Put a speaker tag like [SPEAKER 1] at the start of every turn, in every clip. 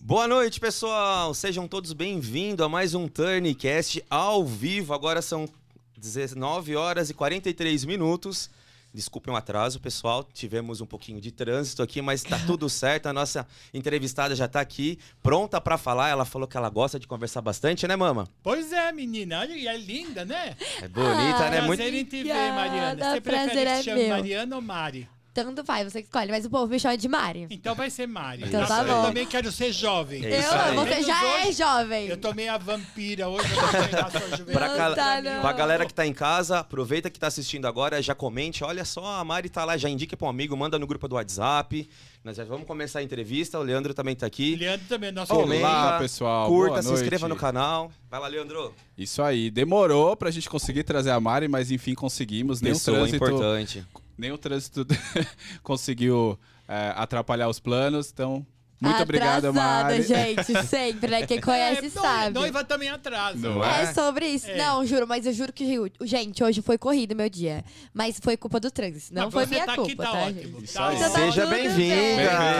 [SPEAKER 1] Boa noite, pessoal! Sejam todos bem-vindos a mais um Turncast ao vivo. Agora são 19 horas e 43 minutos. Desculpem o atraso, pessoal. Tivemos um pouquinho de trânsito aqui, mas tá tudo certo. A nossa entrevistada já tá aqui, pronta para falar. Ela falou que ela gosta de conversar bastante, né, mama?
[SPEAKER 2] Pois é, menina. Olha, e é linda, né?
[SPEAKER 1] É bonita,
[SPEAKER 3] Ah,
[SPEAKER 1] né? Muito...
[SPEAKER 2] Prazer em te ver, Mariana. Você
[SPEAKER 3] prazer
[SPEAKER 2] prefere
[SPEAKER 3] é
[SPEAKER 2] que chame
[SPEAKER 3] meu.
[SPEAKER 2] Mariana ou Mari?
[SPEAKER 3] Tanto faz, você que escolhe, mas o povo me chama de Mari.
[SPEAKER 2] Então vai ser Mari.
[SPEAKER 3] Então tá
[SPEAKER 1] aí.
[SPEAKER 2] Eu
[SPEAKER 3] bom.
[SPEAKER 2] também quero ser jovem.
[SPEAKER 1] É isso
[SPEAKER 3] eu,
[SPEAKER 1] aí.
[SPEAKER 3] você já é
[SPEAKER 2] Hoje-
[SPEAKER 3] jovem.
[SPEAKER 2] Eu tomei a vampira hoje, eu vou treinar sua juventude.
[SPEAKER 1] Pra, cal-
[SPEAKER 3] tá,
[SPEAKER 1] pra galera que tá em casa, aproveita que tá assistindo agora, já comente. Olha só, a Mari tá lá, já indica pra um amigo, manda no grupo do WhatsApp. Nós já vamos começar a entrevista. O Leandro também tá aqui.
[SPEAKER 2] Leandro também, nosso
[SPEAKER 1] Comenta,
[SPEAKER 4] Olá, pessoal.
[SPEAKER 1] Curta,
[SPEAKER 4] Boa
[SPEAKER 1] se inscreva no
[SPEAKER 4] noite.
[SPEAKER 1] canal. Vai lá, Leandro.
[SPEAKER 4] Isso aí. Demorou pra gente conseguir trazer a Mari, mas enfim conseguimos.
[SPEAKER 1] Pessoa
[SPEAKER 4] trânsito,
[SPEAKER 1] importante.
[SPEAKER 4] Nem o trânsito conseguiu é, atrapalhar os planos. Então, muito obrigado,
[SPEAKER 3] Atrasada,
[SPEAKER 4] Mari.
[SPEAKER 3] gente, sempre, né? Quem conhece
[SPEAKER 2] É,
[SPEAKER 3] sabe.
[SPEAKER 2] Noiva também atrasa.
[SPEAKER 4] Não
[SPEAKER 3] É
[SPEAKER 4] é?
[SPEAKER 3] sobre isso.
[SPEAKER 2] É.
[SPEAKER 3] Não, juro, mas eu juro que, gente, hoje foi corrido meu dia. Mas foi culpa do trânsito, não
[SPEAKER 2] Mas
[SPEAKER 3] foi
[SPEAKER 2] você
[SPEAKER 3] minha
[SPEAKER 2] tá
[SPEAKER 3] culpa,
[SPEAKER 2] aqui, tá
[SPEAKER 3] tá,
[SPEAKER 2] ótimo.
[SPEAKER 3] gente?
[SPEAKER 4] Isso
[SPEAKER 2] Tá
[SPEAKER 4] aí.
[SPEAKER 2] ótimo.
[SPEAKER 3] Então tá
[SPEAKER 1] Seja bem-vinda.
[SPEAKER 3] bem.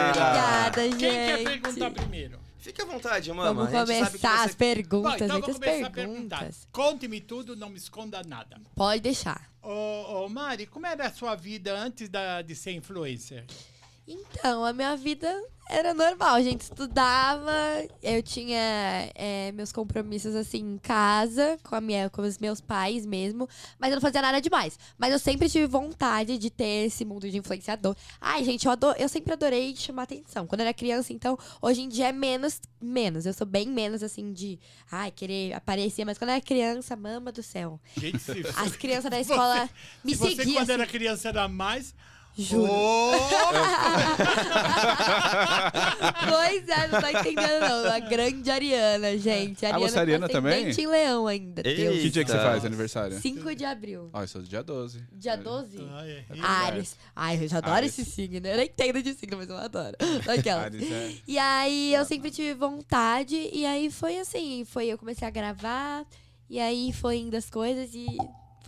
[SPEAKER 3] Obrigada, gente.
[SPEAKER 2] Quem quer perguntar primeiro?
[SPEAKER 1] Fique à vontade, mama.
[SPEAKER 3] Vamos começar as
[SPEAKER 1] você-
[SPEAKER 3] perguntas,
[SPEAKER 2] Bom, então eu vou
[SPEAKER 3] muitas
[SPEAKER 2] começar a perguntar.
[SPEAKER 3] perguntas.
[SPEAKER 2] Conte-me tudo, não me esconda nada.
[SPEAKER 3] Pode deixar.
[SPEAKER 2] Ô, ô, Mari, como era a sua vida antes da- de ser influencer?
[SPEAKER 3] Então, a minha vida era normal, a gente estudava, eu tinha é, meus compromissos assim em casa, com, a minha, com os meus pais mesmo, mas eu não fazia nada demais. Mas eu sempre tive vontade de ter esse mundo de influenciador. Ai, gente, eu, adoro, eu sempre adorei chamar atenção. Quando eu era criança, então, hoje em dia é menos, menos. Eu sou bem menos assim de, ai, querer aparecer, mas quando eu era criança, mama do céu.
[SPEAKER 2] Gente, se
[SPEAKER 3] As crianças da escola me
[SPEAKER 2] se você
[SPEAKER 3] seguiam.
[SPEAKER 2] quando
[SPEAKER 3] assim,
[SPEAKER 2] era criança era mais...
[SPEAKER 3] Juro.
[SPEAKER 2] Ô,
[SPEAKER 3] Pois é, não tá entendendo não. A grande Ariana, gente. A
[SPEAKER 4] Ah, você é Ariana também?
[SPEAKER 3] em leão ainda.
[SPEAKER 4] Que dia que você faz aniversário?
[SPEAKER 3] 5 de abril.
[SPEAKER 4] Ó, eu sou do dia 12.
[SPEAKER 3] Dia 12?
[SPEAKER 2] Ai, é.
[SPEAKER 3] Ares. Ai, eu já adoro
[SPEAKER 4] Ares.
[SPEAKER 3] esse signo. Eu nem entendo de signo, mas eu adoro. Aquela.
[SPEAKER 4] Ares é-
[SPEAKER 3] E aí eu sempre tive vontade. E aí foi assim. Foi, eu comecei a gravar. E aí foi indo as coisas e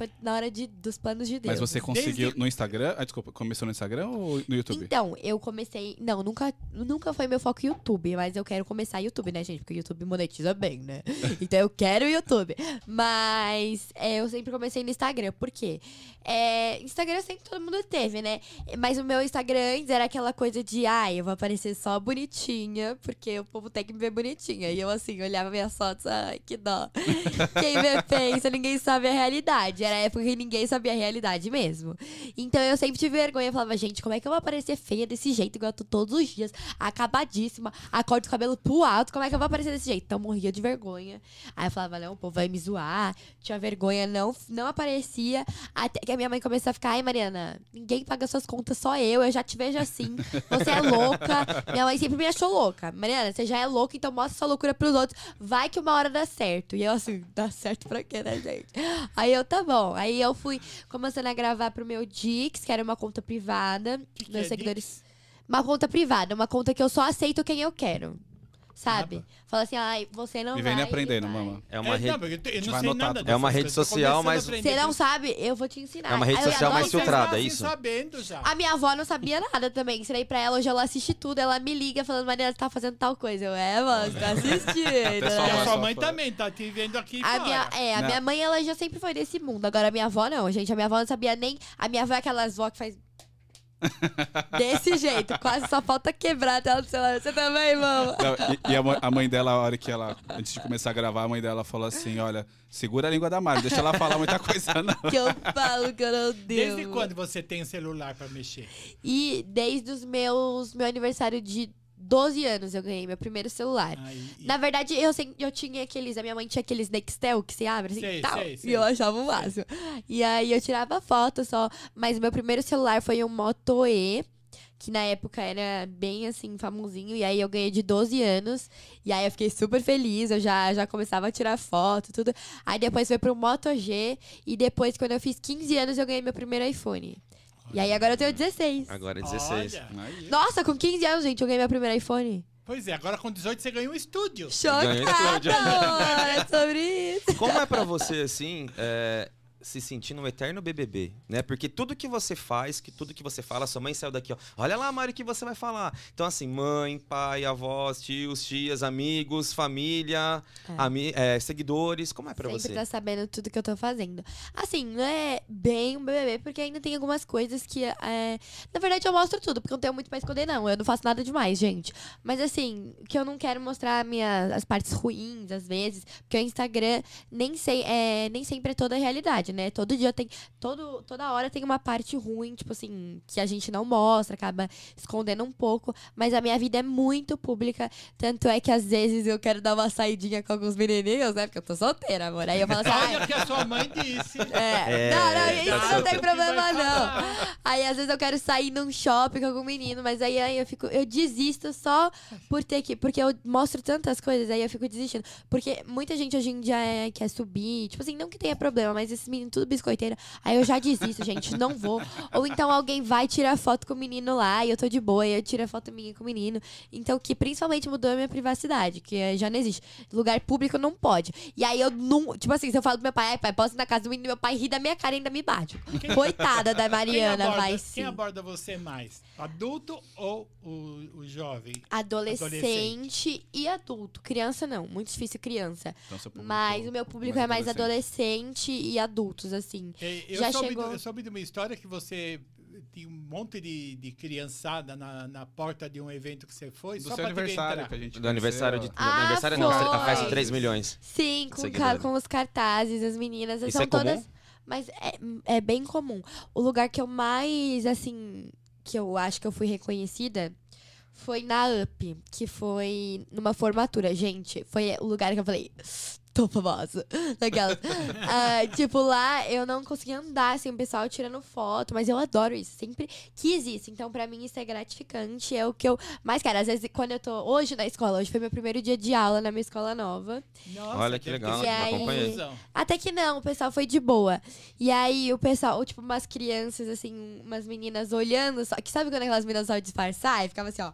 [SPEAKER 3] foi na hora de, dos planos de Deus.
[SPEAKER 4] Mas você conseguiu
[SPEAKER 2] Desde-
[SPEAKER 4] no Instagram? Ah, desculpa, começou no Instagram ou no YouTube?
[SPEAKER 3] Então, eu comecei. Não, nunca, nunca foi meu foco YouTube, mas eu quero começar YouTube, né, gente? Porque o YouTube monetiza bem, né? Então eu quero o YouTube. Mas é, eu sempre comecei no Instagram. Por quê? É, Instagram sempre todo mundo teve, né? Mas o meu Instagram antes era aquela coisa de, ai, eu vou aparecer só bonitinha, porque o povo tem que me ver bonitinha. E eu, assim, olhava minhas fotos, ai, que dó. Quem vê pensa, ninguém sabe a realidade. Era a época que ninguém sabia a realidade mesmo. Então eu sempre tive vergonha. Eu falava, gente, como é que eu vou aparecer feia desse jeito, igual eu tô todos os dias, acabadíssima, acordo com o cabelo pro alto, como é que eu vou aparecer desse jeito? Então eu morria de vergonha. Aí eu falava, não, o povo vai me zoar. Tinha vergonha, não, não aparecia. Até que a minha mãe começou a ficar, ai, Mariana, ninguém paga suas contas, só eu, eu já te vejo assim. Você é louca. Minha mãe sempre me achou louca. Mariana, você já é louca, então mostra sua loucura pros outros. Vai que uma hora dá certo. E eu assim, dá certo pra quê, né, gente? Aí eu, tá bom. Aí eu fui começando a gravar pro meu Dix, que era uma conta privada.
[SPEAKER 2] que
[SPEAKER 3] meus
[SPEAKER 2] é
[SPEAKER 3] seguidores. Uma conta privada, uma conta que eu só aceito quem eu quero. Sabe? Fala assim, ai, você não
[SPEAKER 4] e
[SPEAKER 3] vai.
[SPEAKER 4] aprendendo, mamãe.
[SPEAKER 1] É uma
[SPEAKER 2] É,
[SPEAKER 1] rede.
[SPEAKER 2] não, eu te- eu
[SPEAKER 4] gente
[SPEAKER 2] não sei
[SPEAKER 4] anotar
[SPEAKER 2] nada.
[SPEAKER 1] É uma rede social, mas-
[SPEAKER 2] aprender
[SPEAKER 3] Você não sabe? Eu vou te ensinar.
[SPEAKER 1] É uma rede social mais
[SPEAKER 2] Você
[SPEAKER 1] filtrada, é
[SPEAKER 2] assim
[SPEAKER 1] isso?
[SPEAKER 2] sabendo já.
[SPEAKER 3] A minha avó não sabia nada também. Ensinei pra ela, hoje ela assiste tudo. Ela me liga falando, Mariana, você tá fazendo tal coisa. Eu, é, mano, você tá assistindo.
[SPEAKER 2] E a sua mãe também tá te vendo aqui
[SPEAKER 3] A minha, é, a
[SPEAKER 4] Não.
[SPEAKER 3] minha mãe, ela já sempre foi desse mundo. Agora, a minha avó não, gente. A minha avó não sabia nem... A minha avó é aquelas vó que faz... Desse jeito. Quase só falta quebrar a tela do celular. Você também, mama?
[SPEAKER 4] Não, e e a, mãe- a mãe dela, a hora que ela, antes de começar a gravar, a mãe dela falou assim: olha, segura a língua da Mari, deixa ela falar muita coisa, não.
[SPEAKER 3] Que eu falo que eu não devo.
[SPEAKER 2] Desde quando você tem celular pra mexer?
[SPEAKER 3] E desde os meus... Meu aniversário de 12 anos eu ganhei meu primeiro celular.
[SPEAKER 2] Aí,
[SPEAKER 3] Na verdade, eu, eu tinha aqueles. A minha mãe tinha aqueles Nextel que se abre assim
[SPEAKER 2] Sei,
[SPEAKER 3] e tal.
[SPEAKER 2] sei, sei.
[SPEAKER 3] E eu achava o máximo. E aí eu tirava foto só. Mas meu primeiro celular foi um Moto E. Que na época era bem assim, famosinho. E aí eu ganhei de 12 anos. E aí eu fiquei super feliz. Eu já, já começava a tirar foto, tudo. Aí depois foi pro Moto G. E depois, quando eu fiz 15 anos, eu ganhei meu primeiro iPhone. E aí agora eu tenho 16.
[SPEAKER 1] Agora é 16.
[SPEAKER 2] Olha.
[SPEAKER 3] Nossa, com 15 anos, gente, eu ganhei meu primeiro iPhone.
[SPEAKER 2] Pois é, agora com 18 você ganhou um estúdio.
[SPEAKER 3] Chocada!
[SPEAKER 1] estúdio.
[SPEAKER 3] É sobre isso.
[SPEAKER 1] Como é pra você, assim, é, se sentindo um eterno BBB, né? Porque tudo que você faz, que tudo que você fala, sua mãe saiu daqui, ó. Olha lá, Mari, o que você vai falar. Então, assim, mãe, pai, avós, tios, tias, amigos, família,
[SPEAKER 3] É.
[SPEAKER 1] ami- é, seguidores. Como é pra
[SPEAKER 3] Sempre
[SPEAKER 1] você?
[SPEAKER 3] tá sabendo tudo que eu tô fazendo. Assim, não é bem um BBB, porque ainda tem algumas coisas que. é, Na verdade, eu mostro tudo, porque eu não tenho muito pra esconder, não. Eu não faço nada demais, gente. Mas assim, que eu não quero mostrar minha, as partes ruins, às vezes, porque o Instagram nem, sei, é, nem sempre é toda a realidade, né? Todo dia tem. Todo, toda hora tem uma parte ruim, tipo assim, que a gente não mostra, acaba escondendo um pouco. Mas a minha vida é muito pública. Tanto é que às vezes eu quero dar uma saidinha com alguns menininhos, né? Porque eu tô solteira, amor. Aí eu falo assim, "Ai,
[SPEAKER 2] Olha o que a sua mãe disse.
[SPEAKER 3] é.
[SPEAKER 1] É,
[SPEAKER 3] não, não,
[SPEAKER 1] tá
[SPEAKER 3] isso não tem problema, não. Aí, às vezes, eu quero sair num shopping com algum menino, mas aí, aí eu fico. Eu desisto só por ter que. Porque eu mostro tantas coisas, aí eu fico desistindo. Porque muita gente hoje em dia é- quer subir. Tipo assim, não que tenha problema, mas esses meninos tudo biscoiteiro. Aí eu já desisto, gente, não vou. Ou então alguém vai tirar foto com o menino lá e eu tô de boa, e eu tiro a foto minha com o menino. Então, que principalmente mudou a minha privacidade, que eh, já não existe. Lugar público não pode. E aí eu não. Tipo assim, se eu falo pro meu pai, ai, pai, posso ir na casa do menino, meu pai ri da minha cara e ainda me bate. Coitada da Mariana,
[SPEAKER 2] quem aborda, Quem aborda você mais? Adulto ou o, o jovem?
[SPEAKER 3] Adolescente e adulto. Criança não, muito difícil criança.
[SPEAKER 4] Então,
[SPEAKER 3] Mas o meu público
[SPEAKER 4] mais
[SPEAKER 3] é mais
[SPEAKER 4] adolescente.
[SPEAKER 3] adolescente e adultos, assim.
[SPEAKER 2] É, Eu,
[SPEAKER 3] Já
[SPEAKER 2] soube,
[SPEAKER 3] chegou-
[SPEAKER 2] do- eu soube de uma história que você tinha um monte de, de criançada na, na porta de um evento que você foi,
[SPEAKER 4] Do
[SPEAKER 2] só
[SPEAKER 4] seu aniversário que a gente
[SPEAKER 1] Do aniversário de.
[SPEAKER 3] Ah,
[SPEAKER 1] aniversário não, a
[SPEAKER 3] foi.
[SPEAKER 1] festa de 3 milhões.
[SPEAKER 3] Sim, com, ca- com os cartazes, as meninas.
[SPEAKER 1] Isso
[SPEAKER 3] são
[SPEAKER 1] é comum?
[SPEAKER 3] todas. Mas é, é bem comum. O lugar que eu mais, assim, que eu acho que eu fui reconhecida foi na UP, que foi numa formatura. Gente, foi o lugar que eu falei. Tô famosa. Daquelas. Ah, tipo, lá eu não conseguia andar, assim, o pessoal tirando foto, mas eu adoro isso. Sempre quis isso. Então, pra mim, isso é gratificante. É o que eu mais quero. Às vezes, quando eu tô hoje na escola, hoje foi meu primeiro dia de aula na minha escola nova.
[SPEAKER 2] Nossa,
[SPEAKER 1] Olha que legal,
[SPEAKER 2] sido
[SPEAKER 3] E aí-. Até que não, o pessoal foi de boa. E aí o pessoal, ou, tipo, umas crianças, assim, umas meninas olhando, só que sabe quando aquelas meninas só disfarçar e ficava assim, ó.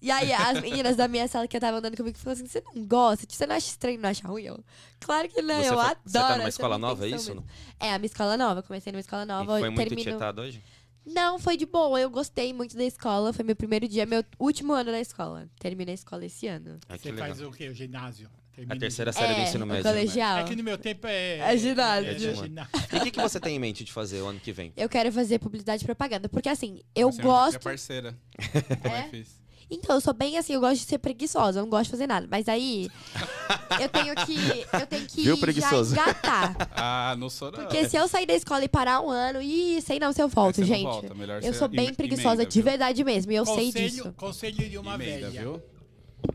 [SPEAKER 3] E aí as meninas da minha sala que eu tava andando comigo falaram assim: você não gosta? Você não acha estranho, não acha ruim? Eu, claro que não,
[SPEAKER 1] Você
[SPEAKER 3] eu
[SPEAKER 1] foi-
[SPEAKER 3] adoro.
[SPEAKER 1] Você tá numa escola nova, é isso?
[SPEAKER 3] mesmo. É, a minha escola nova. Comecei numa escola
[SPEAKER 1] E
[SPEAKER 3] nova.
[SPEAKER 1] foi muito
[SPEAKER 3] termino...
[SPEAKER 1] tietado hoje?
[SPEAKER 3] Não, foi de boa. Eu gostei muito da escola. Foi meu primeiro dia, meu último ano na escola. Terminei a escola esse ano.
[SPEAKER 1] Ah,
[SPEAKER 2] Você
[SPEAKER 1] legal.
[SPEAKER 2] faz o quê? O ginásio?
[SPEAKER 1] A
[SPEAKER 2] Termina
[SPEAKER 1] terceira série do
[SPEAKER 3] é,
[SPEAKER 1] ensino
[SPEAKER 3] o
[SPEAKER 1] médio. né?
[SPEAKER 3] colegial.
[SPEAKER 2] É que no meu tempo é.
[SPEAKER 3] É ginásio.
[SPEAKER 2] é
[SPEAKER 1] É
[SPEAKER 2] ginásio.
[SPEAKER 1] E o que, que você tem em mente de fazer o ano que vem?
[SPEAKER 3] Eu quero fazer publicidade e propaganda. Porque assim, eu
[SPEAKER 4] Você é minha
[SPEAKER 3] gosto.
[SPEAKER 4] parceira.
[SPEAKER 3] É? Então, eu sou bem assim, eu gosto de ser preguiçosa, eu não gosto de fazer nada. Mas aí, eu tenho que. Eu tenho que
[SPEAKER 1] Viu,
[SPEAKER 3] já
[SPEAKER 1] preguiçoso?
[SPEAKER 3] engatar.
[SPEAKER 4] Ah, não sou não.
[SPEAKER 3] Porque se eu sair da escola e parar um ano, ih, sei não se eu volto,
[SPEAKER 4] Aí você não
[SPEAKER 3] gente.
[SPEAKER 4] volta, melhor
[SPEAKER 3] eu
[SPEAKER 4] você
[SPEAKER 3] sou bem preguiçosa,
[SPEAKER 4] emenda,
[SPEAKER 3] de
[SPEAKER 4] viu?
[SPEAKER 3] verdade mesmo, e eu sei
[SPEAKER 2] conselho,
[SPEAKER 3] disso.
[SPEAKER 2] conselho de uma
[SPEAKER 4] Emenda,
[SPEAKER 2] velha.
[SPEAKER 4] viu?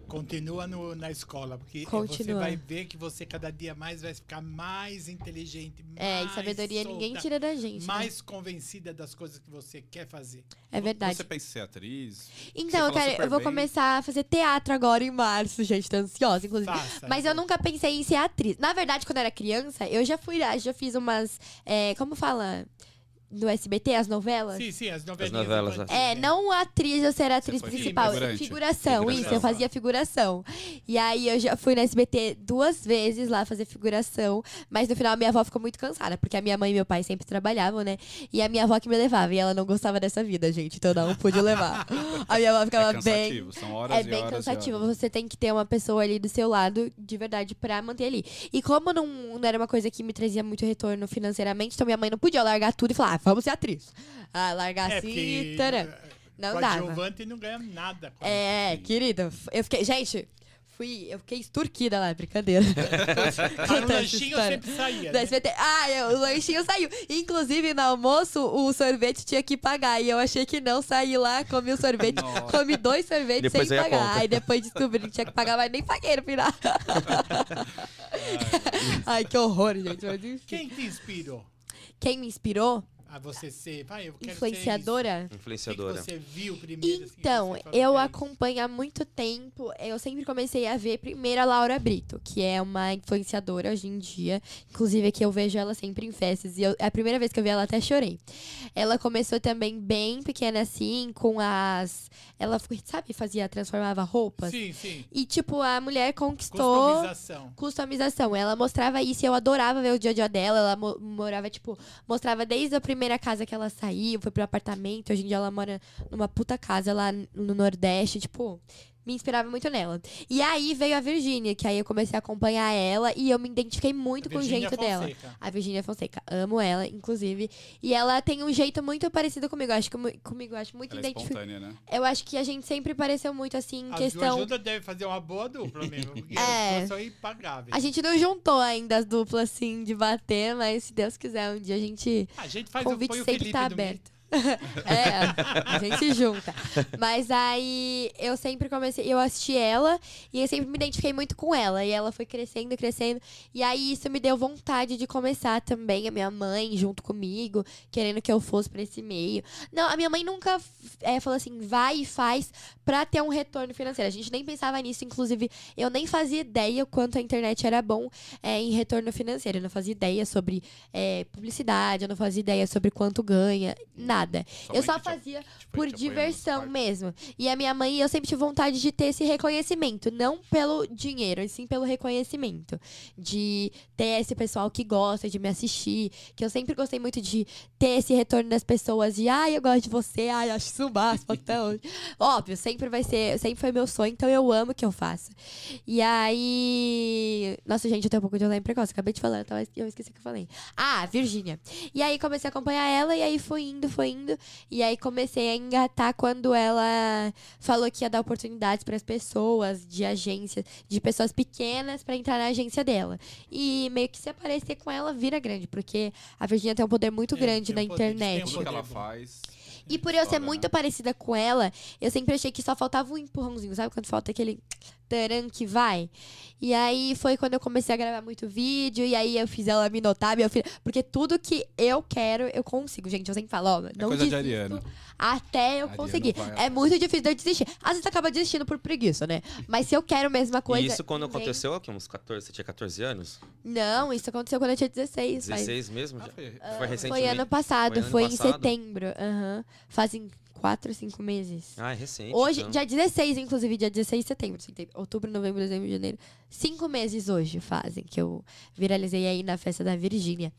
[SPEAKER 2] Continua no- na escola, porque você
[SPEAKER 3] Continua.
[SPEAKER 2] vai ver que você cada dia mais vai ficar mais inteligente,
[SPEAKER 3] É, e
[SPEAKER 2] mais
[SPEAKER 3] sabedoria ninguém
[SPEAKER 2] solta,
[SPEAKER 3] tira da gente. né?
[SPEAKER 2] mais convencida das coisas que você quer fazer.
[SPEAKER 3] É verdade.
[SPEAKER 4] Você pensa em ser atriz?
[SPEAKER 3] Então, eu, quero, eu vou
[SPEAKER 4] bem.
[SPEAKER 3] começar a fazer teatro agora em março, gente. Tô ansiosa, inclusive.
[SPEAKER 2] Faça.
[SPEAKER 3] Mas eu nunca pensei em ser atriz. Na verdade, quando eu era criança, eu já fui, já fiz umas. é, como fala? No SBT, as novelas?
[SPEAKER 2] Sim, sim, as novelinhas.
[SPEAKER 1] novelas,
[SPEAKER 2] infantis,
[SPEAKER 3] É, não atriz, eu ser a atriz principal.
[SPEAKER 4] figurante.
[SPEAKER 3] Figuração,
[SPEAKER 1] Figuração.
[SPEAKER 3] isso, eu fazia figuração. E aí eu já fui na SBT duas vezes lá fazer figuração, mas no final a minha avó ficou muito cansada, porque a minha mãe e meu pai sempre trabalhavam, né? E a minha avó que me levava, e ela não gostava dessa vida, gente, então não pude levar. A minha avó ficava
[SPEAKER 4] É
[SPEAKER 3] bem.
[SPEAKER 4] cansativo, são horas
[SPEAKER 3] É
[SPEAKER 4] e
[SPEAKER 3] bem
[SPEAKER 4] horas e
[SPEAKER 3] cansativo.
[SPEAKER 4] horas.
[SPEAKER 3] Você tem que ter uma pessoa ali do seu lado, de verdade, pra manter ali. E como não, não era uma coisa que me trazia muito retorno financeiramente, então minha mãe não podia largar tudo e falar, ah, vamos ser atriz. Ah, largar
[SPEAKER 2] É,
[SPEAKER 3] assim, taran. Não dava.
[SPEAKER 2] coadjuvante não ganha nada. com
[SPEAKER 3] É,
[SPEAKER 2] isso.
[SPEAKER 3] querida, eu fiquei. Gente, fui. Eu fiquei extorquida lá, brincadeira.
[SPEAKER 2] Mas o lanchinho sempre saía. Né?
[SPEAKER 3] Ah, eu- o lanchinho saiu. Inclusive, no almoço, o sorvete tinha que pagar. E eu achei que não. Saí lá, comi o sorvete.
[SPEAKER 4] Nossa.
[SPEAKER 3] comi dois sorvetes
[SPEAKER 1] Depois
[SPEAKER 3] sem pagar. Aí depois descobri que tinha que pagar, mas nem paguei no final. Ai, que horror, gente.
[SPEAKER 2] Quem te inspirou?
[SPEAKER 3] Quem me inspirou?
[SPEAKER 2] A você ser, vai, eu quero
[SPEAKER 3] Influenciadora?
[SPEAKER 2] ser
[SPEAKER 1] Influenciadora.
[SPEAKER 2] O que, que você viu primeiro? assim,
[SPEAKER 3] Então,
[SPEAKER 2] falou,
[SPEAKER 3] eu
[SPEAKER 2] "É isso"?
[SPEAKER 3] acompanho há muito tempo. Eu sempre comecei a ver primeiro a Laura Brito, que é uma influenciadora hoje em dia. Inclusive, aqui eu vejo ela sempre em festas. E eu- a primeira vez que eu vi ela, até chorei. Ela começou também bem pequena assim, com as. Ela, sabe, fazia, transformava roupas.
[SPEAKER 2] Sim, sim.
[SPEAKER 3] E, tipo, a mulher conquistou.
[SPEAKER 2] Customização.
[SPEAKER 3] customização. Ela mostrava isso e eu adorava ver o dia a dia dela. Ela mo- morava, tipo, mostrava desde a primeira casa que ela saiu, foi pro apartamento. Hoje em dia ela mora numa puta casa lá no Nordeste, tipo. Me inspirava muito nela. E aí veio a Virgínia, que aí eu comecei a acompanhar ela e eu me identifiquei muito com o jeito dela.
[SPEAKER 2] Fonseca.
[SPEAKER 3] A Virgínia Fonseca. Amo ela, inclusive. E ela tem um jeito muito parecido comigo. Acho que comi- comigo, eu acho muito
[SPEAKER 4] Ela é
[SPEAKER 3] identificado.
[SPEAKER 4] espontânea, né?
[SPEAKER 3] Eu acho que a gente sempre pareceu muito assim, em
[SPEAKER 2] A
[SPEAKER 3] questão.
[SPEAKER 2] ajuda deve fazer uma boa dupla mesmo, porque
[SPEAKER 3] É.
[SPEAKER 2] é. são impagáveis.
[SPEAKER 3] A gente não juntou ainda as duplas assim de bater, mas se Deus quiser, um dia a gente.
[SPEAKER 2] A gente faz
[SPEAKER 3] O
[SPEAKER 2] o
[SPEAKER 3] convite sempre tá aberto. é, a gente junta. Mas aí eu sempre comecei, eu assisti ela e eu sempre me identifiquei muito com ela. E ela foi crescendo, crescendo. E aí isso me deu vontade de começar também. A minha mãe junto comigo, querendo que eu fosse pra esse meio. Não, a minha mãe nunca é, falou assim, vai e faz pra ter um retorno financeiro. A gente nem pensava nisso, inclusive, eu nem fazia ideia quanto a internet era bom é, em retorno financeiro. Eu não fazia ideia sobre é, publicidade, eu não fazia ideia sobre quanto ganha, nada. Eu
[SPEAKER 4] mãe
[SPEAKER 3] só
[SPEAKER 4] que te-
[SPEAKER 3] fazia
[SPEAKER 4] te
[SPEAKER 3] por diversão mesmo. E a minha mãe, eu sempre tive vontade de ter esse reconhecimento, não pelo dinheiro, e sim pelo reconhecimento. De ter esse pessoal que gosta de me assistir, que eu sempre gostei muito de ter esse retorno das pessoas de, ai, eu gosto de você, ai, acho isso o máximo até hoje. Óbvio, sempre vai ser, sempre foi meu sonho, então eu amo o que eu faço. E aí. Nossa, gente, eu tenho um pouco de olhar precoce, acabei de falar, então eu esqueci o que eu falei. Ah, Virgínia. E aí comecei a acompanhar ela, e aí foi indo, foi indo. E aí comecei a engatar quando ela falou que ia dar oportunidades para as pessoas de agências, de pessoas pequenas para entrar na agência dela. E meio que se aparecer com ela vira grande, porque a Virgínia tem um poder muito
[SPEAKER 2] É,
[SPEAKER 3] grande na
[SPEAKER 2] poder,
[SPEAKER 3] internet.
[SPEAKER 2] tem um
[SPEAKER 4] Tudo que ela faz.
[SPEAKER 3] E por eu ser
[SPEAKER 4] História,
[SPEAKER 3] muito
[SPEAKER 4] né?
[SPEAKER 3] parecida com ela, eu sempre achei que só faltava um empurrãozinho, sabe? Quando falta aquele taran que vai. E aí foi quando eu comecei a gravar muito vídeo, e aí eu fiz ela me notar, meu filho. Porque tudo que eu quero, eu consigo, gente. Eu sempre falo, ó, não
[SPEAKER 4] coisa de Ariana.
[SPEAKER 3] até eu
[SPEAKER 4] Ariana
[SPEAKER 3] conseguir.
[SPEAKER 4] vai-
[SPEAKER 3] É muito difícil de eu desistir. Às vezes acaba desistindo por preguiça, né? Mas se eu quero a mesma coisa.
[SPEAKER 1] E isso quando
[SPEAKER 3] ninguém-
[SPEAKER 1] aconteceu, aqui, uns 14, você tinha 14 anos?
[SPEAKER 3] Não, isso aconteceu quando eu tinha 16. faz-
[SPEAKER 1] 16 mesmo?
[SPEAKER 4] Ah,
[SPEAKER 1] Já?
[SPEAKER 4] foi-
[SPEAKER 1] Foi recentemente?
[SPEAKER 3] Foi ano passado,
[SPEAKER 1] Foi ano
[SPEAKER 3] foi, em
[SPEAKER 1] passado?
[SPEAKER 3] setembro. Aham. Fazem quatro, cinco meses.
[SPEAKER 1] Ah, é recente.
[SPEAKER 3] Hoje,
[SPEAKER 1] então.
[SPEAKER 3] dia 16, inclusive, dia 16 de setembro. setembro, Outubro, novembro, dezembro, janeiro. Cinco meses hoje fazem que eu viralizei aí na festa da Virgínia.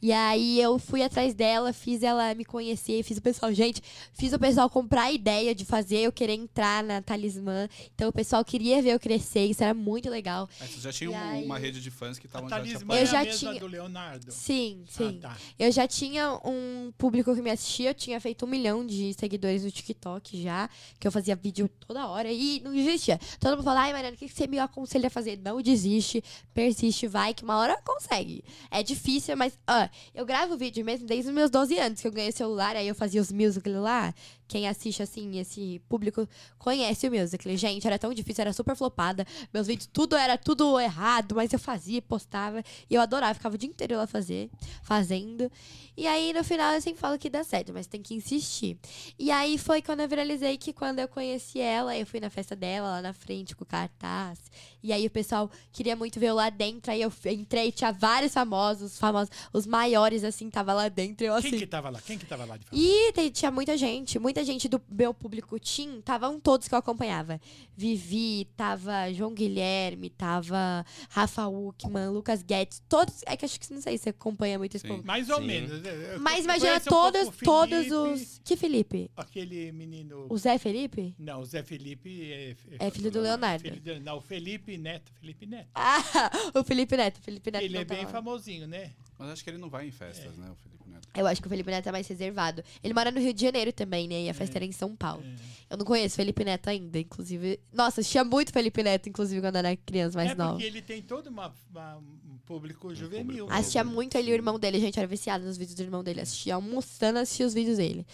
[SPEAKER 3] E aí eu fui atrás dela, fiz ela me conhecer, fiz o pessoal, gente, fiz o pessoal comprar a ideia de fazer, eu querer entrar na talismã. Então o pessoal queria ver eu crescer, isso era muito legal.
[SPEAKER 4] Mas você já tinha um-
[SPEAKER 3] aí-
[SPEAKER 4] uma rede de fãs que estavam já te
[SPEAKER 2] talismã
[SPEAKER 3] Eu
[SPEAKER 2] é
[SPEAKER 4] apoiando.
[SPEAKER 3] já
[SPEAKER 2] a mesma
[SPEAKER 3] tinha-
[SPEAKER 2] do Leonardo.
[SPEAKER 3] Sim, sim.
[SPEAKER 2] Ah, tá.
[SPEAKER 3] Eu já tinha um público que me assistia, eu tinha feito um milhão de seguidores no TikTok já, que eu fazia vídeo toda hora e não desistia. Todo mundo fala, ai, Mariana, o que você me aconselha a fazer? Não desiste, persiste, vai, que uma hora consegue. É difícil, mas ah, eu gravo vídeo mesmo desde os meus 12 anos, que eu ganhei celular, aí eu fazia os musical lá. Quem assiste, assim, esse público conhece o musical. Gente, era tão difícil, era super flopada. Meus vídeos, tudo era tudo errado, mas eu fazia, postava. E eu adorava, ficava o dia inteiro lá fazer, fazendo. E aí, no final, eu sempre falo que dá certo, mas tem que insistir. E aí foi quando eu viralizei que quando eu conheci ela, eu fui na festa dela, lá na frente, com o cartaz. E aí o pessoal queria muito ver eu lá dentro. Aí eu entrei, tinha vários famosos, famosos, os maiores, assim, tava lá dentro. Eu,
[SPEAKER 2] Quem
[SPEAKER 3] assim,
[SPEAKER 2] que tava lá? Quem que tava lá de fato?
[SPEAKER 3] e tinha muita gente, muita gente do meu público Tim, estavam todos que eu acompanhava. Vivi, tava João Guilherme, tava Rafa Uckman, Lucas Guedes, todos. É que acho que não sei se você acompanha muito esse
[SPEAKER 4] Sim.
[SPEAKER 3] povo.
[SPEAKER 2] Mais ou
[SPEAKER 1] Sim.
[SPEAKER 2] menos. Eu-
[SPEAKER 3] Mas imagina
[SPEAKER 2] conheço um
[SPEAKER 3] todos, todos os. Que Felipe?
[SPEAKER 2] Aquele menino.
[SPEAKER 3] O Zé Felipe?
[SPEAKER 2] Não, o Zé Felipe é.
[SPEAKER 3] É filho do Leonardo.
[SPEAKER 2] filho do- não, o Felipe Neto. Felipe Neto.
[SPEAKER 3] Ah, o Felipe Neto. O Felipe Neto
[SPEAKER 2] Ele é bem
[SPEAKER 3] tava lá.
[SPEAKER 2] famosinho, né?
[SPEAKER 4] Mas acho que ele não vai em festas, né, o Felipe Neto.
[SPEAKER 3] Eu acho que o Felipe Neto é mais reservado. Ele mora no Rio de Janeiro também, né? E a festa era em São Paulo.
[SPEAKER 2] É.
[SPEAKER 3] Eu não conheço Felipe Neto ainda, inclusive. Nossa, assistia muito Felipe Neto, inclusive, quando era criança mais
[SPEAKER 2] é
[SPEAKER 3] nova.
[SPEAKER 2] porque ele tem todo uma, uma- um público juvenil.
[SPEAKER 4] público.
[SPEAKER 2] né?
[SPEAKER 3] Assistia muito ele e o irmão dele, a gente era viciado nos vídeos do irmão dele. Assistia almoçando, assistia os vídeos dele.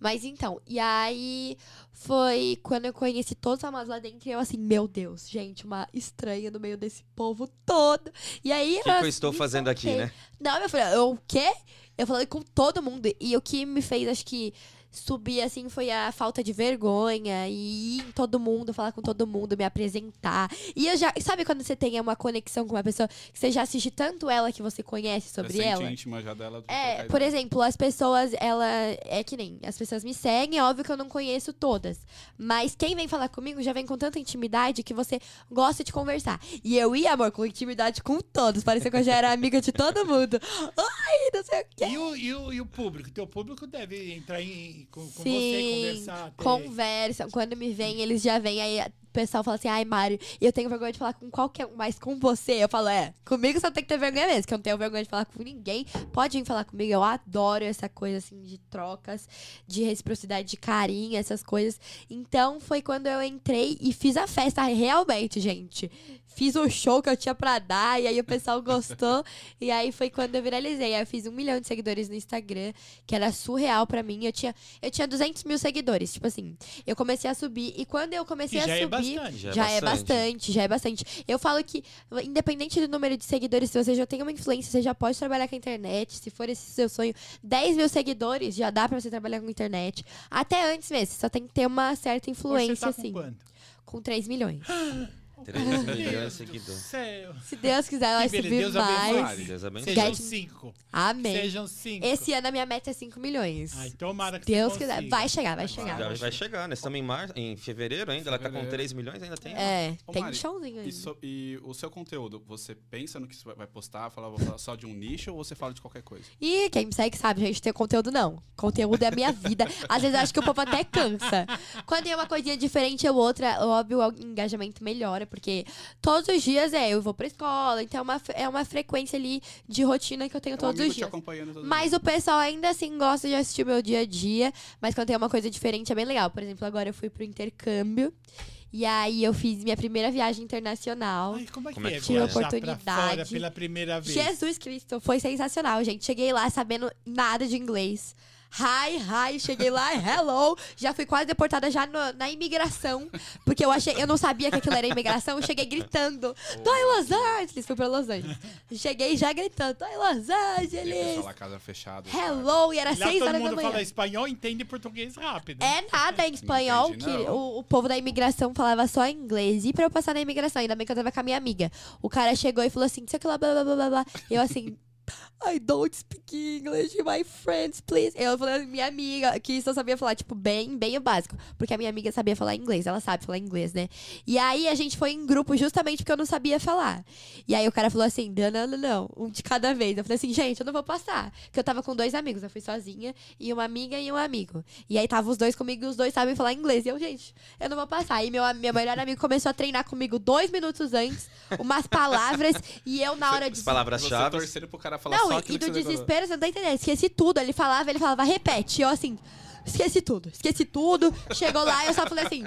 [SPEAKER 3] Mas então, e aí foi quando eu conheci todos os famosos lá dentro e eu assim, meu Deus, gente, uma estranha no meio desse povo todo. E aí
[SPEAKER 1] O que, que eu estou fazendo aqui, né?
[SPEAKER 3] Não, eu o quê? Eu falei com todo mundo. E o que me fez, acho que, subir assim foi a falta de vergonha e ir em todo mundo, falar com todo mundo, me apresentar. E eu já. Sabe quando você tem uma conexão com uma pessoa que você já assiste tanto ela que você conhece sobre ela?
[SPEAKER 4] íntima já dela. de
[SPEAKER 3] É, por exemplo, as pessoas, ela. É que nem. As pessoas me seguem, é óbvio que eu não conheço todas. Mas quem vem falar comigo já vem com tanta intimidade que você gosta de conversar. E eu ia, amor, com intimidade com todos. Parecia que eu já era amiga de todo mundo. Ai, não sei o quê.
[SPEAKER 2] E o, e, o, e o público? Teu público deve entrar em, com, com você,
[SPEAKER 3] Sim,
[SPEAKER 2] conversar. ter-
[SPEAKER 3] conversam. Quando me vem, eles já vêm aí. O pessoal fala assim, ai, Mário, eu tenho vergonha de falar com qualquer um, mas com você. Eu falo, é, comigo você tem que ter vergonha mesmo, que eu não tenho vergonha de falar com ninguém. Pode vir falar comigo, eu adoro essa coisa, assim, de trocas, de reciprocidade, de carinho, essas coisas. Então, foi quando eu entrei e fiz a festa, realmente, gente. Fiz o show que eu tinha pra dar, e aí o pessoal gostou. e aí foi quando eu viralizei. Aí eu fiz um milhão de seguidores no Instagram, que era surreal pra mim. Eu tinha, eu tinha 200 mil seguidores, tipo assim. Eu comecei a subir, e quando eu comecei a
[SPEAKER 2] já é
[SPEAKER 3] subir.
[SPEAKER 2] Bastante.
[SPEAKER 1] Já é
[SPEAKER 3] Já é
[SPEAKER 1] bastante.
[SPEAKER 3] bastante, já é bastante. Eu falo que, independente do número de seguidores, se você já tem uma influência, você já pode trabalhar com a internet. Se for esse seu sonho, 10 mil seguidores já dá pra você trabalhar com a internet. Até antes mesmo, você só tem que ter uma certa
[SPEAKER 2] Hoje
[SPEAKER 3] influência,
[SPEAKER 2] você tá com
[SPEAKER 3] assim.
[SPEAKER 2] quanto?
[SPEAKER 3] Com 3 milhões.
[SPEAKER 1] 3
[SPEAKER 2] Meu
[SPEAKER 1] milhões de seguidores.
[SPEAKER 3] Se Deus quiser,
[SPEAKER 2] beleza,
[SPEAKER 3] subir
[SPEAKER 2] Deus abençoe.
[SPEAKER 3] mais.
[SPEAKER 1] Deus abençoe.
[SPEAKER 2] Sejam
[SPEAKER 3] Guys-
[SPEAKER 2] cinco.
[SPEAKER 3] Amém.
[SPEAKER 2] Sejam cinco.
[SPEAKER 3] Esse ano a minha meta é 5 milhões.
[SPEAKER 2] Ai, tomara que
[SPEAKER 3] Deus
[SPEAKER 2] você
[SPEAKER 3] quiser. Vai chegar, vai chegar.
[SPEAKER 1] Já vai chegar, né? Estamos em, mar... em fevereiro ainda, ela tá com
[SPEAKER 4] Fevereiro.
[SPEAKER 1] 3 milhões, ainda tem.
[SPEAKER 3] É,
[SPEAKER 4] Ô,
[SPEAKER 3] tem
[SPEAKER 4] Mari,
[SPEAKER 3] showzinho
[SPEAKER 4] E,
[SPEAKER 3] ainda.
[SPEAKER 4] so- e o seu conteúdo, você pensa no que você vai postar, fala, vou falar só de um nicho ou você fala de qualquer coisa?
[SPEAKER 3] E quem me segue sabe, gente, tem conteúdo não. Conteúdo é a minha vida. Às vezes eu acho que o povo até cansa. Quando tem uma coisinha diferente ou outra, óbvio, o engajamento melhora, porque todos os dias é, eu vou pra escola, então é uma, é uma frequência ali de rotina que eu tenho
[SPEAKER 4] É um
[SPEAKER 3] todos os dias.
[SPEAKER 4] todos
[SPEAKER 3] Mas o pessoal ainda assim gosta de assistir o meu dia a dia. Mas quando tem uma coisa diferente é bem legal. Por exemplo, agora eu fui pro intercâmbio. E aí eu fiz minha primeira viagem internacional.
[SPEAKER 2] Ai, como é que
[SPEAKER 1] Como é
[SPEAKER 2] é
[SPEAKER 1] que
[SPEAKER 3] Tive
[SPEAKER 1] foi?
[SPEAKER 2] viajar pra
[SPEAKER 3] oportunidade.
[SPEAKER 2] fora pela primeira vez?
[SPEAKER 3] Jesus Cristo, foi sensacional, gente. Cheguei lá sabendo nada de inglês. Hi, hi, cheguei lá, hello. Já fui quase deportada já no- na imigração. Porque eu achei, eu não sabia que aquilo era imigração. Eu cheguei gritando. Tô em Los Angeles. Fui pra Los Angeles. Cheguei já gritando, tô em Los
[SPEAKER 4] a
[SPEAKER 3] Angeles.
[SPEAKER 4] lá, casa fechada.
[SPEAKER 3] Hello, e era
[SPEAKER 2] Lá
[SPEAKER 3] seis
[SPEAKER 2] todo
[SPEAKER 3] horas da
[SPEAKER 2] mundo
[SPEAKER 3] manhã.
[SPEAKER 2] fala espanhol entende português rápido.
[SPEAKER 3] É nada em espanhol,
[SPEAKER 4] entendi,
[SPEAKER 3] que o, o povo da imigração falava só inglês. E pra eu passar na imigração, ainda bem que eu tava com a minha amiga. O cara chegou e falou assim, sei que lá, blá, blá, blá, blá, blá. Eu assim, I don't speak English, my friends, please. Eu falei, minha amiga, que só sabia falar, tipo, bem, bem o básico. Porque a minha amiga sabia falar inglês, ela sabe falar inglês, né? E aí a gente foi em grupo justamente porque eu não sabia falar. E aí o cara falou assim, não, não, não, não, um de cada vez. Eu falei assim, gente, eu não vou passar. Porque eu tava com dois amigos, eu fui sozinha, e uma amiga e um amigo. E aí tava os dois comigo e os dois sabem falar inglês. E eu, gente, eu não vou passar. Aí meu, meu melhor amigo começou a treinar comigo dois minutos antes, umas palavras, e eu na hora de.
[SPEAKER 1] Palavras-chave.
[SPEAKER 4] torcendo pro cara falar
[SPEAKER 3] Não,
[SPEAKER 4] só
[SPEAKER 3] e,
[SPEAKER 4] aquilo
[SPEAKER 3] e do desespero, você não tá entendendo. Esqueci tudo. Ele falava, ele falava, repete. E eu assim, esqueci tudo, esqueci tudo. Chegou lá, eu só falei assim.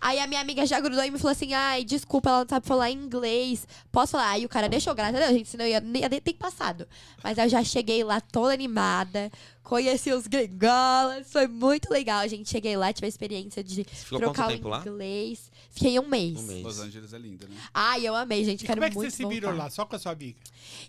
[SPEAKER 3] Aí a minha amiga já grudou e me falou assim: ai, desculpa, ela não sabe falar inglês. Posso falar? Aí o cara deixou, graças a Deus, gente, senão eu ia, ia nem ter passado. Mas eu já cheguei lá toda animada. Conheci os gringolas, foi muito legal, gente. Cheguei lá, tive a experiência de
[SPEAKER 1] ficou
[SPEAKER 3] trocar o
[SPEAKER 1] tempo lá?
[SPEAKER 3] inglês. Fiquei um mês.
[SPEAKER 1] Um mês.
[SPEAKER 4] Los Angeles é linda, né?
[SPEAKER 3] Ai, eu amei, gente.
[SPEAKER 2] E
[SPEAKER 3] Quero
[SPEAKER 2] como é que
[SPEAKER 3] muito
[SPEAKER 2] você se virou
[SPEAKER 3] voltar.
[SPEAKER 2] lá? Só com a sua amiga?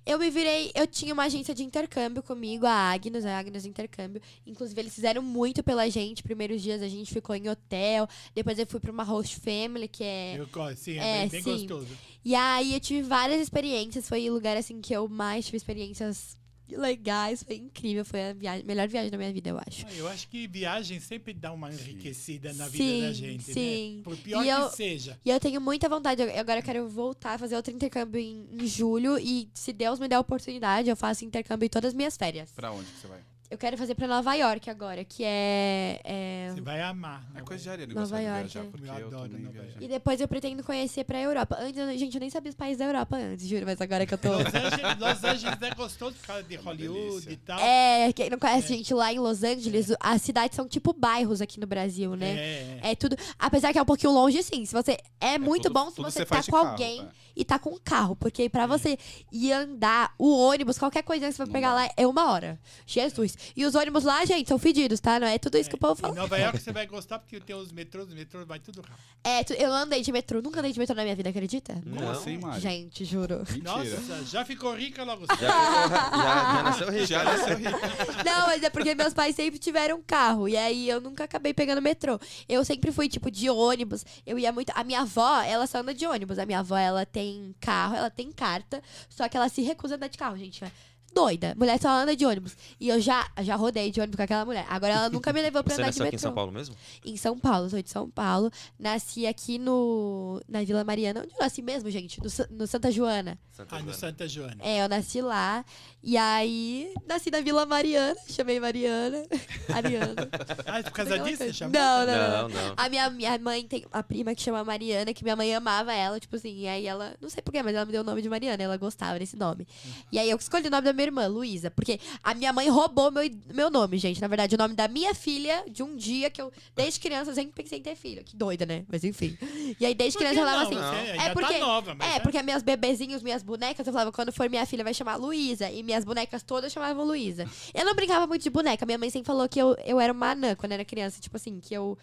[SPEAKER 3] Eu me virei, eu tinha uma agência de intercâmbio comigo, a Agnes, a Agnes Intercâmbio. Inclusive, eles fizeram muito pela gente. Primeiros dias a gente ficou em hotel, depois eu fui pra uma host family, que é.
[SPEAKER 2] Eu, gosto, sim,
[SPEAKER 3] é,
[SPEAKER 2] é, bem, bem
[SPEAKER 3] sim.
[SPEAKER 2] gostoso.
[SPEAKER 3] E aí eu tive várias experiências. Foi o lugar assim que eu mais tive experiências legais. Foi incrível. Foi a viagem, melhor viagem da minha vida, eu acho.
[SPEAKER 2] Ah, Eu acho que viagem sempre dá uma enriquecida na vida
[SPEAKER 3] Sim,
[SPEAKER 2] da gente,
[SPEAKER 3] sim.
[SPEAKER 2] né? Por pior
[SPEAKER 3] E
[SPEAKER 2] que
[SPEAKER 3] eu-
[SPEAKER 2] seja.
[SPEAKER 3] E eu tenho muita vontade. eu- Agora eu quero voltar a fazer outro intercâmbio em, em julho. E se Deus me der a oportunidade, eu faço intercâmbio em todas as minhas férias.
[SPEAKER 4] Pra onde que você vai?
[SPEAKER 3] Eu quero fazer pra Nova York agora, que é. é-
[SPEAKER 2] Você vai amar.
[SPEAKER 4] É
[SPEAKER 2] né?
[SPEAKER 4] coisa de Ariane
[SPEAKER 3] Nova
[SPEAKER 4] gostar de
[SPEAKER 3] York,
[SPEAKER 4] viajar,
[SPEAKER 3] é.
[SPEAKER 4] porque
[SPEAKER 2] Eu
[SPEAKER 4] eu,
[SPEAKER 2] adoro Nova
[SPEAKER 4] viajar.
[SPEAKER 3] E depois eu pretendo conhecer pra Europa. Antes, eu- gente, eu nem sabia os países da Europa antes, juro, mas agora que eu tô.
[SPEAKER 2] Los Angeles, Los Angeles é gostoso por causa de Hollywood
[SPEAKER 4] delícia.
[SPEAKER 2] e tal.
[SPEAKER 3] É, quem não conhece, gente, lá em Los Angeles, as cidades são tipo bairros aqui no Brasil, né?
[SPEAKER 2] É,
[SPEAKER 3] É tudo. Apesar que é um pouquinho longe, sim. Se você. É, muito
[SPEAKER 4] tudo-
[SPEAKER 3] bom se você,
[SPEAKER 4] você
[SPEAKER 3] tá com
[SPEAKER 4] carro,
[SPEAKER 3] alguém
[SPEAKER 4] é.
[SPEAKER 3] e tá com um carro. Porque pra você ir andar, o ônibus, qualquer coisa que você vai
[SPEAKER 4] Não
[SPEAKER 3] pegar
[SPEAKER 4] dá.
[SPEAKER 3] lá é uma hora. Jesus. E os ônibus lá, gente, são fedidos, tá? Não é tudo isso que o povo
[SPEAKER 2] Em
[SPEAKER 3] fala.
[SPEAKER 2] Nova York você vai gostar porque tem os metrôs, os metrôs vai tudo rápido.
[SPEAKER 3] É, tu- eu andei de metrô, nunca andei de metrô na minha vida, acredita?
[SPEAKER 4] Como
[SPEAKER 1] Não.
[SPEAKER 4] assim, Mari?
[SPEAKER 3] Gente, juro.
[SPEAKER 4] Mentira.
[SPEAKER 2] Nossa, já ficou rica logo
[SPEAKER 1] Já,
[SPEAKER 2] cedo.
[SPEAKER 1] já, já nasceu rico.
[SPEAKER 4] Já nasceu rico.
[SPEAKER 3] Não, mas é porque meus pais sempre tiveram carro. E aí eu nunca acabei pegando metrô. Eu sempre fui, tipo, de ônibus. Eu ia muito. A minha avó, ela só anda de ônibus. A minha avó, ela tem carro, ela tem carta. Só que ela se recusa a andar de carro, gente. É doida. Mulher só anda de ônibus. E eu já, já rodei de ônibus com aquela mulher. Agora ela nunca me levou pra
[SPEAKER 1] Você
[SPEAKER 3] andar de
[SPEAKER 1] nasceu
[SPEAKER 3] metrô.
[SPEAKER 1] aqui em São Paulo mesmo?
[SPEAKER 3] Em São Paulo, sou de São Paulo. Nasci aqui no. Na Vila Mariana. Onde eu nasci mesmo, gente? No, no Santa Joana.
[SPEAKER 1] Santa
[SPEAKER 2] Ah, no
[SPEAKER 1] Joana.
[SPEAKER 2] Santa Joana.
[SPEAKER 3] É, eu nasci lá. E aí, nasci na Vila Mariana. Chamei Mariana. Ariana.
[SPEAKER 2] Ah, por causa disso você chamou?
[SPEAKER 3] Não, não,
[SPEAKER 1] Não,
[SPEAKER 3] não.
[SPEAKER 1] não.
[SPEAKER 3] A minha, minha mãe tem a prima que chama Mariana, que minha mãe amava ela, tipo assim, e aí ela, não sei porquê, mas ela me deu o nome de Mariana, ela gostava desse nome. E aí eu escolhi o nome da minha irmã, Luísa, porque a minha mãe roubou meu, meu nome, gente. Na verdade, o nome da minha filha, de um dia que eu, desde criança, eu sempre pensei em ter filho. Que doida, né? Mas enfim. E aí, desde criança, eu falava
[SPEAKER 2] não?
[SPEAKER 3] assim.
[SPEAKER 2] Você
[SPEAKER 3] É
[SPEAKER 2] ainda
[SPEAKER 3] porque,
[SPEAKER 2] tá nova, mas
[SPEAKER 3] é, porque minhas bebezinhos, minhas bonecas, eu falava, quando for minha filha, vai chamar Luísa. E minhas bonecas todas chamavam Luísa. Eu não brincava muito de boneca. Minha mãe sempre falou que eu, eu era uma anã quando era criança. Tipo assim, que eu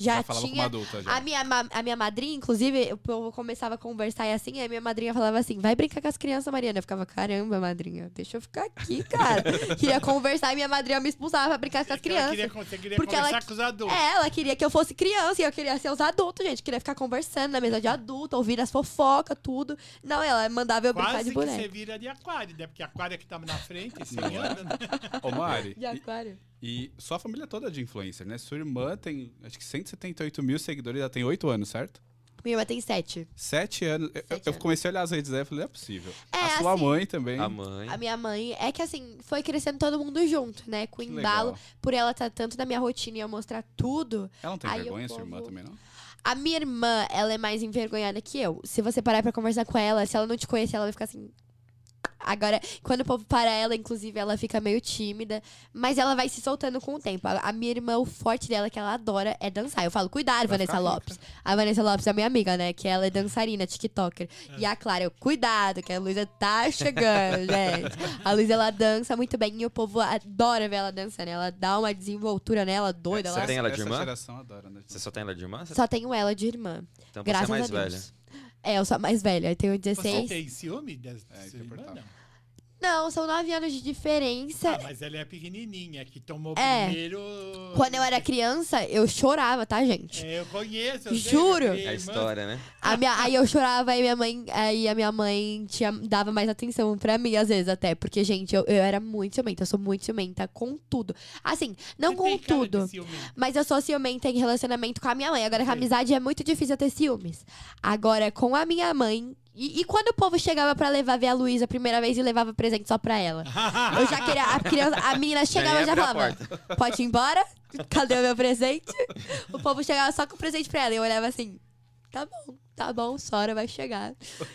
[SPEAKER 3] já,
[SPEAKER 4] Já falava como
[SPEAKER 3] tinha.
[SPEAKER 4] adulta, já.
[SPEAKER 3] A minha, a minha madrinha, inclusive, povo começava a conversar e assim, aí a minha madrinha falava assim: vai brincar com as crianças, Mariana. Eu ficava, caramba, madrinha, deixa eu ficar aqui, cara. queria conversar e minha madrinha me expulsava pra brincar com as
[SPEAKER 2] É que ela
[SPEAKER 3] crianças.
[SPEAKER 2] queria, você queria
[SPEAKER 3] Porque ela
[SPEAKER 2] conversar com os adultos.
[SPEAKER 3] É, ela queria que eu fosse criança e eu queria ser os adultos, gente. Queria ficar conversando na mesa de adulto, ouvindo as fofocas, tudo. Não, ela mandava eu brincar
[SPEAKER 2] Quase
[SPEAKER 3] de
[SPEAKER 2] que você vira de aquário, né? Porque aquário é que tava na frente, assim, anda, né?
[SPEAKER 4] Ô, Mari,
[SPEAKER 3] De aquário.
[SPEAKER 4] E, sua família toda é de influencer, né? Sua irmã tem, acho que 178 mil seguidores, ela tem 8 anos, certo?
[SPEAKER 3] Minha irmã tem sete.
[SPEAKER 4] 7 anos. Eu-
[SPEAKER 3] Sete
[SPEAKER 4] eu,
[SPEAKER 3] anos.
[SPEAKER 4] comecei a olhar as redes dela e falei, não é possível.
[SPEAKER 3] É,
[SPEAKER 4] a sua
[SPEAKER 3] assim,
[SPEAKER 4] mãe também.
[SPEAKER 1] A mãe.
[SPEAKER 3] A minha mãe é que assim, foi crescendo todo mundo junto, né? Com o embalo, por ela estar tanto na minha rotina e eu mostrar tudo.
[SPEAKER 4] Ela não tem vergonha, sua irmã
[SPEAKER 3] povo-
[SPEAKER 4] também, não?
[SPEAKER 3] A minha irmã, ela é mais envergonhada que eu. Se você parar pra conversar com ela, se ela não te conhecer, ela vai ficar assim. Agora, quando o povo para ela, inclusive, ela fica meio tímida. Mas ela vai se soltando com o tempo. A, a minha irmã, o forte dela, que ela adora, é dançar. Eu falo, cuidado,
[SPEAKER 4] Vai
[SPEAKER 3] Vanessa
[SPEAKER 4] ficar rica.
[SPEAKER 3] Lopes. A Vanessa Lopes é minha amiga, né? Que ela é dançarina, TikToker. E a Clara, eu, cuidado, que a Luísa tá chegando, gente. A Luísa, ela dança muito bem. E o povo adora ver ela dançando. Ela dá uma desenvoltura nela, doida.
[SPEAKER 1] Você
[SPEAKER 3] Ela...
[SPEAKER 1] tem ela de
[SPEAKER 4] essa
[SPEAKER 1] irmã?
[SPEAKER 4] geração adora, né?
[SPEAKER 1] Você só tem ela de irmã? Você-
[SPEAKER 3] Só tenho ela de irmã.
[SPEAKER 1] Então você
[SPEAKER 3] Graças
[SPEAKER 1] é mais
[SPEAKER 3] a Deus.
[SPEAKER 1] velha.
[SPEAKER 3] É, eu sou a mais velha. Eu tenho
[SPEAKER 2] Você
[SPEAKER 3] 16.
[SPEAKER 2] tem ciúme da
[SPEAKER 4] É,
[SPEAKER 2] sua
[SPEAKER 4] é
[SPEAKER 2] irmã?
[SPEAKER 4] importante.
[SPEAKER 2] Não.
[SPEAKER 3] Não, são nove anos de diferença.
[SPEAKER 2] Ah, mas ela é pequenininha, que tomou
[SPEAKER 3] É.
[SPEAKER 2] primeiro...
[SPEAKER 3] Quando eu era criança, eu chorava, tá, gente?
[SPEAKER 2] É, eu conheço. eu sei,
[SPEAKER 3] Juro.
[SPEAKER 2] tenho
[SPEAKER 1] É a história, né?
[SPEAKER 3] A minha, aí eu chorava e minha mãe, aí a minha mãe tinha, dava mais atenção pra mim, às vezes até. Porque, gente, eu, eu era muito ciumenta, eu sou muito ciumenta com tudo. Assim, não
[SPEAKER 2] Você
[SPEAKER 3] com
[SPEAKER 2] tem cara de
[SPEAKER 3] tudo. Mas eu sou ciumenta em relacionamento com a minha mãe. Agora, com a amizade é muito difícil eu ter ciúmes. Agora, com a minha mãe. E, e quando o povo chegava pra levar ver a Luísa a primeira vez e levava presente só pra ela? Eu já queria. A, criança, a menina chegava e já falava: Pode ir embora? Cadê o meu presente? O povo chegava só com o presente pra ela. E eu olhava assim: Tá bom, tá bom, Sora vai chegar.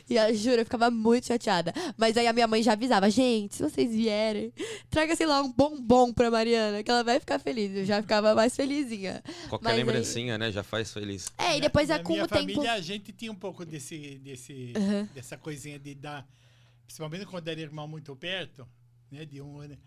[SPEAKER 3] E eu juro, eu ficava muito chateada. Mas aí a minha mãe já avisava: Gente, se vocês vierem, traga, sei lá, um bombom pra Mariana, que ela vai ficar feliz. Eu já ficava mais felizinha.
[SPEAKER 1] Qualquer
[SPEAKER 3] Mas aí-
[SPEAKER 1] lembrancinha, né? Já faz feliz.
[SPEAKER 3] É, e depois
[SPEAKER 2] na
[SPEAKER 3] é com
[SPEAKER 2] minha
[SPEAKER 3] o tempo.
[SPEAKER 2] família, a gente tinha um pouco desse, desse,
[SPEAKER 3] Uhum.
[SPEAKER 2] dessa coisinha de dar... Principalmente quando era irmão muito perto, né? De um ano.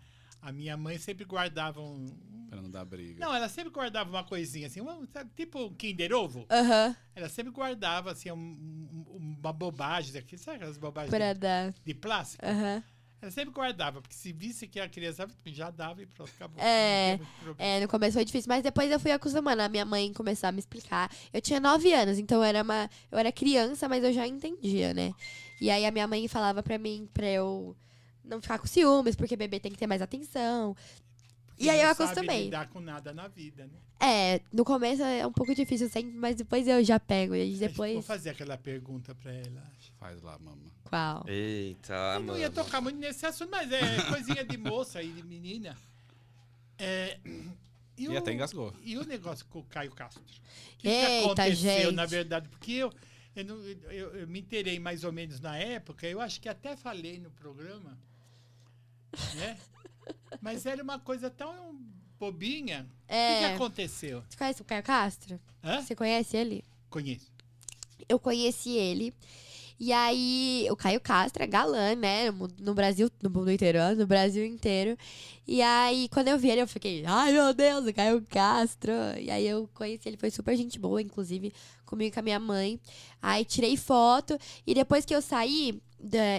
[SPEAKER 2] A minha mãe sempre guardava um...
[SPEAKER 4] Pra não dar briga.
[SPEAKER 2] Não, ela sempre guardava uma coisinha assim, uma- sabe, tipo um Kinder Ovo.
[SPEAKER 3] Aham,
[SPEAKER 2] Ela sempre guardava assim um- um- uma bobagem daqui, sabe aquelas bobagens
[SPEAKER 3] pra
[SPEAKER 2] de,
[SPEAKER 3] dar.
[SPEAKER 2] de plástico?
[SPEAKER 3] Aham.
[SPEAKER 2] Ela sempre guardava, porque se visse que a criança já dava e pronto, acabou.
[SPEAKER 3] É,
[SPEAKER 2] Não tinha muito problema.
[SPEAKER 3] É, no começo foi difícil, mas depois eu fui acostumando. A minha mãe começou a me explicar. Eu tinha nove anos, então eu era uma. Eu era criança, mas eu já entendia, né? E aí a minha mãe falava pra mim pra eu não ficar com ciúmes, porque bebê tem que ter mais atenção.
[SPEAKER 2] Porque
[SPEAKER 3] E aí eu
[SPEAKER 2] não sabe
[SPEAKER 3] acostumei.
[SPEAKER 2] lidar com nada na vida, né?
[SPEAKER 3] É, no começo é um pouco difícil sempre, mas depois eu já pego. E
[SPEAKER 2] Acho que Vou
[SPEAKER 3] depois.
[SPEAKER 2] fazer aquela pergunta pra ela.
[SPEAKER 4] Faz lá, mama.
[SPEAKER 3] Qual?
[SPEAKER 1] Eita,
[SPEAKER 2] Eu não ia
[SPEAKER 1] mano.
[SPEAKER 2] tocar muito nesse assunto, mas é coisinha de moça e de menina. É,
[SPEAKER 4] E
[SPEAKER 2] o-
[SPEAKER 4] até engasgou.
[SPEAKER 2] E o negócio com o Caio Castro? O que, que
[SPEAKER 3] Eita,
[SPEAKER 2] aconteceu,
[SPEAKER 3] gente.
[SPEAKER 2] na verdade? Porque eu, eu, não- eu- eu me inteirei mais ou menos na época, eu acho que até falei no programa, né? Mas era uma coisa tão bobinha. O que, que
[SPEAKER 3] É.
[SPEAKER 2] aconteceu?
[SPEAKER 3] Você conhece o Caio Castro?
[SPEAKER 2] Hã?
[SPEAKER 3] Você conhece ele?
[SPEAKER 2] Conheço.
[SPEAKER 3] eu conheci ele. E aí, o Caio Castro é galã, né? No, Brasil, no mundo inteiro, no Brasil inteiro. E aí, quando eu vi ele, eu fiquei, ai meu Deus, o Caio Castro. E aí eu conheci ele, foi super gente boa, inclusive, comigo e com a minha mãe. Aí tirei foto, e depois que eu saí,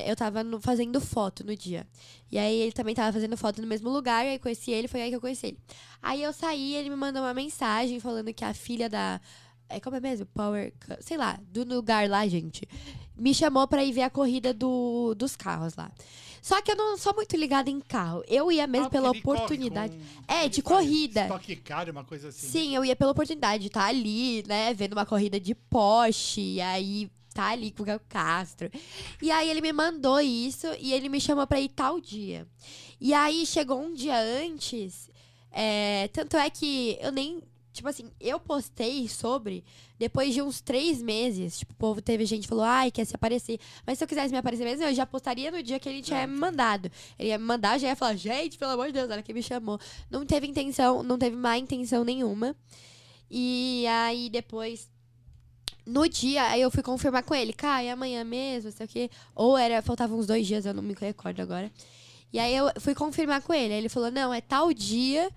[SPEAKER 3] eu tava no- fazendo foto no dia. E aí ele também tava fazendo foto no mesmo lugar, e aí conheci ele, foi aí que eu conheci ele. Aí eu saí, ele me mandou uma mensagem falando que a filha da. É como é mesmo? Power. Sei lá, do lugar lá, gente. Me chamou pra ir ver a corrida do, dos carros lá. Só que eu não sou muito ligada em carro. Eu ia mesmo
[SPEAKER 2] Ah,
[SPEAKER 3] pela oportunidade.
[SPEAKER 2] com-
[SPEAKER 3] É, de corrida.
[SPEAKER 2] Estoque caro, uma coisa assim.
[SPEAKER 3] Sim, eu ia pela oportunidade de estar ali, né? Vendo uma corrida de Porsche, e aí tá ali com o Castro. E aí ele me mandou isso e ele me chamou pra ir tal dia. E aí chegou um dia antes, é, tanto é que eu nem. Tipo assim, eu postei sobre depois de uns três meses. Tipo, o povo teve gente que falou, ai, quer se aparecer. Mas se eu quisesse me aparecer mesmo, eu já postaria no dia que ele tinha me mandado. Ele ia me mandar, já ia falar, gente, pelo amor de Deus, olha quem me chamou. Não teve intenção, não teve má intenção nenhuma. E aí depois. No dia, aí eu fui confirmar com ele, Kai, é amanhã mesmo, sei o quê. Ou era, faltavam uns dois dias, eu não me recordo agora. E aí eu fui confirmar com ele. Aí ele falou, não, é tal dia.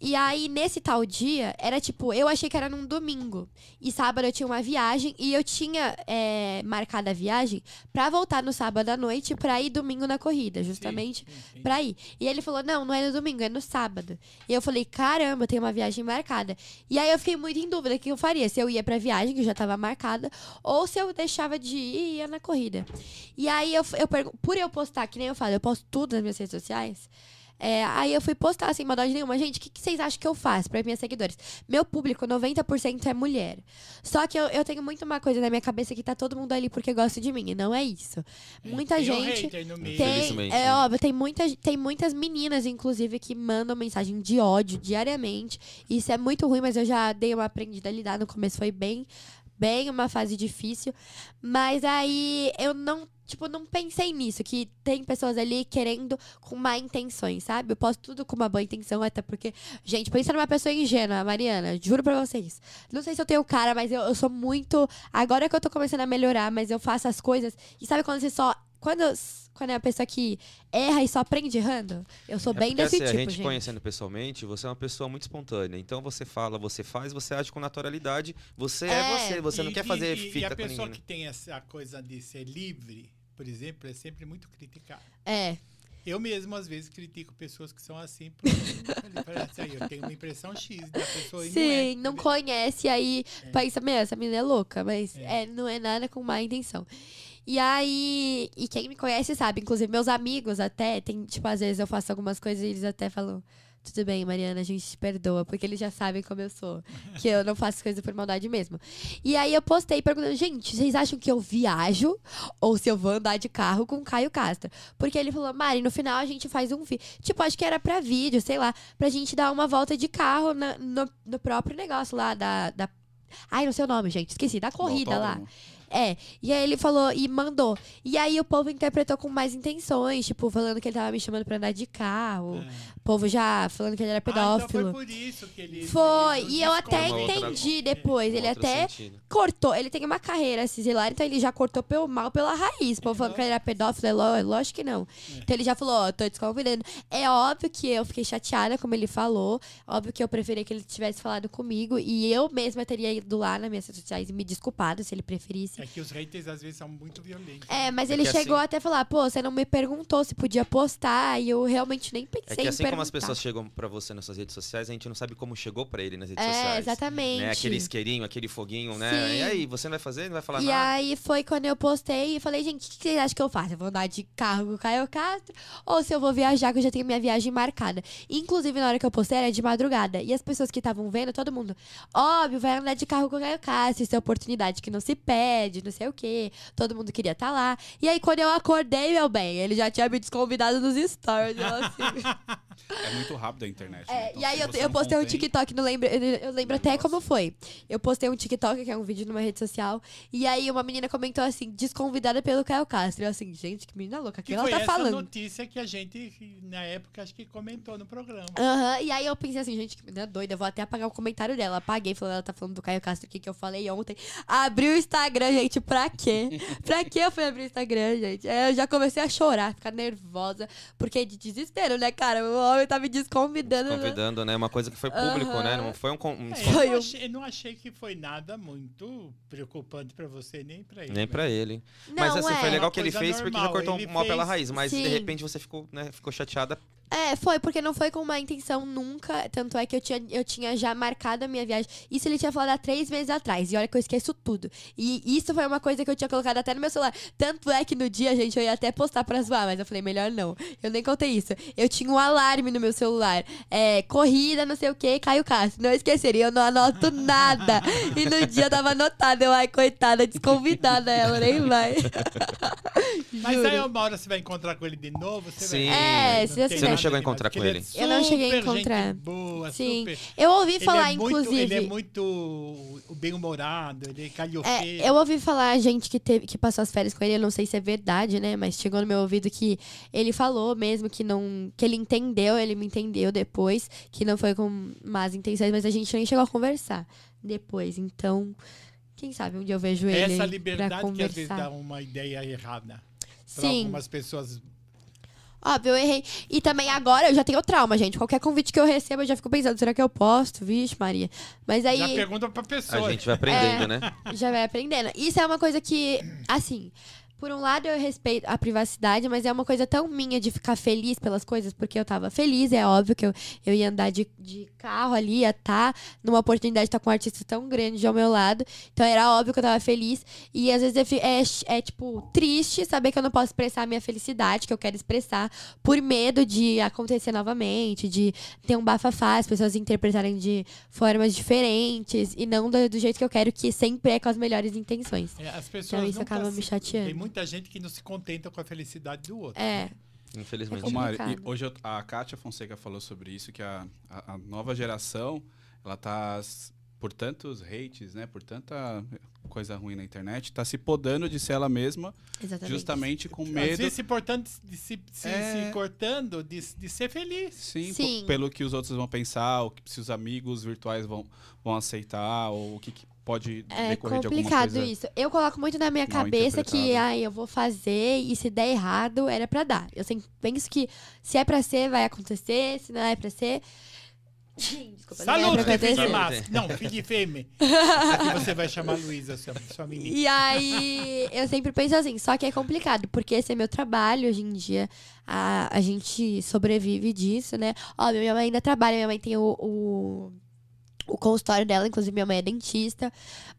[SPEAKER 3] E aí, nesse tal dia, era tipo, eu achei que era num domingo. E sábado eu tinha uma viagem e eu tinha é, marcado a viagem pra voltar no sábado à noite pra ir domingo na corrida, justamente
[SPEAKER 2] Sim, sim.
[SPEAKER 3] pra ir. E ele falou: não, não é no domingo, é no sábado. E eu falei: caramba, tem uma viagem marcada. E aí eu fiquei muito em dúvida o que eu faria: se eu ia pra viagem, que já tava marcada, ou se eu deixava de ir e ia na corrida. E aí eu, eu pergun- por eu postar, que nem eu falo, eu posto tudo nas minhas redes sociais. É, aí eu fui postar sem maldade nenhuma. Gente, o que, que vocês acham que eu faço para minhas seguidores? Meu público, 90% é mulher. Só que eu, eu tenho muito uma coisa na minha cabeça que tá todo mundo ali porque gosta de mim. E não é isso. Muita
[SPEAKER 2] Tem um
[SPEAKER 3] gente.
[SPEAKER 2] meio.
[SPEAKER 3] Tem, é
[SPEAKER 1] né?
[SPEAKER 3] óbvio, tem, muita, tem muitas meninas, inclusive, que mandam mensagem de ódio diariamente. Isso é muito ruim, mas eu já dei uma aprendida a lidar. No começo foi bem, bem uma fase difícil. Mas aí eu não, tipo, não pensei nisso, que tem pessoas ali querendo com má intenções, sabe? Eu posto tudo com uma boa intenção, até porque, gente, pensa numa pessoa ingênua, Mariana, juro pra vocês. Não sei se eu tenho cara, mas eu, eu sou muito. Agora que eu tô começando a melhorar, mas eu faço as coisas. E sabe quando você só. Quando, quando é a pessoa que erra e só aprende errando? Eu sou
[SPEAKER 1] É
[SPEAKER 3] bem desse
[SPEAKER 1] assim,
[SPEAKER 3] tipo,
[SPEAKER 1] a gente,
[SPEAKER 3] gente.
[SPEAKER 1] conhecendo pessoalmente, você é uma pessoa muito espontânea. Então você fala, você faz, você age com naturalidade. Você é,
[SPEAKER 3] É.
[SPEAKER 1] você, você não
[SPEAKER 2] E-
[SPEAKER 1] quer
[SPEAKER 2] e-
[SPEAKER 1] fazer
[SPEAKER 2] e,
[SPEAKER 1] fita
[SPEAKER 2] e a
[SPEAKER 1] com
[SPEAKER 2] pessoa
[SPEAKER 1] ninguém.
[SPEAKER 2] que tem essa coisa de ser livre, por exemplo, é sempre muito criticada.
[SPEAKER 3] É.
[SPEAKER 2] Eu mesmo, às vezes, critico pessoas que são assim. Parece aí, eu tenho uma impressão X da pessoa e
[SPEAKER 3] Sim,
[SPEAKER 2] não é.
[SPEAKER 3] não
[SPEAKER 2] entendeu?
[SPEAKER 3] conhece, aí
[SPEAKER 2] É.
[SPEAKER 3] pensa, meu, essa menina é louca, mas
[SPEAKER 2] É.
[SPEAKER 3] é, não é nada com má intenção. E aí, e quem me conhece sabe, inclusive meus amigos até, tem, tipo, às vezes eu faço algumas coisas e eles até falam, tudo bem, Mariana, a gente te perdoa, porque eles já sabem como eu sou, que eu não faço coisa por maldade mesmo. E aí eu postei perguntando, gente, vocês acham que eu viajo ou se eu vou andar de carro com Caio Castro? Porque ele falou, Mari, no final a gente faz um vídeo. Tipo, acho que era pra vídeo, sei lá, pra gente dar uma volta de carro na- no, no próprio negócio lá da, da. Ai, não sei o nome, gente. Esqueci. Da corrida lá. É. E aí ele falou e mandou. E aí o povo interpretou com mais intenções, tipo, falando que ele tava me chamando pra andar de carro.
[SPEAKER 2] É.
[SPEAKER 3] O povo já falando que ele era
[SPEAKER 2] Ah, então
[SPEAKER 3] pedófilo.
[SPEAKER 2] foi por isso que ele.
[SPEAKER 3] Foi,
[SPEAKER 2] ele
[SPEAKER 3] e eu até
[SPEAKER 1] outra-
[SPEAKER 3] entendi depois. Ele até
[SPEAKER 1] sentido.
[SPEAKER 3] cortou. Ele tem uma carreira cisílar, então ele já cortou pelo mal pela raiz. O povo falando que ele era pedófilo, é ló- lógico que não. Então ele já falou, ó, tô desconvidando. É óbvio que eu fiquei chateada, como ele falou. Óbvio que eu preferia que ele tivesse falado comigo. E eu mesma teria ido lá nas minhas redes sociais e me desculpado se ele preferisse.
[SPEAKER 2] É que os haters às vezes são muito violentos.
[SPEAKER 3] É, mas
[SPEAKER 1] É
[SPEAKER 3] ele
[SPEAKER 1] que
[SPEAKER 3] chegou
[SPEAKER 1] assim-
[SPEAKER 3] até a falar, pô, você não me perguntou se podia postar. E eu realmente nem pensei
[SPEAKER 1] É que
[SPEAKER 3] em
[SPEAKER 1] assim como as pessoas chegam pra você nas suas redes sociais, a gente não sabe como chegou pra ele nas redes
[SPEAKER 3] É,
[SPEAKER 1] sociais.
[SPEAKER 3] exatamente.
[SPEAKER 1] Né? Aquele isqueirinho, aquele foguinho, né?
[SPEAKER 3] Sim.
[SPEAKER 1] E aí, você não vai fazer? Não vai falar
[SPEAKER 3] E
[SPEAKER 1] nada?
[SPEAKER 3] aí foi quando eu postei e falei, gente, o que vocês acham que eu faço? Eu vou andar de carro com o Caio Castro ou se eu vou viajar, que eu já tenho minha viagem marcada. Inclusive, na hora que eu postei, era de madrugada. E as pessoas que estavam vendo, todo mundo, óbvio, vai andar de carro com o Caio Castro, isso é oportunidade que não se pede, não sei o quê. Todo mundo queria estar lá. E aí, quando eu acordei, meu bem, ele já tinha me desconvidado nos stories. Eu, assim,
[SPEAKER 4] É muito rápido a internet. né?
[SPEAKER 3] É,
[SPEAKER 4] Então,
[SPEAKER 3] e aí eu, eu postei um TikTok, não lembro, eu, lembro até
[SPEAKER 4] Negócio.
[SPEAKER 3] como foi. Eu postei um TikTok, que é um vídeo numa rede social, e aí uma menina comentou assim, desconvidada pelo Caio Castro. Eu assim, gente, que menina louca, o que
[SPEAKER 2] Que
[SPEAKER 3] ela
[SPEAKER 2] foi
[SPEAKER 3] tá
[SPEAKER 2] essa
[SPEAKER 3] falando?
[SPEAKER 2] notícia que a gente, na época, acho que comentou no programa.
[SPEAKER 3] Aham, e aí eu pensei assim, gente, que menina doida, eu vou até apagar o comentário dela. Apaguei, falando, ela tá falando do Caio Castro aqui que eu falei ontem. Abri o Instagram, gente, pra quê? Pra que eu fui abrir o Instagram, gente? É, eu já comecei a chorar, ficar nervosa, porque é de desespero, né, cara? O homem tá me desconvidando. né?
[SPEAKER 1] Convidando, né? Uma coisa que foi público, né? Não foi um. um-
[SPEAKER 2] É,
[SPEAKER 3] Foi
[SPEAKER 2] eu,
[SPEAKER 3] um-
[SPEAKER 2] não achei, eu não achei que foi nada muito preocupante pra você, nem pra ele.
[SPEAKER 1] Nem
[SPEAKER 2] né?
[SPEAKER 1] pra ele.
[SPEAKER 3] Não,
[SPEAKER 1] mas assim,
[SPEAKER 3] é.
[SPEAKER 1] foi legal que ele fez porque já
[SPEAKER 2] normal,
[SPEAKER 1] cortou
[SPEAKER 2] ele
[SPEAKER 1] um mal pela
[SPEAKER 2] fez-
[SPEAKER 1] raiz. Mas de
[SPEAKER 3] Sim.
[SPEAKER 1] repente você ficou, né, ficou chateada.
[SPEAKER 3] É, foi, porque não foi com uma intenção nunca. Tanto é que eu tinha, eu tinha já marcado a minha viagem. Isso ele tinha falado há três meses atrás. E olha que eu esqueço tudo. E isso foi uma coisa que eu tinha colocado até no meu celular. Tanto é que no dia, gente, eu ia até postar pra zoar, mas eu falei, melhor não. Eu nem contei isso. Eu tinha um alarme no meu celular. É, corrida, não sei o que, Caio Castro. Não esqueceria, eu não anoto nada. E no dia tava anotado. Eu, ai, coitada, desconvidada ela, nem vai.
[SPEAKER 2] Mas aí uma hora você vai encontrar com ele de novo, você
[SPEAKER 1] Sim.
[SPEAKER 2] vai...
[SPEAKER 3] É, se. Você não
[SPEAKER 1] chegou a
[SPEAKER 2] demais,
[SPEAKER 1] encontrar com
[SPEAKER 2] ele é
[SPEAKER 3] Eu não cheguei a encontrar.
[SPEAKER 2] gente Boa,
[SPEAKER 3] Sim.
[SPEAKER 2] super.
[SPEAKER 3] Eu ouvi
[SPEAKER 2] Ele
[SPEAKER 3] falar,
[SPEAKER 2] é muito,
[SPEAKER 3] inclusive.
[SPEAKER 2] Ele é muito bem-humorado, ele é calhofeiro.
[SPEAKER 3] É, eu ouvi falar gente que, teve, que passou as férias com ele, eu não sei se é verdade, né? Mas chegou no meu ouvido que ele falou mesmo que não. que ele entendeu, ele me entendeu depois, que não foi com más intenções, mas a gente nem chegou a conversar depois. Então, quem sabe um dia eu vejo ele.
[SPEAKER 2] Essa
[SPEAKER 3] pra
[SPEAKER 2] liberdade que às vezes
[SPEAKER 3] conversar.
[SPEAKER 2] dá uma ideia errada. Pra
[SPEAKER 3] Sim.
[SPEAKER 2] algumas pessoas.
[SPEAKER 3] Óbvio, eu errei. E também agora eu já tenho trauma, gente. Qualquer convite que eu recebo, eu já fico pensando, será que eu posto? Vixe, Maria. Mas aí.
[SPEAKER 2] Já pergunta pra pessoa.
[SPEAKER 1] A gente vai aprendendo,
[SPEAKER 3] É.
[SPEAKER 1] né?
[SPEAKER 3] já vai aprendendo. Isso é uma coisa que, assim, por um lado eu respeito a privacidade, mas é uma coisa tão minha de ficar feliz pelas coisas, porque eu tava feliz, é óbvio que eu, eu ia andar de, de carro ali, ia estar numa oportunidade de estar com um artista tão grande ao meu lado. Então era óbvio que eu tava feliz. E às vezes é, é, tipo, triste saber que eu não posso expressar a minha felicidade, que eu quero expressar, por medo de acontecer novamente, de ter um bafafá, as pessoas interpretarem de formas diferentes e não do, do jeito que eu quero, que sempre é com as melhores intenções.
[SPEAKER 2] É, as pessoas
[SPEAKER 3] Então isso acaba
[SPEAKER 2] se-
[SPEAKER 3] me chateando.
[SPEAKER 2] Muita gente que não se contenta com a felicidade do outro.
[SPEAKER 3] É,
[SPEAKER 1] Infelizmente.
[SPEAKER 3] É
[SPEAKER 4] Ô, Mari, e hoje eu- a Kátia Fonseca falou sobre isso, que a, a, a nova geração, ela tá, por tantos hates, né, por tanta coisa ruim na internet, tá se podando de ser ela mesma,
[SPEAKER 3] exatamente.
[SPEAKER 4] justamente com
[SPEAKER 2] Às
[SPEAKER 4] medo,
[SPEAKER 2] vezes se, portando, de se, se,
[SPEAKER 4] É.
[SPEAKER 2] se cortando de, de ser feliz.
[SPEAKER 4] sim,
[SPEAKER 3] Sim.
[SPEAKER 4] pelo que os outros vão pensar, o que se os amigos virtuais vão, vão aceitar, ou o que, que pode
[SPEAKER 3] É
[SPEAKER 4] decorrer de alguma
[SPEAKER 3] complicado
[SPEAKER 4] coisa.
[SPEAKER 3] isso. Eu coloco muito na minha cabeça que, ai, eu vou fazer e se der errado, era pra dar. Eu sempre penso que se é pra ser, vai acontecer, se não é pra ser. Desculpa, não é acontecer.
[SPEAKER 2] massa. Não, filho de fêmea. Aqui você vai chamar Luísa, sua, sua menina.
[SPEAKER 3] E aí, eu sempre penso assim, só que é complicado, porque esse é meu trabalho hoje em dia. A, a gente sobrevive disso, né? Ó, minha mãe ainda trabalha, minha mãe tem o, o, o consultório dela, inclusive minha mãe é dentista.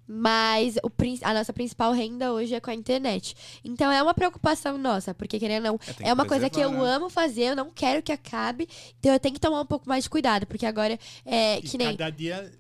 [SPEAKER 3] Mas o, a nossa principal renda hoje é com a internet. Então é uma preocupação nossa, porque querendo ou não,
[SPEAKER 4] É,
[SPEAKER 3] é uma coisa que eu
[SPEAKER 4] né?
[SPEAKER 3] amo fazer, eu não quero que acabe. Então eu tenho que tomar um pouco mais de cuidado, porque agora é
[SPEAKER 2] E
[SPEAKER 3] que nem.
[SPEAKER 2] cada dia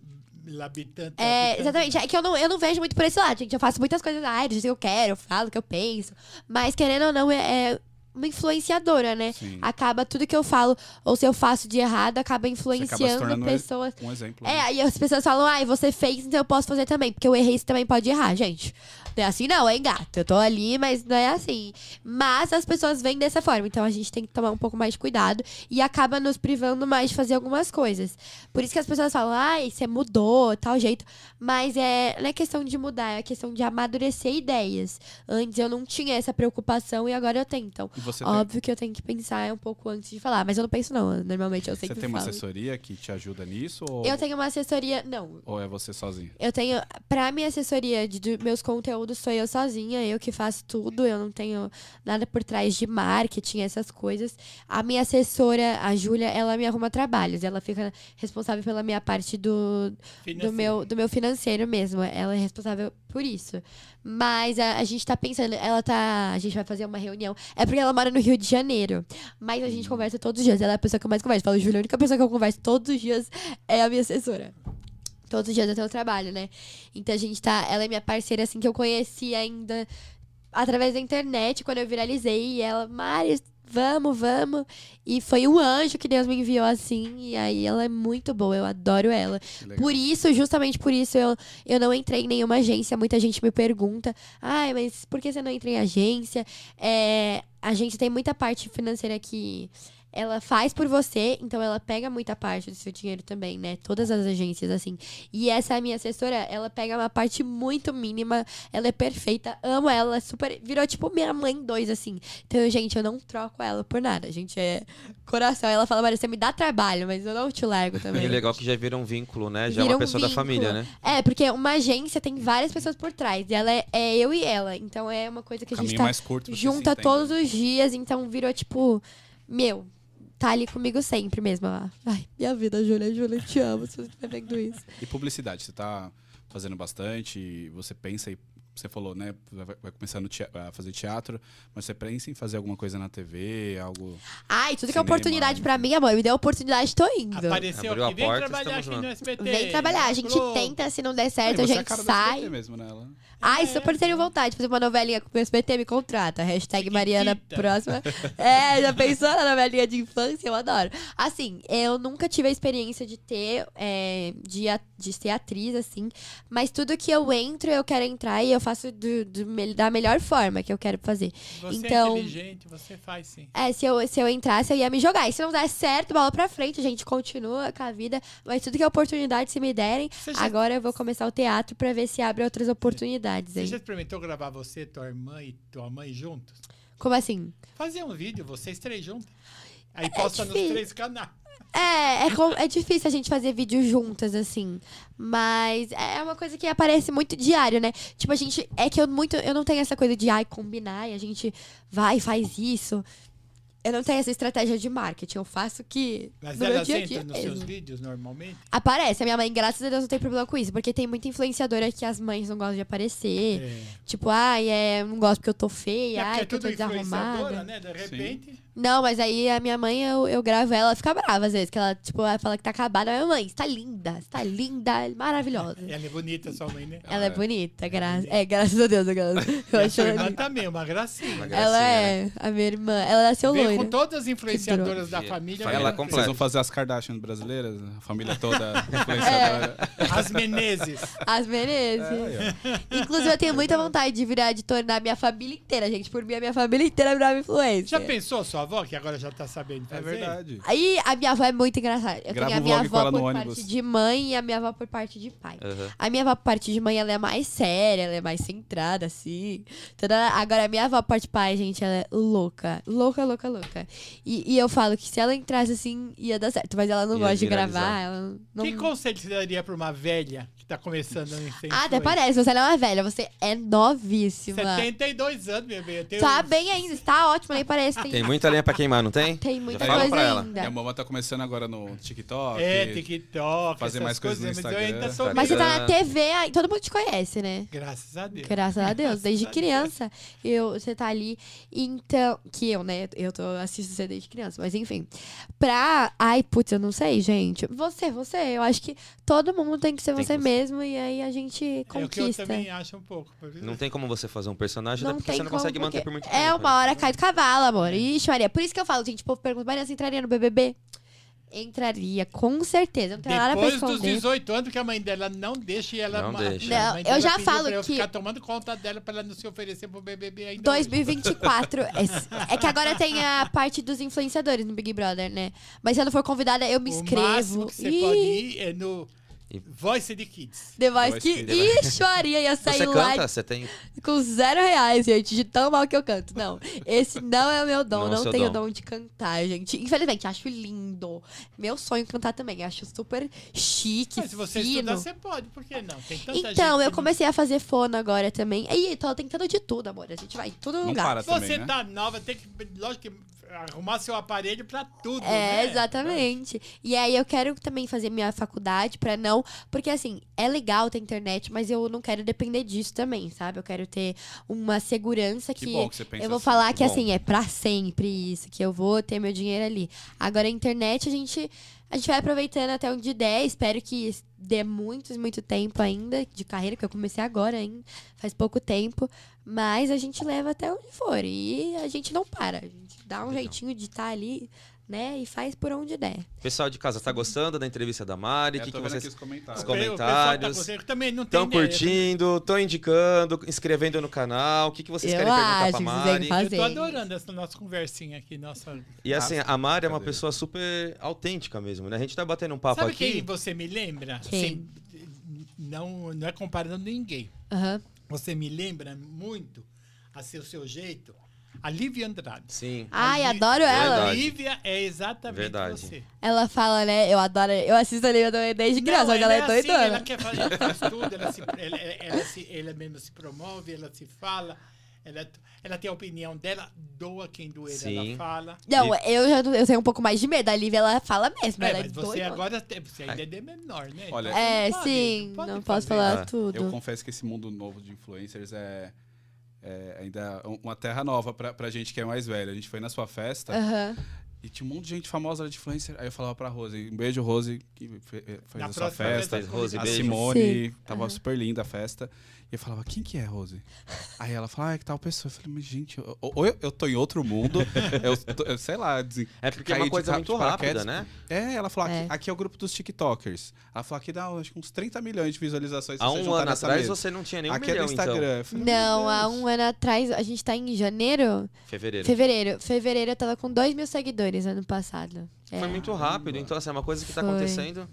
[SPEAKER 2] labitante.
[SPEAKER 3] É, exatamente. É que eu não, eu não vejo muito por esse lado, gente. Eu faço muitas coisas na área, do jeito que eu quero, eu falo o que eu penso. Mas, querendo ou não, é, é uma influenciadora, né?
[SPEAKER 4] Sim.
[SPEAKER 3] Acaba tudo que eu falo, ou se eu faço de errado, acaba influenciando
[SPEAKER 4] tornando
[SPEAKER 3] pessoas.
[SPEAKER 4] Um exemplo.
[SPEAKER 3] É,
[SPEAKER 4] né?
[SPEAKER 3] aí as pessoas falam, ai, você fez, então eu posso fazer também. Porque eu errei, você também pode errar, gente. Não é assim, não, hein, gato? Eu tô ali, mas não é assim. Mas as pessoas vêm dessa forma, então a gente tem que tomar um pouco mais de cuidado e acaba nos privando mais de fazer algumas coisas. Por isso que as pessoas falam, ai, você mudou, tal jeito. Mas é, não é questão de mudar, é questão de amadurecer ideias. Antes eu não tinha essa preocupação e agora eu tenho. Então,
[SPEAKER 4] Você tem,
[SPEAKER 3] óbvio que eu tenho que pensar um pouco antes de falar. Mas eu não penso, não. Normalmente eu
[SPEAKER 4] você
[SPEAKER 3] sempre
[SPEAKER 4] tem uma
[SPEAKER 3] falo.
[SPEAKER 4] assessoria que te ajuda nisso? Ou,
[SPEAKER 3] Eu tenho uma assessoria. Não,
[SPEAKER 4] ou é você sozinho?
[SPEAKER 3] eu tenho. Pra minha assessoria de, de meus conteúdos, sou eu sozinha, eu que faço tudo. Eu não tenho nada por trás de marketing, essas coisas. A minha assessora, a Júlia, ela me arruma trabalhos. Ela fica responsável pela minha parte do, do, meu, do meu financeiro mesmo. Ela é responsável por isso. Mas a, a gente tá pensando, ela tá. A gente vai fazer uma reunião. É porque ela mora no Rio de Janeiro. Mas a gente conversa todos os dias. Ela é a pessoa que eu mais converso. Falo, Júlia, a única pessoa que eu converso todos os dias é a minha assessora. Todos os dias até o trabalho, né? Então a gente tá. Ela é minha parceira, assim, que eu conheci ainda através da internet, quando eu viralizei. E ela, Mari, vamos, vamos. E foi um anjo que Deus me enviou assim. E aí ela é muito boa, eu adoro ela. Por isso, justamente por isso, eu, eu não entrei em nenhuma agência. Muita gente me pergunta: ai, mas por que você não entra em agência? É, a gente tem muita parte financeira que ela faz por você, então ela pega muita parte do seu dinheiro também, né? Todas as agências, assim. E essa minha assessora, ela pega uma parte muito mínima, ela é perfeita, amo ela, ela é super. Virou tipo minha mãe dois, assim. Então, gente, eu não troco ela por nada. A gente é coração. Ela fala, Maria, você me dá trabalho, mas eu não te largo também.
[SPEAKER 1] E legal que já vira um vínculo, né? Já é
[SPEAKER 3] Vira
[SPEAKER 1] uma
[SPEAKER 3] um
[SPEAKER 1] pessoa da
[SPEAKER 3] vínculo.
[SPEAKER 1] família, né?
[SPEAKER 3] É, porque uma agência tem várias pessoas por trás. E ela é, é eu e ela. Então é uma coisa que a gente tá
[SPEAKER 4] mais curto.
[SPEAKER 3] junta todos os dias. Então virou tipo, meu, tá ali comigo sempre mesmo. Ela, Ai, minha vida, Júlia, Júlia, eu te amo se você estiver vendo isso.
[SPEAKER 4] E publicidade, você tá fazendo bastante, você pensa e você falou, né, vai começar no tea- a fazer teatro, mas você pensa em fazer alguma coisa na TV, algo
[SPEAKER 3] Ai, tudo que é
[SPEAKER 4] Cinema,
[SPEAKER 3] oportunidade pra mim, amor. Me deu oportunidade, tô indo.
[SPEAKER 2] Apareceu
[SPEAKER 1] Abriu a
[SPEAKER 2] aqui, vem
[SPEAKER 1] porta,
[SPEAKER 2] trabalhar aqui no SBT.
[SPEAKER 3] Vem trabalhar. A gente tenta, se não der certo, a
[SPEAKER 4] é
[SPEAKER 3] gente
[SPEAKER 4] cara do
[SPEAKER 3] sai.
[SPEAKER 4] SBT mesmo, né? Ela-
[SPEAKER 3] Ai,
[SPEAKER 2] É.
[SPEAKER 3] super tenho vontade de fazer uma novelinha com o SBT, me contrata. Hashtag
[SPEAKER 2] Chiquitita.
[SPEAKER 3] Mariana próxima. É, já pensou na novelinha de infância? Eu adoro. Assim, eu nunca tive a experiência de ter, é, de, a- de ser atriz, assim. Mas tudo que eu entro, eu quero entrar e eu faço do, do me- da melhor forma que eu quero fazer.
[SPEAKER 2] Você
[SPEAKER 3] Então-
[SPEAKER 2] é inteligente, você faz sim.
[SPEAKER 3] É, se eu, se eu entrasse, eu ia me jogar. E se não der certo, bola pra frente, a gente continua com a vida. Mas tudo que é oportunidade, se me derem,
[SPEAKER 2] já,
[SPEAKER 3] agora eu vou começar o teatro pra ver se abre outras oportunidades
[SPEAKER 2] você
[SPEAKER 3] aí.
[SPEAKER 2] já experimentou gravar você, tua irmã e tua mãe juntos?
[SPEAKER 3] Como assim?
[SPEAKER 2] Fazer um vídeo, vocês três juntos. Aí
[SPEAKER 3] É
[SPEAKER 2] posta nos
[SPEAKER 3] difícil.
[SPEAKER 2] três canais.
[SPEAKER 3] É, é, com- é difícil a gente fazer vídeo juntas, assim. Mas é uma coisa que aparece muito diário, né? Tipo, a gente. É que eu muito. Eu não tenho essa coisa de ai, combinar e a gente vai e faz isso. Eu não tenho essa estratégia de marketing. Eu faço que.
[SPEAKER 2] Mas
[SPEAKER 3] no meu
[SPEAKER 2] elas
[SPEAKER 3] dia
[SPEAKER 2] entram
[SPEAKER 3] dia
[SPEAKER 2] nos
[SPEAKER 3] mesmo.
[SPEAKER 2] seus vídeos normalmente?
[SPEAKER 3] Aparece. A minha mãe, graças a Deus, não tem problema com isso. Porque tem muita influenciadora que as mães não gostam de aparecer.
[SPEAKER 2] É.
[SPEAKER 3] Tipo, ai, é, não gosto porque eu tô feia,
[SPEAKER 2] É porque
[SPEAKER 3] ai,
[SPEAKER 2] é
[SPEAKER 3] porque eu
[SPEAKER 2] tudo
[SPEAKER 3] tô desarrumada.
[SPEAKER 2] né? De repente.
[SPEAKER 3] Não, mas aí a minha mãe, eu, eu gravo ela, ela fica brava às vezes, que ela, tipo, ela fala que tá acabada. Minha mãe, você tá linda, você tá linda, maravilhosa.
[SPEAKER 2] Ela é bonita, sua mãe, né?
[SPEAKER 3] Ela é
[SPEAKER 4] é.
[SPEAKER 3] bonita, gra é, graças a Deus. Eu
[SPEAKER 2] E
[SPEAKER 3] eu
[SPEAKER 2] a
[SPEAKER 3] acho ela
[SPEAKER 2] irmã também, uma gracinha.
[SPEAKER 1] Uma
[SPEAKER 3] Ela
[SPEAKER 1] gracinha,
[SPEAKER 3] é a minha irmã. Ela nasceu
[SPEAKER 2] Veio
[SPEAKER 3] loira.
[SPEAKER 2] com todas as influenciadoras da família.
[SPEAKER 1] Ela
[SPEAKER 2] né?
[SPEAKER 1] completa.
[SPEAKER 4] Vocês vão fazer as Kardashian brasileiras, a família toda influenciadora.
[SPEAKER 2] As Menezes.
[SPEAKER 3] As Menezes.
[SPEAKER 4] É,
[SPEAKER 3] Inclusive, eu tenho muita vontade de virar, de tornar minha família inteira, gente. Por mim, a minha família inteira virava influencer.
[SPEAKER 2] Já pensou sua avó, que agora já tá sabendo
[SPEAKER 4] É
[SPEAKER 2] fazer?
[SPEAKER 4] verdade.
[SPEAKER 3] Aí a minha avó é muito engraçada. Eu
[SPEAKER 4] Grava
[SPEAKER 3] tenho a
[SPEAKER 4] um
[SPEAKER 3] minha
[SPEAKER 4] vlog com
[SPEAKER 3] avó
[SPEAKER 4] ela no
[SPEAKER 3] por
[SPEAKER 4] ônibus.
[SPEAKER 3] parte de mãe e a minha avó por parte de pai.
[SPEAKER 1] Aham.
[SPEAKER 3] A minha avó por parte de mãe, ela é mais séria, ela é mais centrada, assim. Toda... Agora, a minha avó por parte de pai, gente, ela é louca. Louca, louca, louca. E, e eu falo que se ela entrasse assim, ia dar certo. Mas ela não
[SPEAKER 1] Ia
[SPEAKER 3] gosta de
[SPEAKER 1] viralizar.
[SPEAKER 3] gravar. Ela não...
[SPEAKER 2] Que conselho você daria pra uma velha que tá começando a
[SPEAKER 3] Ah, até parece. Você não é velha, você é novíssima.
[SPEAKER 2] 72 anos, bebê. Eu tenho
[SPEAKER 3] Tá bem ainda, está ótimo, nem parece. Tem,
[SPEAKER 1] Tem muita lenha pra queimar, não tem?
[SPEAKER 3] tem muita
[SPEAKER 1] fala
[SPEAKER 3] coisa
[SPEAKER 1] pra ela.
[SPEAKER 3] ainda.
[SPEAKER 4] Minha mamãe tá começando agora no TikTok.
[SPEAKER 2] É, TikTok,
[SPEAKER 4] fazer mais coisas no
[SPEAKER 2] mas eu
[SPEAKER 4] Instagram.
[SPEAKER 2] ainda sou
[SPEAKER 3] Mas você tá na TV, aí todo mundo te conhece, né?
[SPEAKER 2] Graças a Deus.
[SPEAKER 3] Graças a Deus, desde criança. Eu, você tá ali. Então. Que eu, né? Eu tô, assisto você desde criança, mas enfim. Pra. Ai, putz, eu não sei, gente. Você, você. Eu acho que todo mundo tem que ser
[SPEAKER 1] Tem
[SPEAKER 3] você
[SPEAKER 1] que
[SPEAKER 3] mesmo e aí a gente
[SPEAKER 2] É o que eu
[SPEAKER 3] conquista.
[SPEAKER 2] também acho um pouco.
[SPEAKER 1] Não tem como você fazer um personagem, até
[SPEAKER 3] Não
[SPEAKER 1] porque
[SPEAKER 3] tem
[SPEAKER 1] você não consegue manter
[SPEAKER 3] porque
[SPEAKER 1] por muito tempo.
[SPEAKER 3] É, uma
[SPEAKER 1] né?
[SPEAKER 3] hora cai do cavalo, amor. Ixi, Maria. Por isso que eu falo, gente. O povo pergunta, Maria, você entraria no BBB? Entraria, com certeza. Não tem nada pra
[SPEAKER 2] Depois dos
[SPEAKER 3] esconder.
[SPEAKER 2] 18 anos, que a mãe dela não deixa e ela...
[SPEAKER 1] Não deixa.
[SPEAKER 3] Não, eu já falo
[SPEAKER 2] eu
[SPEAKER 3] que-
[SPEAKER 2] ficar tomando conta dela pra ela não se oferecer pro BBB ainda hoje.
[SPEAKER 3] 2024. É, é que agora tem a parte dos influenciadores no Big Brother, né? Mas se eu não for convidada, eu me
[SPEAKER 2] O
[SPEAKER 3] inscrevo.
[SPEAKER 2] máximo que você
[SPEAKER 3] Ih,
[SPEAKER 2] pode ir é no
[SPEAKER 1] E-
[SPEAKER 2] Voice de Kids.
[SPEAKER 3] The Voice
[SPEAKER 4] Voice
[SPEAKER 3] que.
[SPEAKER 4] Kids.
[SPEAKER 3] Ixi, Maria, ia sair
[SPEAKER 1] Você
[SPEAKER 3] lá
[SPEAKER 1] canta? Você tem.
[SPEAKER 3] com zero reais, gente, de tão mal que eu canto. Não, esse não é o meu dom.
[SPEAKER 1] Não é o
[SPEAKER 3] Não, tenho
[SPEAKER 1] dom.
[SPEAKER 3] dom de cantar, gente. Infelizmente, acho lindo. Meu sonho é cantar também. Acho super chique,
[SPEAKER 2] Mas se você
[SPEAKER 3] fino.
[SPEAKER 2] estudar, você pode. Por que não? Tem tanta gente
[SPEAKER 3] Então, eu
[SPEAKER 2] não-
[SPEAKER 3] comecei a fazer fono agora também. Ih, tô tentando de tudo, amor. A gente vai em todo
[SPEAKER 4] Não
[SPEAKER 3] lugar.
[SPEAKER 4] para também,
[SPEAKER 2] você
[SPEAKER 4] né?
[SPEAKER 2] tá nova, tem que, lógico que arrumar seu aparelho pra tudo,
[SPEAKER 3] É,
[SPEAKER 2] né?
[SPEAKER 3] exatamente. E aí eu quero também fazer minha faculdade pra não. Porque assim, é legal ter internet, mas eu não quero depender disso também, sabe? Eu quero ter uma segurança
[SPEAKER 4] Que
[SPEAKER 3] que.
[SPEAKER 4] bom que você pensa
[SPEAKER 3] eu vou
[SPEAKER 4] assim,
[SPEAKER 3] falar
[SPEAKER 1] que
[SPEAKER 3] que assim, é pra sempre isso, que eu vou ter meu dinheiro ali. Agora a internet a gente. A gente vai aproveitando até onde der. Espero que dê muito, muito tempo ainda de carreira, que eu comecei agora ainda, faz pouco tempo. Mas a gente leva até onde for. E a gente não para. A gente dá um
[SPEAKER 1] Legal.
[SPEAKER 3] jeitinho de estar ali né? E faz por onde der.
[SPEAKER 1] Pessoal de casa, tá gostando da entrevista da Mari? O
[SPEAKER 4] É,
[SPEAKER 1] que,
[SPEAKER 4] tô
[SPEAKER 1] que
[SPEAKER 4] vendo
[SPEAKER 1] vocês
[SPEAKER 4] aqui os comentários.
[SPEAKER 1] Os
[SPEAKER 2] O tá
[SPEAKER 1] comentários.
[SPEAKER 2] gostando. Eu também não tem
[SPEAKER 1] estão
[SPEAKER 2] ideia.
[SPEAKER 1] curtindo? Estão indicando, inscrevendo no canal? O que, que vocês
[SPEAKER 3] Eu
[SPEAKER 1] querem perguntar pra Mari?
[SPEAKER 2] Eu tô adorando essa nossa conversinha aqui. Nossa...
[SPEAKER 1] E assim, a Mari é uma pessoa super autêntica mesmo, né? A gente tá batendo um papo
[SPEAKER 2] Sabe
[SPEAKER 1] aqui.
[SPEAKER 2] quem você me lembra?
[SPEAKER 3] Quem?
[SPEAKER 2] Não, não é comparando ninguém.
[SPEAKER 3] Aham.
[SPEAKER 2] Você me lembra muito, a seu, seu jeito, a Lívia Andrade.
[SPEAKER 1] Sim.
[SPEAKER 3] Ai,
[SPEAKER 2] A
[SPEAKER 3] adoro
[SPEAKER 2] A
[SPEAKER 3] ela.
[SPEAKER 1] Verdade.
[SPEAKER 2] Lívia é exatamente
[SPEAKER 1] Verdade.
[SPEAKER 2] você.
[SPEAKER 3] Ela fala, né? Eu adoro. Eu assisto a Lívia também desde criança, porque ela é
[SPEAKER 2] assim,
[SPEAKER 3] doidona.
[SPEAKER 2] ela quer fazer, ela faz tudo, ela, se, ela, ela, ela se, ela mesma se promove, ela se fala, ela, ela tem a opinião dela, doa quem doer,
[SPEAKER 1] Sim.
[SPEAKER 2] ela fala.
[SPEAKER 3] Não, eu já eu tenho um pouco mais de medo. A Lívia, ela fala mesmo.
[SPEAKER 2] É,
[SPEAKER 3] ela é
[SPEAKER 2] mas você
[SPEAKER 3] doida.
[SPEAKER 2] agora você ainda é de menor, né?
[SPEAKER 4] Olha-
[SPEAKER 2] Então
[SPEAKER 3] É,
[SPEAKER 2] pode-
[SPEAKER 3] sim.
[SPEAKER 2] pode
[SPEAKER 3] Não posso
[SPEAKER 2] fazer.
[SPEAKER 3] falar
[SPEAKER 1] Ah,
[SPEAKER 3] tudo.
[SPEAKER 4] Eu confesso que esse mundo novo de influencers é, é ainda uma terra nova pra, pra gente que é mais velha. A gente foi na sua festa
[SPEAKER 3] Aham.
[SPEAKER 4] e tinha um monte de gente famosa de influencer. Aí eu falava pra Rose, um beijo, Rose, que eh, fez
[SPEAKER 2] Na
[SPEAKER 4] a sua festa.
[SPEAKER 2] vez,
[SPEAKER 1] Rose,
[SPEAKER 4] A
[SPEAKER 1] beijo.
[SPEAKER 4] Simone,
[SPEAKER 3] Sim.
[SPEAKER 4] tava
[SPEAKER 3] Aham.
[SPEAKER 4] super linda a festa. E eu falava, quem que é, Rose? Aí ela falava, ah, é que tal pessoa. Eu falei, mas gente, eu- ou eu, eu tô em outro mundo, eu, tô- eu sei lá. des-
[SPEAKER 1] É porque é
[SPEAKER 4] caí
[SPEAKER 1] uma
[SPEAKER 4] de
[SPEAKER 1] coisa muito rápida,
[SPEAKER 4] paraquedas.
[SPEAKER 1] né?
[SPEAKER 4] É, ela falou,
[SPEAKER 3] É.
[SPEAKER 4] aqui, aqui é o grupo dos TikTokers. Ela falou, aqui dá acho uns 30 milhões de visualizações.
[SPEAKER 1] Há um ano atrás
[SPEAKER 4] mesa.
[SPEAKER 1] você não tinha nenhum
[SPEAKER 4] Aqui é
[SPEAKER 1] milhão,
[SPEAKER 4] do Instagram.
[SPEAKER 1] então.
[SPEAKER 4] Falei,
[SPEAKER 3] Não, há um ano atrás, a gente tá em janeiro?
[SPEAKER 1] Fevereiro.
[SPEAKER 3] Fevereiro. Fevereiro eu tava com 2 mil seguidores ano passado.
[SPEAKER 1] Foi
[SPEAKER 3] É.
[SPEAKER 1] muito rápido, então assim, é uma coisa que tá
[SPEAKER 3] Foi.
[SPEAKER 1] acontecendo.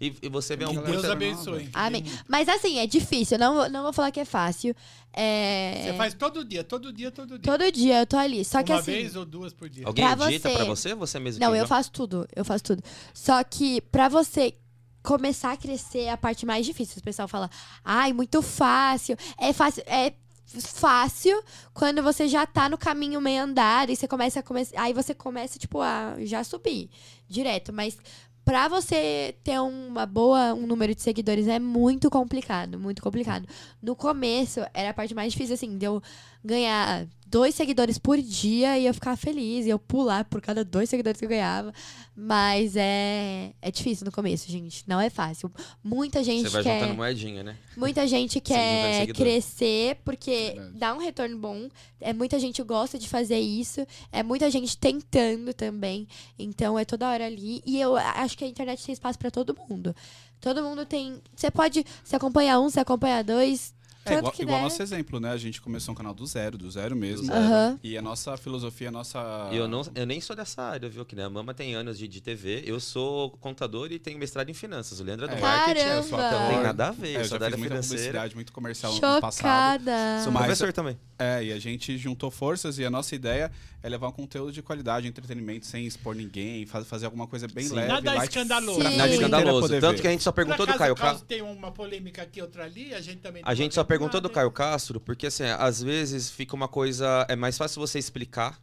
[SPEAKER 1] E, e você vê um
[SPEAKER 2] Que
[SPEAKER 4] Galera,
[SPEAKER 2] Deus
[SPEAKER 1] muita-
[SPEAKER 2] abençoe.
[SPEAKER 3] Amém. Mas assim, é difícil. Não, vou- não vou falar que é fácil. É...
[SPEAKER 2] Você faz todo dia, todo dia, todo dia.
[SPEAKER 3] Todo dia eu tô ali. Só que
[SPEAKER 2] Uma
[SPEAKER 3] assim.
[SPEAKER 2] vez ou duas por dia.
[SPEAKER 1] Alguém
[SPEAKER 3] Pra
[SPEAKER 1] edita
[SPEAKER 3] você.
[SPEAKER 1] pra você? Você mesmo
[SPEAKER 3] Não,
[SPEAKER 1] que
[SPEAKER 3] eu faço tudo. Eu faço tudo. Só que pra você começar a crescer é a parte mais difícil. O pessoal fala, ai, muito fácil. É fácil. É fácil quando você já tá no caminho meio andado e você começa a começar. Aí você começa, tipo, a já subir direto. Mas pra você ter uma boa, um número de seguidores é muito complicado, muito complicado. No começo era a parte mais difícil, assim, de eu ganhar dois seguidores por dia e eu ficar feliz e eu pular por cada dois seguidores que eu ganhava. Mas é, é difícil no começo, gente. Não é fácil. Muita gente
[SPEAKER 1] Você vai
[SPEAKER 3] quer.
[SPEAKER 1] juntando moedinha, né?
[SPEAKER 3] Muita gente quer crescer porque
[SPEAKER 4] Verdade.
[SPEAKER 3] dá um retorno bom. É muita gente gosta de fazer isso. É muita gente tentando também. Então é toda hora ali. E eu acho que a internet tem espaço pra todo mundo. Todo mundo tem. Você pode se acompanhar um, se acompanhar dois.
[SPEAKER 4] É igual, igual
[SPEAKER 3] der.
[SPEAKER 4] nosso exemplo, né? A gente começou um canal do zero, do zero mesmo.
[SPEAKER 1] zero.
[SPEAKER 3] Aham.
[SPEAKER 4] E a nossa filosofia, a nossa.
[SPEAKER 1] Eu, não, eu nem sou dessa área, viu? Que né? a Mama tem anos de, de TV. Eu sou contador e tenho mestrado em finanças. O Leandro é do
[SPEAKER 4] É.
[SPEAKER 1] marketing.
[SPEAKER 4] Eu sou
[SPEAKER 3] Caramba!
[SPEAKER 1] Não
[SPEAKER 4] ator.
[SPEAKER 1] tem nada a ver.
[SPEAKER 4] É,
[SPEAKER 1] eu sou
[SPEAKER 4] já
[SPEAKER 1] da área
[SPEAKER 4] muita
[SPEAKER 1] financeira.
[SPEAKER 4] publicidade, muito comercial no passado.
[SPEAKER 3] Chocada.
[SPEAKER 1] Sou
[SPEAKER 4] Mas-
[SPEAKER 1] professor também.
[SPEAKER 4] É, e a gente juntou forças e a nossa ideia é levar um conteúdo de qualidade, entretenimento, sem expor ninguém, faz- fazer alguma coisa bem
[SPEAKER 1] Sim.
[SPEAKER 4] leve.
[SPEAKER 2] Nada
[SPEAKER 4] light,
[SPEAKER 2] escandaloso.
[SPEAKER 3] Sim.
[SPEAKER 1] Nada escandaloso. Tanto
[SPEAKER 4] ver.
[SPEAKER 1] que a gente só perguntou do Caio
[SPEAKER 2] caso tem uma polêmica aqui, outra ali, a gente também...
[SPEAKER 1] A gente só perguntou do. Caio Castro, porque assim, às vezes fica uma coisa. É mais fácil você explicar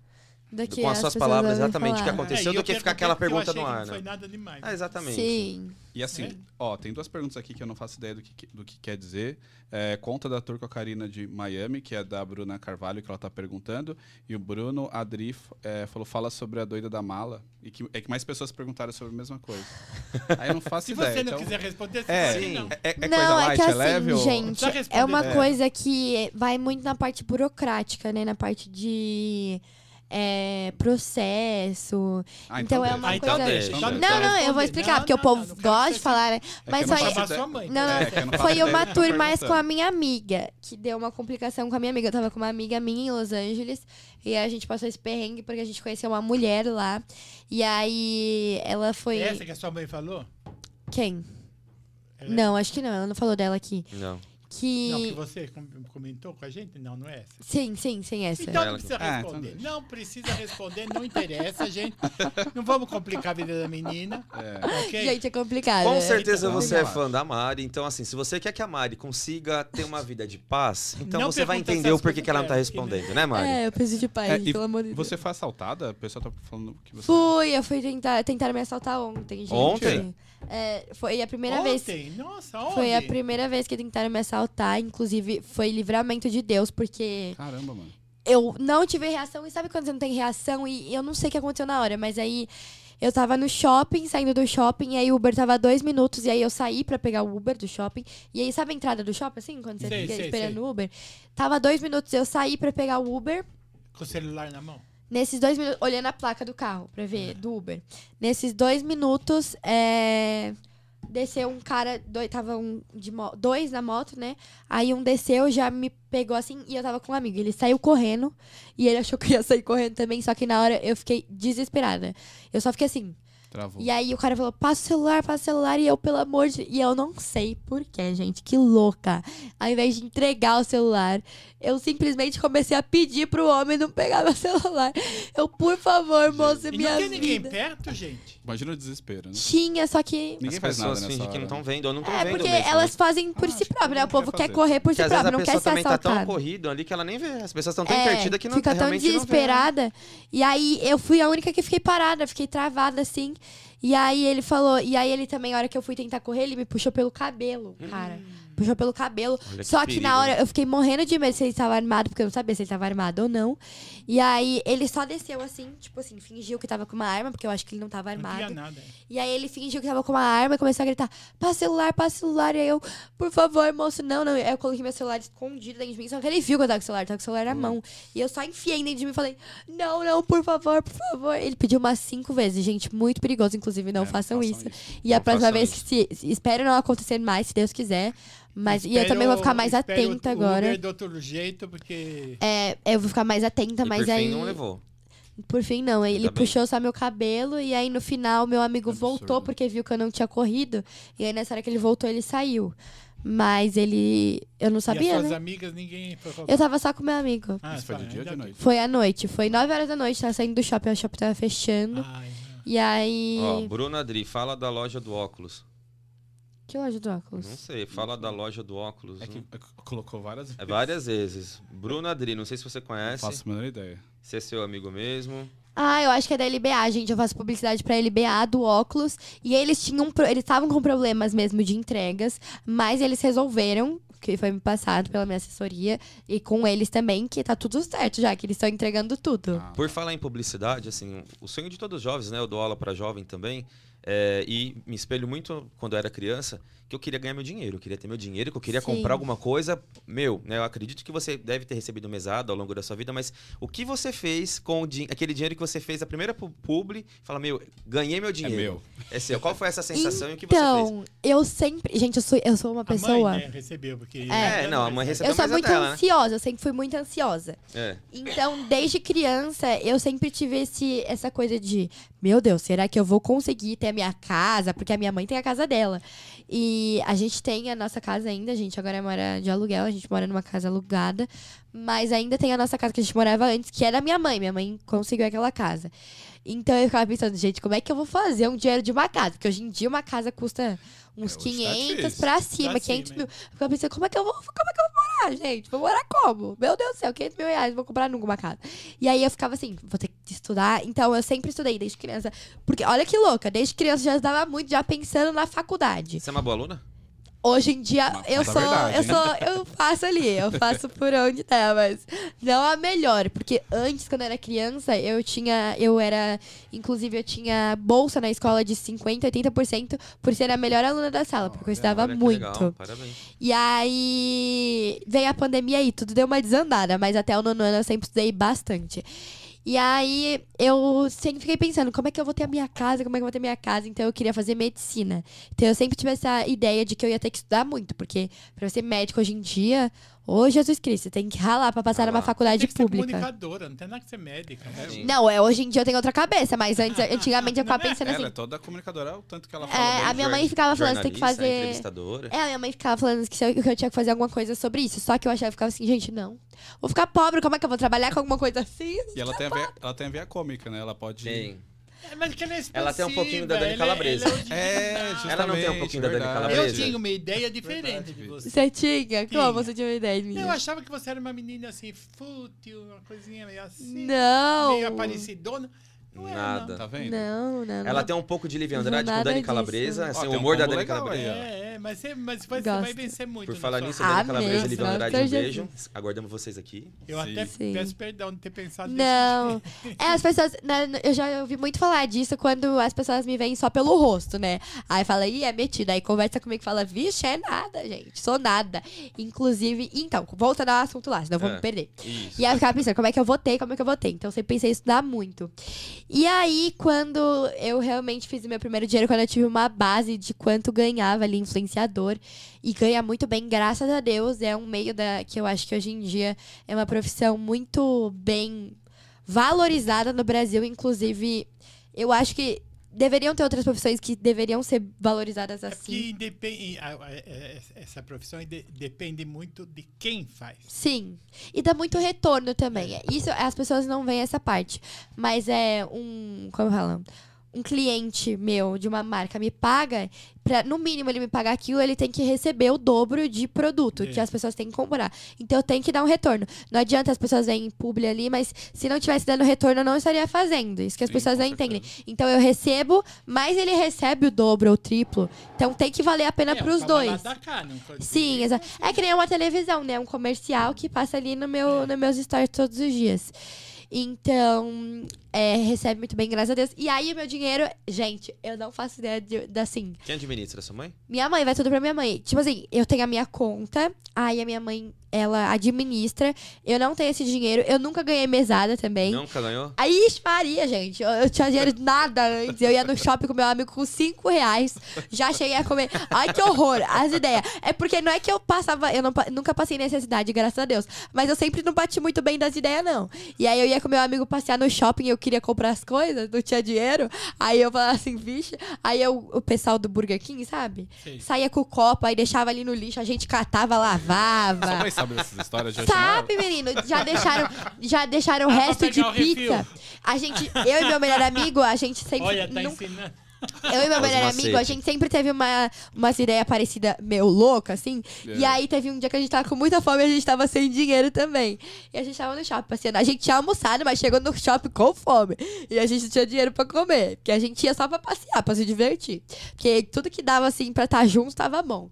[SPEAKER 3] Do que
[SPEAKER 1] com as suas palavras exatamente o que aconteceu
[SPEAKER 2] É, e
[SPEAKER 1] do que ficar aquela pergunta
[SPEAKER 2] achei
[SPEAKER 1] no
[SPEAKER 2] que
[SPEAKER 1] ar,
[SPEAKER 2] Não foi
[SPEAKER 1] né?
[SPEAKER 2] nada demais.
[SPEAKER 1] Ah, exatamente.
[SPEAKER 3] Sim.
[SPEAKER 4] E assim,
[SPEAKER 2] É.
[SPEAKER 4] ó, tem duas perguntas aqui que eu não faço ideia do que, do que quer dizer. É, conta da Turco Karina de Miami, que é da Bruna Carvalho, que ela tá perguntando. E o Bruno Adri é, falou, fala sobre a doida da mala. E que, é que mais pessoas perguntaram sobre a mesma coisa. Aí eu não faço
[SPEAKER 2] Se
[SPEAKER 4] ideia.
[SPEAKER 2] você não
[SPEAKER 4] então-
[SPEAKER 2] quiser responder, você
[SPEAKER 4] É,
[SPEAKER 2] pode
[SPEAKER 1] sim.
[SPEAKER 2] não.
[SPEAKER 4] É, é
[SPEAKER 3] não,
[SPEAKER 4] coisa
[SPEAKER 3] é
[SPEAKER 4] light,
[SPEAKER 3] que
[SPEAKER 4] é
[SPEAKER 3] assim,
[SPEAKER 4] leve? ou-
[SPEAKER 3] gente,
[SPEAKER 2] Precisa
[SPEAKER 3] é uma
[SPEAKER 4] É.
[SPEAKER 3] coisa que vai muito na parte burocrática, né? Na parte de é, processo.
[SPEAKER 4] Ah,
[SPEAKER 3] então é
[SPEAKER 4] deixa.
[SPEAKER 3] uma
[SPEAKER 2] Ah, então
[SPEAKER 3] coisa-
[SPEAKER 2] deixa.
[SPEAKER 1] Não,
[SPEAKER 2] então
[SPEAKER 3] Não, não, eu vou
[SPEAKER 2] responder.
[SPEAKER 3] explicar,
[SPEAKER 2] Não,
[SPEAKER 3] porque o
[SPEAKER 2] não,
[SPEAKER 3] povo
[SPEAKER 2] não, não quero
[SPEAKER 3] gosta de falar, né?
[SPEAKER 4] É
[SPEAKER 3] Mas
[SPEAKER 4] eu não
[SPEAKER 2] sua mãe.
[SPEAKER 4] É, não
[SPEAKER 3] foi uma tour mais com a minha amiga, que deu uma complicação com a minha amiga. Eu tava com uma amiga minha em Los Angeles, e a gente passou esse perrengue porque a gente conheceu uma mulher lá. E aí ela foi.
[SPEAKER 2] Essa que a sua mãe falou?
[SPEAKER 3] Quem?
[SPEAKER 2] Ela-
[SPEAKER 3] Não, acho que não, ela não falou dela aqui.
[SPEAKER 1] Não.
[SPEAKER 3] Que.
[SPEAKER 2] Não, que você com- comentou com a gente? Não, não é essa.
[SPEAKER 3] Sim, sim, sim, essa.
[SPEAKER 2] Então não precisa
[SPEAKER 4] Ah,
[SPEAKER 2] responder.
[SPEAKER 4] então
[SPEAKER 2] Não precisa responder, não interessa, gente. Não vamos complicar a vida da menina,
[SPEAKER 4] É.
[SPEAKER 2] ok?
[SPEAKER 3] Gente, é complicado.
[SPEAKER 1] Com
[SPEAKER 3] né?
[SPEAKER 1] certeza
[SPEAKER 4] Então,
[SPEAKER 1] você é fã da Mari, então assim, se você quer que a Mari consiga ter uma vida de paz, então
[SPEAKER 2] Não
[SPEAKER 1] você vai entender o porquê que ela não tá respondendo, né, Mari?
[SPEAKER 3] É, eu preciso de paz,
[SPEAKER 4] É,
[SPEAKER 3] pelo amor de Deus.
[SPEAKER 4] Você foi assaltada? O pessoal tá falando que você...
[SPEAKER 3] Fui, eu fui tentar, tentar me assaltar ontem, gente.
[SPEAKER 1] Ontem?
[SPEAKER 3] É, foi a primeira vez.
[SPEAKER 2] Ontem? Nossa, onde?
[SPEAKER 3] Foi a primeira vez que tentaram me assaltar, inclusive foi livramento de Deus, porque
[SPEAKER 4] Caramba, mano.
[SPEAKER 3] eu não tive reação. E sabe quando você não tem reação? E eu não sei o que aconteceu na hora, mas aí eu tava no shopping, saindo do shopping, e aí o Uber tava dois minutos, e aí eu saí pra pegar o Uber do shopping. E aí, sabe a entrada do shopping, assim, quando você
[SPEAKER 2] Sei,
[SPEAKER 3] fica
[SPEAKER 2] sei,
[SPEAKER 3] esperando o Uber? Tava dois minutos, eu saí pra pegar o Uber.
[SPEAKER 2] Com o celular na mão?
[SPEAKER 3] Nesses dois minutos, olhando a placa do carro pra ver, do Uber. Nesses dois minutos, é, desceu um cara, dois, tava um de mo- dois na moto, né? Aí um desceu, já me pegou assim, e eu tava com um amigo. Ele saiu correndo, e ele achou que eu ia sair correndo também, só que na hora eu fiquei desesperada. Eu só fiquei assim.
[SPEAKER 4] Travou.
[SPEAKER 3] E aí o cara falou, passa o celular, passa o celular, e eu, pelo amor de... E eu não sei porquê, gente, que louca. Ao invés de entregar o celular, eu simplesmente comecei a pedir pro homem não pegar meu celular. Eu, por favor, moço,
[SPEAKER 2] E
[SPEAKER 3] minha
[SPEAKER 2] não tem ninguém
[SPEAKER 3] vida.
[SPEAKER 2] perto, gente?
[SPEAKER 4] Imagina o desespero, né?
[SPEAKER 3] Tinha, só que...
[SPEAKER 4] Ninguém
[SPEAKER 1] As
[SPEAKER 4] faz nada
[SPEAKER 1] pessoas
[SPEAKER 4] nessa
[SPEAKER 1] fingem que não estão vendo ou não estão
[SPEAKER 3] É
[SPEAKER 1] vendo
[SPEAKER 3] porque
[SPEAKER 1] mesmo.
[SPEAKER 3] elas
[SPEAKER 1] né?
[SPEAKER 3] fazem por
[SPEAKER 4] Ah,
[SPEAKER 3] si próprio, né? O povo
[SPEAKER 4] quer
[SPEAKER 3] correr por
[SPEAKER 1] Porque
[SPEAKER 3] si próprio,
[SPEAKER 1] a
[SPEAKER 3] não quer
[SPEAKER 1] pessoa
[SPEAKER 3] ser
[SPEAKER 1] também tá tão corrido ali que ela nem vê. As pessoas estão tão
[SPEAKER 3] É,
[SPEAKER 1] perdidas que não
[SPEAKER 3] fica tão
[SPEAKER 1] vê.
[SPEAKER 3] desesperada. E aí eu fui a única que fiquei parada, fiquei travada assim. E aí ele falou, e aí ele também, a hora que eu fui tentar correr, ele me puxou pelo cabelo, cara. Puxou pelo cabelo.
[SPEAKER 1] Olha
[SPEAKER 3] Só que
[SPEAKER 1] perigo,
[SPEAKER 3] na hora eu fiquei morrendo de medo se ele estava armado, porque eu não sabia se ele estava armado ou não. E aí ele só desceu assim, tipo assim, fingiu que tava com uma arma, porque eu acho que ele não tava
[SPEAKER 2] Não tinha
[SPEAKER 3] armado.
[SPEAKER 2] nada.
[SPEAKER 3] E aí ele fingiu que tava com uma arma e começou a gritar: passa celular, passa celular. E aí eu, por favor, moço, não, não. Aí eu coloquei meu celular escondido dentro de mim, só que ele viu que eu tava com o celular, tava com o celular na mão. E eu só enfiei dentro de mim e falei: não, não, por favor, por favor. Ele pediu umas cinco vezes, gente, muito perigoso, inclusive, não
[SPEAKER 4] É,
[SPEAKER 3] façam, isso. E
[SPEAKER 1] Não
[SPEAKER 3] a próxima
[SPEAKER 1] façam
[SPEAKER 3] vez,
[SPEAKER 1] isso.
[SPEAKER 3] que se, se- espero não acontecer mais, se Deus quiser. Mas e eu também vou ficar mais atenta
[SPEAKER 2] o
[SPEAKER 3] agora.
[SPEAKER 2] Uber do outro jeito, porque...
[SPEAKER 3] É, eu vou ficar mais atenta,
[SPEAKER 1] E
[SPEAKER 3] mas
[SPEAKER 1] por fim
[SPEAKER 3] aí.
[SPEAKER 1] não levou.
[SPEAKER 3] Por fim, não. Ele
[SPEAKER 1] bem.
[SPEAKER 3] puxou só meu cabelo e aí no final meu amigo
[SPEAKER 4] Absurdo.
[SPEAKER 3] voltou porque viu que eu não tinha corrido. E aí nessa hora que ele voltou, ele saiu. Mas ele. Eu não
[SPEAKER 2] e as
[SPEAKER 3] sabia,
[SPEAKER 2] suas
[SPEAKER 3] né?
[SPEAKER 2] amigas, ninguém foi
[SPEAKER 3] Eu tava só com meu amigo.
[SPEAKER 2] Ah,
[SPEAKER 4] Isso foi
[SPEAKER 2] só,
[SPEAKER 4] de dia ou de noite?
[SPEAKER 3] Foi à noite. Foi 9 horas da noite, tava saindo do shopping, o shopping tava fechando.
[SPEAKER 2] Ai, não.
[SPEAKER 3] E aí.
[SPEAKER 1] Ó, Bruno Adri, fala da loja do óculos.
[SPEAKER 3] Que loja do óculos?
[SPEAKER 1] Não sei, fala da loja do óculos.
[SPEAKER 4] É que
[SPEAKER 1] né?
[SPEAKER 4] é colocou várias vezes.
[SPEAKER 1] É várias vezes. Bruno Adri, não sei se você
[SPEAKER 4] Não
[SPEAKER 1] conhece.
[SPEAKER 4] faço a menor ideia.
[SPEAKER 1] Se é seu amigo mesmo.
[SPEAKER 3] Ah, eu acho que é da LBA, gente. Eu faço publicidade pra LBA do óculos. E eles tinham. Eles estavam com problemas mesmo de entregas, mas eles resolveram. Que foi me passado pela minha assessoria. E com eles também, que tá tudo certo já, que eles estão entregando tudo.
[SPEAKER 4] Ah,
[SPEAKER 1] Por falar em publicidade, assim, o sonho de todos os jovens, né? Eu dou aula para jovem também. É, e me espelho muito quando eu era criança, que eu queria ganhar meu dinheiro. Eu queria ter meu dinheiro, que eu queria
[SPEAKER 3] Sim.
[SPEAKER 1] comprar alguma coisa meu, né? Eu acredito que você deve ter recebido mesada ao longo da sua vida, mas o que você fez com o din- aquele dinheiro que você fez a primeira pu- publi? Fala, meu, ganhei meu
[SPEAKER 4] é
[SPEAKER 1] dinheiro.
[SPEAKER 4] meu.
[SPEAKER 1] É seu. Qual foi essa sensação e o que você fez?
[SPEAKER 3] Então, eu sempre. Gente, eu sou, eu sou uma
[SPEAKER 2] A
[SPEAKER 3] pessoa.
[SPEAKER 2] mãe, né, recebeu, porque...
[SPEAKER 3] É,
[SPEAKER 1] não, a mãe recebeu.
[SPEAKER 3] Eu sou
[SPEAKER 1] a
[SPEAKER 3] muito
[SPEAKER 1] dela, né?
[SPEAKER 3] ansiosa, eu sempre fui muito ansiosa.
[SPEAKER 1] É.
[SPEAKER 3] Então, desde criança, eu sempre tive esse, essa coisa de: meu Deus, será que eu vou conseguir ter a minha casa? Porque a minha mãe tem a casa dela. E a gente tem a nossa casa ainda, a gente agora mora de aluguel, a gente mora numa casa alugada. Mas ainda tem a nossa casa que a gente morava antes, que é da minha mãe. Minha mãe conseguiu aquela casa. Então eu ficava pensando, gente, como é que eu vou fazer um dinheiro de uma casa? Porque hoje em dia uma casa custa uns
[SPEAKER 4] É, hoje tá
[SPEAKER 3] 500
[SPEAKER 4] difícil.
[SPEAKER 3] pra cima,
[SPEAKER 2] Pra
[SPEAKER 3] 500
[SPEAKER 2] cima,
[SPEAKER 3] mil. Eu ficava pensando, como é que eu vou, como é que eu vou morar, gente? Vou morar como? Meu Deus do céu, 500 mil reais, vou comprar nunca uma casa. E aí eu ficava assim, vou ter que estudar. Então eu sempre estudei desde criança. Porque olha que louca, desde criança eu já estava muito já pensando na faculdade.
[SPEAKER 1] Você é uma boa aluna?
[SPEAKER 3] Hoje em dia
[SPEAKER 4] Mas
[SPEAKER 3] eu
[SPEAKER 4] a verdade,
[SPEAKER 3] eu
[SPEAKER 4] hein?
[SPEAKER 3] sou, eu faço ali, eu faço por onde tá, mas não a melhor, porque antes quando eu era criança, eu tinha, eu era, inclusive eu tinha bolsa na escola de 50, 80% por ser a melhor aluna da sala, porque eu estudava
[SPEAKER 1] Olha
[SPEAKER 3] muito. E aí veio a pandemia e tudo deu uma desandada, mas até o nono ano eu sempre estudei bastante. E aí eu sempre fiquei pensando, como é que eu vou ter a minha casa, como é que eu vou ter a minha casa? Então eu queria fazer medicina. Então eu sempre tive essa ideia de que eu ia ter que estudar muito, porque pra ser médico hoje em dia, ô Jesus Cristo, você tem que ralar pra passar numa faculdade
[SPEAKER 2] Tem que ser
[SPEAKER 3] pública.
[SPEAKER 2] comunicadora, não tem nada que ser médica. né?
[SPEAKER 1] Sim.
[SPEAKER 3] Não, é, hoje em dia eu tenho outra cabeça, mas antes, antigamente eu ficava pensando
[SPEAKER 4] Ela
[SPEAKER 3] assim.
[SPEAKER 4] é toda comunicadora, o tanto que ela
[SPEAKER 3] É,
[SPEAKER 4] fala. bem
[SPEAKER 3] a minha mãe ficava falando, você tem que fazer.
[SPEAKER 1] entrevistadora.
[SPEAKER 3] É, a minha mãe ficava falando que, eu, que eu tinha que fazer alguma coisa sobre isso. Só que eu achava, eu ficava assim, gente, não. Vou ficar pobre, como é que eu vou trabalhar com alguma coisa assim?
[SPEAKER 4] E ela tem, a veia, ela tem a veia cômica, né? Ela pode.
[SPEAKER 1] Tem.
[SPEAKER 2] É, mas que ela é
[SPEAKER 1] Ela tem um pouquinho da Dani
[SPEAKER 2] ela é-
[SPEAKER 1] Calabresa.
[SPEAKER 2] ela
[SPEAKER 4] É,
[SPEAKER 2] original.
[SPEAKER 4] justamente.
[SPEAKER 1] Ela não tem um pouquinho da Dani
[SPEAKER 4] verdade.
[SPEAKER 1] Calabresa?
[SPEAKER 2] Eu tinha uma ideia diferente de
[SPEAKER 4] Verdade.
[SPEAKER 2] você.
[SPEAKER 3] Você tinha? Como
[SPEAKER 2] Tinha.
[SPEAKER 3] você tinha uma ideia de mim?
[SPEAKER 2] Eu achava que você era uma menina assim, fútil, uma coisinha meio assim.
[SPEAKER 3] Não.
[SPEAKER 2] Meio aparecidona. Não é,
[SPEAKER 1] Nada.
[SPEAKER 4] Tá vendo?
[SPEAKER 3] Não, não, não.
[SPEAKER 1] Ela tem um pouco de Livia
[SPEAKER 3] Não
[SPEAKER 1] Andrade com Dani
[SPEAKER 3] disso.
[SPEAKER 1] Calabresa, assim, o
[SPEAKER 4] um
[SPEAKER 1] humor da
[SPEAKER 4] combo
[SPEAKER 1] Dani Calabresa.
[SPEAKER 2] É, é. Mas você, mas você
[SPEAKER 3] Gosto.
[SPEAKER 2] vai vencer muito.
[SPEAKER 1] Por
[SPEAKER 2] na
[SPEAKER 1] falar nisso. Dani
[SPEAKER 3] Amém,
[SPEAKER 1] Calabresa e
[SPEAKER 3] graças
[SPEAKER 1] Andrade, um beijo. Aguardamos vocês aqui.
[SPEAKER 2] Eu
[SPEAKER 4] Sim.
[SPEAKER 2] até
[SPEAKER 3] Sim.
[SPEAKER 2] peço perdão de ter pensado
[SPEAKER 3] Não. É, as pessoas. né, eu já ouvi muito falar disso quando as pessoas me veem só pelo rosto, né? Aí fala, ih, é metida. Aí conversa comigo e fala, vixe, é nada, gente. Sou nada. Inclusive, então, voltando ao assunto lá, senão eu vou
[SPEAKER 1] É.
[SPEAKER 3] me perder.
[SPEAKER 1] Isso.
[SPEAKER 3] E aí eu ficava pensando, como é que eu votei, como é que eu votei? Então eu sempre pensei em estudar muito. E aí, quando eu realmente fiz o meu primeiro dinheiro, quando eu tive uma base de quanto ganhava ali, influenciador, e ganha muito bem, graças a Deus, é um meio da, que eu acho que hoje em dia é uma profissão muito bem valorizada no Brasil, inclusive, eu acho que deveriam ter outras profissões que deveriam ser valorizadas
[SPEAKER 2] É
[SPEAKER 3] assim.
[SPEAKER 2] a- a- a- essa profissão de- depende muito de quem faz.
[SPEAKER 3] Sim. E dá muito retorno também. É, Isso as pessoas não veem essa parte. Mas é um. Como fala? Um cliente meu de uma marca me paga, pra, no mínimo ele me pagar aquilo, ele tem que receber o dobro de produto
[SPEAKER 2] É.
[SPEAKER 3] que as pessoas têm que comprar. Então eu tenho que dar um retorno. Não adianta as pessoas verem publi ali, mas se não tivesse dando retorno, eu não estaria fazendo. Isso que as
[SPEAKER 4] Sim,
[SPEAKER 3] pessoas não entendem. Então eu recebo, mas ele recebe o dobro ou o triplo. Então tem que valer a pena
[SPEAKER 2] É,
[SPEAKER 3] pros
[SPEAKER 2] o tava lá
[SPEAKER 3] dois.
[SPEAKER 2] cá, foi-
[SPEAKER 3] Sim, exato. É que nem uma televisão, né? Um comercial que passa ali no meu, nos meus stories todos os dias. Então, é, recebe muito bem, graças a Deus. E aí, o meu dinheiro, gente, eu não faço ideia de, de, assim.
[SPEAKER 1] Quem administra? Sua mãe?
[SPEAKER 3] Minha mãe, vai tudo pra minha mãe. Tipo assim, eu tenho a minha conta, aí a minha mãe, ela administra. Eu não tenho esse dinheiro, eu nunca ganhei mesada também.
[SPEAKER 1] Nunca ganhou?
[SPEAKER 3] Aí, Maria, gente, eu, eu tinha dinheiro de nada antes. Eu ia no shopping com meu amigo com 5 reais. Já cheguei a comer. Ai, que horror, as ideias. É porque não é que eu passava, eu não, nunca passei necessidade, graças a Deus. Mas eu sempre não bati muito bem das ideias, não. E aí eu ia com meu amigo passear no shopping, eu queria comprar as coisas, não tinha dinheiro. Aí eu falava assim, vixe. Aí eu, o pessoal do Burger King, sabe?
[SPEAKER 2] Sei.
[SPEAKER 3] Saía com o copo, aí deixava ali no lixo, a gente catava, lavava.
[SPEAKER 4] Sua mãe sabe dessas histórias de
[SPEAKER 3] Sabe, menino? Já deixaram, já deixaram o
[SPEAKER 2] Dá pra
[SPEAKER 3] resto de
[SPEAKER 2] o refil.
[SPEAKER 3] pizza. A gente, eu e meu melhor amigo, a gente sempre.
[SPEAKER 2] Olha, tá
[SPEAKER 3] nunca-
[SPEAKER 2] ensinando.
[SPEAKER 3] Eu e meu melhor amigo, a gente sempre teve uma, umas ideias parecidas, meio louca, assim. E
[SPEAKER 4] É.
[SPEAKER 3] aí teve um dia que a gente tava com muita fome e a gente tava sem dinheiro também. E a gente tava no shopping passeando. A gente tinha almoçado, mas chegou no shopping com fome. E a gente não tinha dinheiro pra comer. Porque a gente ia só pra passear, pra se divertir. Porque tudo que dava, assim, pra estar juntos tava bom.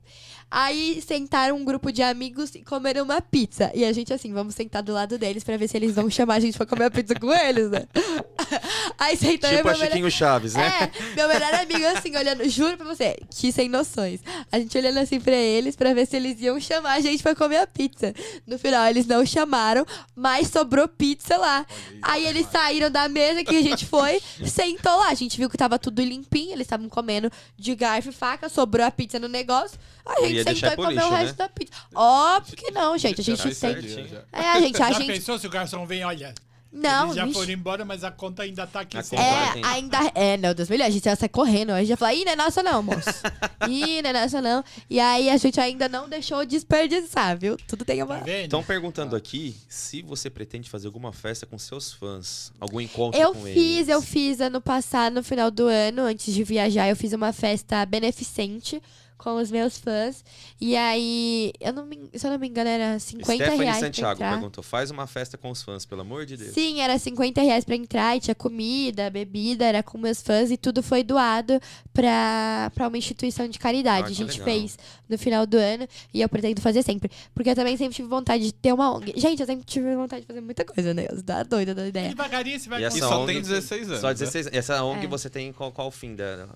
[SPEAKER 3] Aí sentaram um grupo de amigos e comeram uma pizza. E a gente, assim, vamos sentar do lado deles pra ver se eles vão chamar a gente pra comer a pizza com eles, né? Aí e
[SPEAKER 1] tipo a
[SPEAKER 3] meu melhor-
[SPEAKER 1] Chiquinho Chaves, né?
[SPEAKER 3] é, meu melhor amigo, assim, olhando, juro pra você, que sem noções. A gente olhando assim pra eles pra ver se eles iam chamar a gente pra comer a pizza. No final, eles não chamaram, mas sobrou pizza lá. Aí eles saíram da mesa que a gente foi, sentou lá. A gente viu que tava tudo limpinho, eles estavam comendo de garfo e faca, sobrou a pizza no negócio. A gente
[SPEAKER 1] Ia
[SPEAKER 3] sentou
[SPEAKER 1] deixar
[SPEAKER 3] e
[SPEAKER 1] pro
[SPEAKER 3] comeu
[SPEAKER 1] lixo,
[SPEAKER 3] o resto
[SPEAKER 1] né?
[SPEAKER 3] da pizza. Óbvio que não, gente. A gente
[SPEAKER 4] certinho, já.
[SPEAKER 3] É, a gente, a
[SPEAKER 2] Já
[SPEAKER 3] gente.
[SPEAKER 2] pensou se o garçom vem, olha,
[SPEAKER 3] Não,
[SPEAKER 2] eles já
[SPEAKER 3] vixe.
[SPEAKER 2] foram embora, mas a conta ainda tá aqui. Sem.
[SPEAKER 3] É,
[SPEAKER 1] tem.
[SPEAKER 3] ainda. É, não, Deus me livre, a gente ia sair correndo. A gente ia falar, ih, não é nossa não, moço. Ih, não é nossa não. E aí a gente ainda não deixou desperdiçar, viu? Tudo tem uma.
[SPEAKER 2] Tá?
[SPEAKER 1] Estão perguntando aqui se você pretende fazer alguma festa com seus fãs. Algum encontro
[SPEAKER 3] Eu
[SPEAKER 1] com
[SPEAKER 3] fiz,
[SPEAKER 1] eles.
[SPEAKER 3] eu fiz ano passado, no final do ano, antes de viajar, eu fiz uma festa beneficente com os meus fãs. E aí, eu não me, se eu não me engano, era 50
[SPEAKER 1] Stephanie
[SPEAKER 3] reais
[SPEAKER 1] Santiago
[SPEAKER 3] pra entrar.
[SPEAKER 1] perguntou: faz uma festa com os fãs, pelo amor de Deus.
[SPEAKER 3] Sim, era 50 reais pra entrar, e tinha comida, bebida, era com meus fãs e tudo foi doado pra, pra uma instituição de caridade.
[SPEAKER 1] Ah,
[SPEAKER 3] a gente
[SPEAKER 1] legal.
[SPEAKER 3] fez no final do ano e eu pretendo fazer sempre. Porque eu também sempre tive vontade de ter uma ONG. Gente, eu sempre tive vontade de fazer muita coisa, né? Eu dá doida da ideia.
[SPEAKER 2] Devagarinho você vai
[SPEAKER 1] E essa
[SPEAKER 4] E só
[SPEAKER 1] ONG
[SPEAKER 4] tem 16 anos.
[SPEAKER 1] Só
[SPEAKER 4] né?
[SPEAKER 1] 16 Essa ONG
[SPEAKER 3] É.
[SPEAKER 1] você tem qual, qual o fim dela?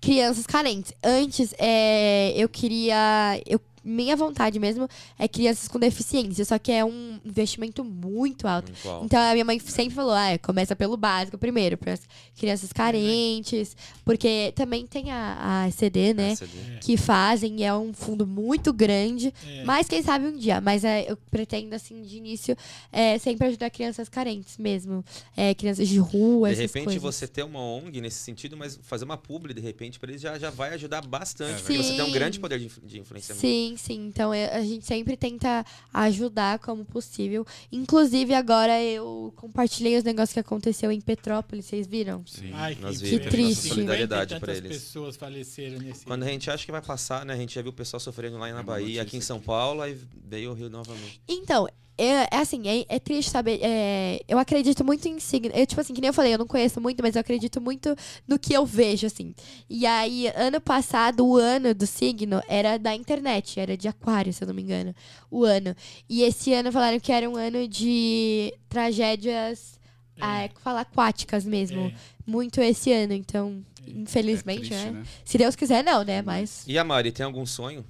[SPEAKER 3] Crianças carentes. Antes, é, eu queria. Eu, minha vontade mesmo é crianças com deficiência, só que é um investimento muito alto.
[SPEAKER 1] Em qual?
[SPEAKER 3] Então a minha mãe sempre falou: ah, começa pelo básico primeiro, para crianças carentes, porque também tem a, a CD, né?
[SPEAKER 1] Essa de-
[SPEAKER 3] Que fazem, e é um fundo muito grande.
[SPEAKER 2] É.
[SPEAKER 3] Mas quem sabe um dia. Mas é, eu pretendo, assim, de início, é, sempre ajudar crianças carentes mesmo. É, crianças de rua,
[SPEAKER 1] De repente
[SPEAKER 3] coisas.
[SPEAKER 1] você ter uma ONG nesse sentido, mas fazer uma publi de repente pra eles já, já vai ajudar bastante,
[SPEAKER 4] É
[SPEAKER 1] porque você tem um
[SPEAKER 3] Sim.
[SPEAKER 1] grande poder de, de influenciamento.
[SPEAKER 3] Sim, sim. Então é, a gente sempre tenta ajudar como possível. Inclusive, agora eu compartilhei os negócios que aconteceu em Petrópolis, vocês viram?
[SPEAKER 4] Sim.
[SPEAKER 2] Ai,
[SPEAKER 1] Nós
[SPEAKER 2] que,
[SPEAKER 1] vimos,
[SPEAKER 2] pena.
[SPEAKER 3] triste.
[SPEAKER 2] E
[SPEAKER 1] solidariedade pra
[SPEAKER 2] tantas
[SPEAKER 1] eles.
[SPEAKER 2] pessoas faleceram nesse
[SPEAKER 1] Quando a gente acha que vai passar, né? A gente já viu o pessoal sofrendo lá na
[SPEAKER 4] É
[SPEAKER 1] Bahia, aqui em São. Paulo, aí veio o Rio novamente.
[SPEAKER 3] Então, É, é assim, é, é triste saber. é, eu acredito muito em signo. Eu, tipo assim, que nem eu falei, eu não conheço muito, mas eu acredito muito no que eu vejo, assim. E aí, ano passado, o ano do signo era da internet, era de aquário, se eu não me engano. O ano. E esse ano falaram que era um ano de tragédias.
[SPEAKER 2] É.
[SPEAKER 3] ah, falar aquáticas mesmo.
[SPEAKER 2] É.
[SPEAKER 3] Muito esse ano, então, infelizmente,
[SPEAKER 4] É triste,
[SPEAKER 3] né?
[SPEAKER 4] né?
[SPEAKER 3] Se Deus quiser, não, né? Mas.
[SPEAKER 1] E a Mari, tem algum sonho?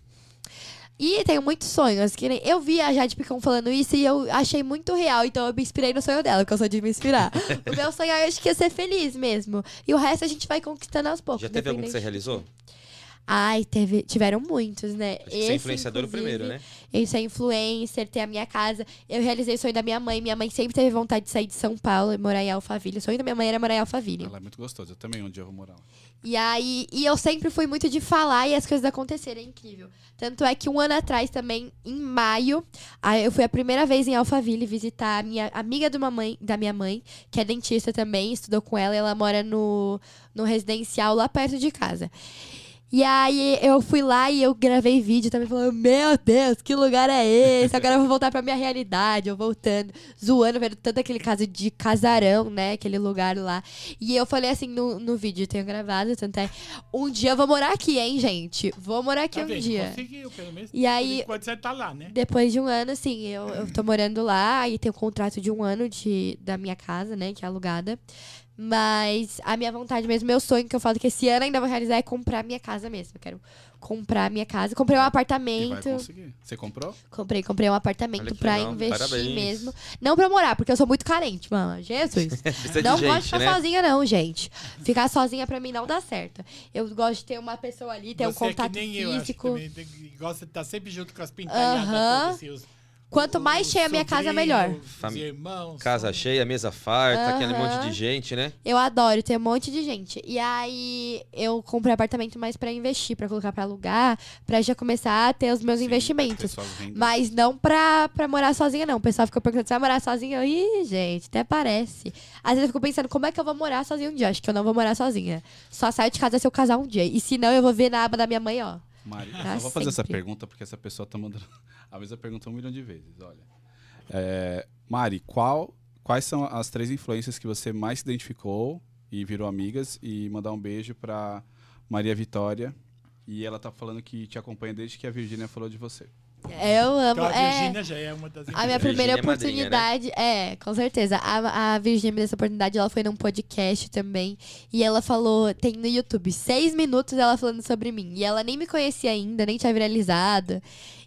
[SPEAKER 3] E tenho muitos sonhos. Que nem eu vi a Jade Picon falando isso e eu achei muito real. Então eu me inspirei no sonho dela, porque eu sou de me inspirar. o meu sonho eu acho que é ser feliz mesmo. E o resto a gente vai conquistando aos poucos.
[SPEAKER 1] Já teve algum que você realizou?
[SPEAKER 3] Ai, teve, tiveram muitos, né?
[SPEAKER 1] Acho que você é influenciador o primeiro, né?
[SPEAKER 3] Eu ser influencer, ter a minha casa. Eu realizei o sonho da minha mãe. Minha mãe sempre teve vontade de sair de São Paulo e morar em Alphaville. O sonho da minha mãe era morar em Alphaville.
[SPEAKER 4] Ela é muito gostosa. Eu também um dia vou morar lá.
[SPEAKER 3] E aí, e eu sempre fui muito de falar e as coisas acontecerem, é incrível. Tanto é que um ano atrás também, em maio, eu fui a primeira vez em Alphaville visitar a minha amiga de uma mãe, da minha mãe, que é dentista também, estudou com ela, e ela mora no, no residencial lá perto de casa. E aí eu fui lá e eu gravei vídeo também falando, meu Deus, que lugar é esse? Agora eu vou voltar pra minha realidade, eu voltando, zoando, vendo tanto aquele caso de casarão, né? Aquele lugar lá. E eu falei assim no, no vídeo, eu tenho gravado, tanto é. Um dia eu vou morar aqui, hein, gente? Vou morar aqui
[SPEAKER 2] Tá
[SPEAKER 3] um
[SPEAKER 2] vendo?
[SPEAKER 3] dia.
[SPEAKER 2] Conseguiu, pelo menos.
[SPEAKER 3] E aí-
[SPEAKER 2] Enquanto você tá lá, né?
[SPEAKER 3] Depois de um ano, assim, eu, eu tô morando lá e tenho um contrato de um ano de, da minha casa, né, que é alugada. Mas a minha vontade mesmo, meu sonho que eu falo que esse ano ainda vou realizar é comprar minha casa mesmo. Eu quero comprar minha casa. Comprei um
[SPEAKER 4] E vai
[SPEAKER 3] apartamento.
[SPEAKER 4] conseguir. Você comprou?
[SPEAKER 3] Comprei, comprei um apartamento
[SPEAKER 1] que
[SPEAKER 3] pra
[SPEAKER 1] legal,
[SPEAKER 3] investir
[SPEAKER 1] parabéns.
[SPEAKER 3] mesmo. Não pra morar, porque eu sou muito carente, mano. Jesus. Não gosto de ficar
[SPEAKER 1] né?
[SPEAKER 3] sozinha, não, gente. Ficar sozinha pra mim não dá certo. Eu gosto de ter uma pessoa ali, ter um
[SPEAKER 2] Você é
[SPEAKER 3] contato
[SPEAKER 2] que nem eu, acho,
[SPEAKER 3] físico.
[SPEAKER 2] tem- gosta de estar sempre junto com as pintalhadas
[SPEAKER 3] Aham.
[SPEAKER 2] todas, assim, os-
[SPEAKER 3] Quanto mais cheia a minha casa, melhor.
[SPEAKER 2] Os
[SPEAKER 1] Fami-
[SPEAKER 2] irmãos.
[SPEAKER 1] Casa cheia, mesa farta, aquele monte
[SPEAKER 3] Aham.
[SPEAKER 1] de gente, né?
[SPEAKER 3] Eu adoro ter um monte de gente. E aí eu comprei apartamento mais pra investir, pra colocar pra alugar, pra já começar a ter os meus
[SPEAKER 4] Sim,
[SPEAKER 3] investimentos. Mas não pra, pra morar sozinha, não. O pessoal fica perguntando, você vai morar sozinha? Ih, gente, até parece. Às vezes eu fico pensando, como é que eu vou morar sozinha um dia? Acho que eu não vou morar sozinha. Só saio de casa se eu casar um dia. E se não, eu vou ver na aba da minha mãe, ó.
[SPEAKER 4] Mari, eu só vou fazer essa pergunta porque essa pessoa tá mandando a mesma pergunta um milhão de vezes. Olha. É, Mari, qual, quais são as três influências que você mais se identificou e virou amigas? E mandar um beijo pra Maria Vitória. E ela tá falando que te acompanha desde que a Virgínia falou de você.
[SPEAKER 3] Eu amo.
[SPEAKER 2] Então a
[SPEAKER 3] é...
[SPEAKER 2] Virgínia já é uma das
[SPEAKER 3] A minha primeira
[SPEAKER 1] é madrinha, né?
[SPEAKER 3] oportunidade, é, com certeza. A, a Virgínia me deu essa oportunidade, ela foi num podcast também. E ela falou, tem no YouTube, seis minutos ela falando sobre mim. E ela nem me conhecia ainda, nem tinha viralizado.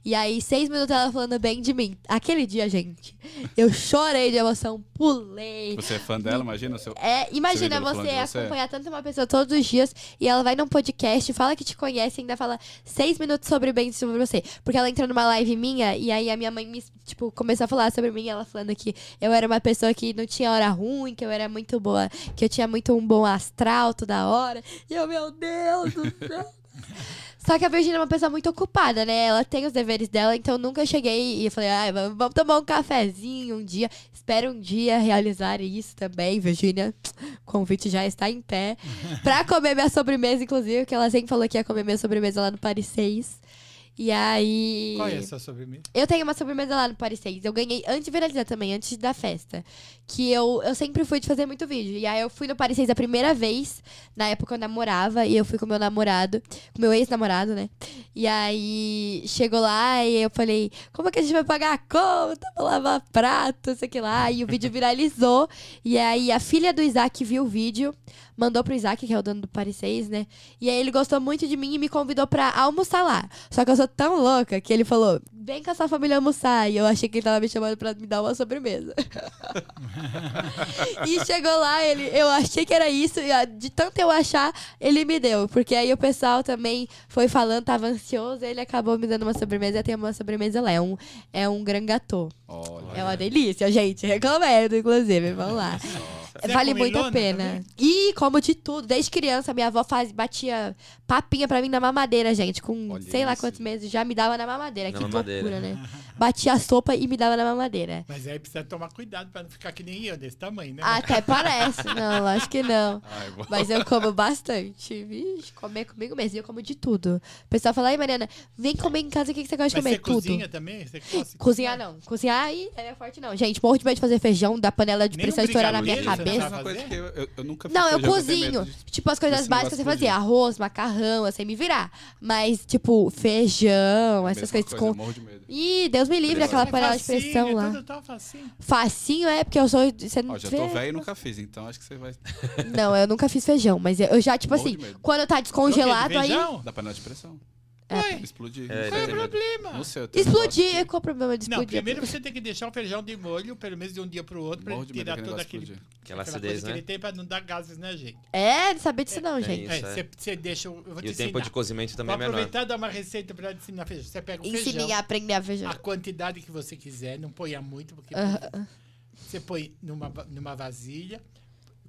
[SPEAKER 3] E aí, seis minutos ela falando bem de mim. Aquele dia, gente, eu chorei de emoção, pulei.
[SPEAKER 4] Você é fã dela, imagina? Seu...
[SPEAKER 3] É, imagina
[SPEAKER 4] Você
[SPEAKER 3] você? acompanhar tanto uma pessoa todos os dias e ela vai num podcast, fala que te conhece e ainda fala seis minutos sobre bem sobre você. Porque ela entrou numa live minha e aí a minha mãe me, tipo, começou a falar sobre mim, ela falando que eu era uma pessoa que não tinha hora ruim, que eu era muito boa, que eu tinha muito um bom astral toda hora. E eu, meu Deus do céu. Só que a Virgínia é uma pessoa muito ocupada, né? Ela tem os deveres dela, então eu nunca cheguei e falei, vamos vamos tomar um cafezinho um dia. Espero um dia realizar isso também, Virgínia. O convite já está em pé. pra comer minha sobremesa, inclusive, que ela sempre falou que ia comer minha sobremesa lá no Paris 6. E aí.
[SPEAKER 2] Qual é essa sobremesa?
[SPEAKER 3] Eu tenho uma sobremesa lá no Paris 6. Eu ganhei antes de viralizar também, antes da festa. Que eu, eu sempre fui de fazer muito vídeo. E aí eu fui no Paris 6 a primeira vez. Na época eu namorava. E eu fui com meu namorado. Com meu ex-namorado, né? E aí chegou lá e eu falei: Como é que a gente vai pagar a conta? Vou lavar prato, sei que lá. E o vídeo viralizou. E aí a filha do Isaac viu o vídeo. Mandou pro Isaac, que é o dono do Paris 6, né? E aí ele gostou muito de mim e me convidou pra almoçar lá. Só que eu sou tão louca que ele falou: vem com a sua família almoçar. E eu achei que ele tava me chamando pra me dar uma sobremesa. e chegou lá, ele, eu achei que era isso, e ó, de tanto eu achar, ele me deu. Porque aí o pessoal também foi falando, tava ansioso, ele acabou me dando uma sobremesa. Eu tenho uma sobremesa lá, é um, é um gran gâteau. É uma delícia, gente. Recomendo, inclusive. Vamos lá.
[SPEAKER 2] Você é
[SPEAKER 3] vale muito a pena.
[SPEAKER 2] também?
[SPEAKER 3] E como de tudo, desde criança, minha avó faz, batia papinha pra mim na mamadeira, gente. Com
[SPEAKER 4] Olha
[SPEAKER 3] sei lá
[SPEAKER 4] isso,
[SPEAKER 3] quantos meses, já me dava na mamadeira.
[SPEAKER 1] Na
[SPEAKER 3] que
[SPEAKER 1] mamadeira.
[SPEAKER 3] loucura, né? Batia a sopa e me dava na mamadeira.
[SPEAKER 2] Mas aí precisa tomar cuidado pra não ficar que nem eu, desse tamanho, né?
[SPEAKER 3] Até parece. Não, acho que não.
[SPEAKER 4] Ai,
[SPEAKER 3] Mas eu como bastante. Vixe, comer comigo mesmo. E eu como de tudo. O pessoal fala, ai, Mariana, vem comer em casa, o que que você gosta de comer?
[SPEAKER 2] você
[SPEAKER 3] tudo.
[SPEAKER 2] cozinha também? Você de
[SPEAKER 3] Cozinhar não. Cozinhar aí é forte não. Gente, morro de medo de fazer feijão, da panela de
[SPEAKER 2] Nem um
[SPEAKER 3] pressão estourar na minha
[SPEAKER 2] você
[SPEAKER 3] cabeça.
[SPEAKER 4] Uma coisa que eu, eu, eu nunca fiz
[SPEAKER 3] Não, eu cozinho.
[SPEAKER 4] de-
[SPEAKER 3] Tipo, as coisas básicas você fazia. Arroz, macarrão, eu sei me virar. Mas, tipo, feijão, essas coisas
[SPEAKER 4] coisa,
[SPEAKER 3] com...
[SPEAKER 4] eu morro de medo.
[SPEAKER 3] Ih, Deus me livre, aquela
[SPEAKER 2] É
[SPEAKER 3] panela de pressão
[SPEAKER 2] é
[SPEAKER 3] lá.
[SPEAKER 2] tudo tão facinho.
[SPEAKER 3] Facinho é, porque eu sou... Você não
[SPEAKER 4] Ó, já tô velho e nunca fiz, então acho que você vai.
[SPEAKER 3] Não, eu nunca fiz feijão, mas eu já, tipo
[SPEAKER 4] Morro
[SPEAKER 3] assim, quando tá descongelado,
[SPEAKER 2] Troquei de
[SPEAKER 3] aí...
[SPEAKER 2] feijão?
[SPEAKER 4] Da panela de pressão.
[SPEAKER 3] É.
[SPEAKER 4] Explodir.
[SPEAKER 1] É,
[SPEAKER 2] Qual é o problema?
[SPEAKER 4] Não sei, eu tenho
[SPEAKER 3] Explodir, qual o problema de
[SPEAKER 2] Não,
[SPEAKER 3] explodir?
[SPEAKER 2] primeiro você tem que deixar o feijão de molho, pelo menos de um dia pro outro,
[SPEAKER 4] que
[SPEAKER 2] pra
[SPEAKER 4] Morro
[SPEAKER 2] ele
[SPEAKER 4] de medo
[SPEAKER 2] tirar todo aquele.
[SPEAKER 4] explodir.
[SPEAKER 1] Aquela acidez,
[SPEAKER 2] coisa que
[SPEAKER 1] né?
[SPEAKER 2] ele tem pra não dar gases na gente.
[SPEAKER 3] É, não sabia disso não,
[SPEAKER 1] É
[SPEAKER 3] gente.
[SPEAKER 1] isso,
[SPEAKER 2] É,
[SPEAKER 1] é.
[SPEAKER 2] você, você deixa. Eu vou te
[SPEAKER 1] E o tempo
[SPEAKER 2] ensinar.
[SPEAKER 1] de cozimento também é
[SPEAKER 2] Vou
[SPEAKER 1] menor.
[SPEAKER 2] aproveitar e dar uma receita pra te ensinar feijão. Você pega o
[SPEAKER 3] Ensine
[SPEAKER 2] feijão,
[SPEAKER 3] a aprender a feijão.
[SPEAKER 2] a quantidade que você quiser, não ponha muito, porque
[SPEAKER 3] Aham.
[SPEAKER 2] você põe numa, numa vasilha,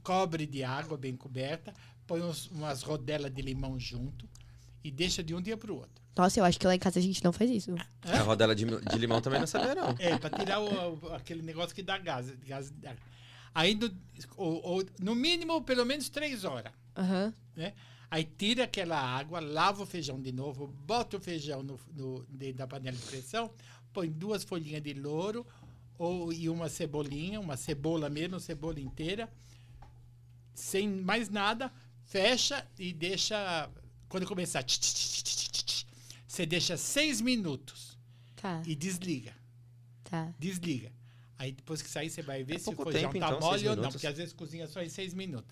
[SPEAKER 2] cobre de água bem coberta, põe uns- umas rodelas de limão junto e deixa de um dia pro outro.
[SPEAKER 3] Nossa, eu acho que lá em casa a gente não faz isso.
[SPEAKER 1] A rodela de, de limão também não sabia, não.
[SPEAKER 2] É, pra tirar o- o- aquele negócio que dá gás. gás dá- Aí, no, ou- ou, no mínimo, pelo menos três horas.
[SPEAKER 3] Aham.
[SPEAKER 2] né? Aí tira aquela água, lava o feijão de novo, bota o feijão no, no- dentro da panela de pressão, põe duas folhinhas de louro ou, e uma cebolinha, uma cebola mesmo, cebola inteira, sem mais nada, fecha e deixa. Quando começar, tch, tch, tch, tch, tch, tch, você deixa seis minutos
[SPEAKER 3] Tá,
[SPEAKER 2] e desliga.
[SPEAKER 3] tá.
[SPEAKER 2] Desliga. Aí depois que sair, você vai ver
[SPEAKER 1] É
[SPEAKER 2] se o feijão
[SPEAKER 1] tempo,
[SPEAKER 2] tá
[SPEAKER 1] então,
[SPEAKER 2] mole ou não, porque às vezes cozinha só em seis minutos.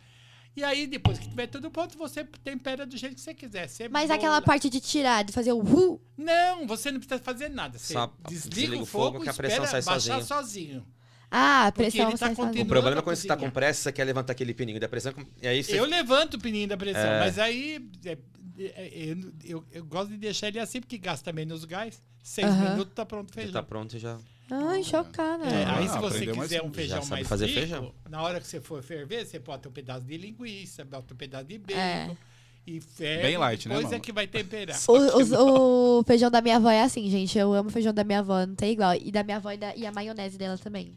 [SPEAKER 2] E aí, depois que tiver tudo pronto, você tempera do jeito que você quiser. Cebola.
[SPEAKER 3] Mas aquela parte de tirar, de fazer o uh,
[SPEAKER 2] Não, você não precisa fazer nada. Você
[SPEAKER 1] Só
[SPEAKER 2] desliga,
[SPEAKER 1] desliga
[SPEAKER 2] o
[SPEAKER 1] fogo que a pressão sai
[SPEAKER 2] baixar
[SPEAKER 1] sozinho.
[SPEAKER 2] sozinho.
[SPEAKER 3] Ah, a pressão
[SPEAKER 2] tá
[SPEAKER 3] sai.
[SPEAKER 1] O problema é quando você tá com pressa, você quer levantar aquele pininho da pressão. E aí você.
[SPEAKER 2] Eu levanto o pininho da pressão,
[SPEAKER 1] É.
[SPEAKER 2] mas aí é, eu, eu- eu gosto de deixar ele assim, porque gasta menos gás. Seis minutos tá pronto o
[SPEAKER 1] Já
[SPEAKER 2] feijão.
[SPEAKER 1] tá pronto e já.
[SPEAKER 3] Ai, chocada.
[SPEAKER 2] É,
[SPEAKER 4] Ah,
[SPEAKER 2] aí se você quiser
[SPEAKER 4] um.
[SPEAKER 2] um feijão
[SPEAKER 1] Já sabe
[SPEAKER 2] mais
[SPEAKER 1] fazer
[SPEAKER 2] rico,
[SPEAKER 1] feijão.
[SPEAKER 2] na hora que você for ferver, você bota um pedaço de linguiça, bota um pedaço de bacon
[SPEAKER 3] É.
[SPEAKER 2] e ferve.
[SPEAKER 4] Bem light, né,
[SPEAKER 2] depois é
[SPEAKER 4] mama?
[SPEAKER 2] que vai temperar.
[SPEAKER 3] O, os- o feijão da minha avó é assim, gente. Eu amo o feijão da minha avó, não tem igual. E da minha avó e, da- e a maionese dela também.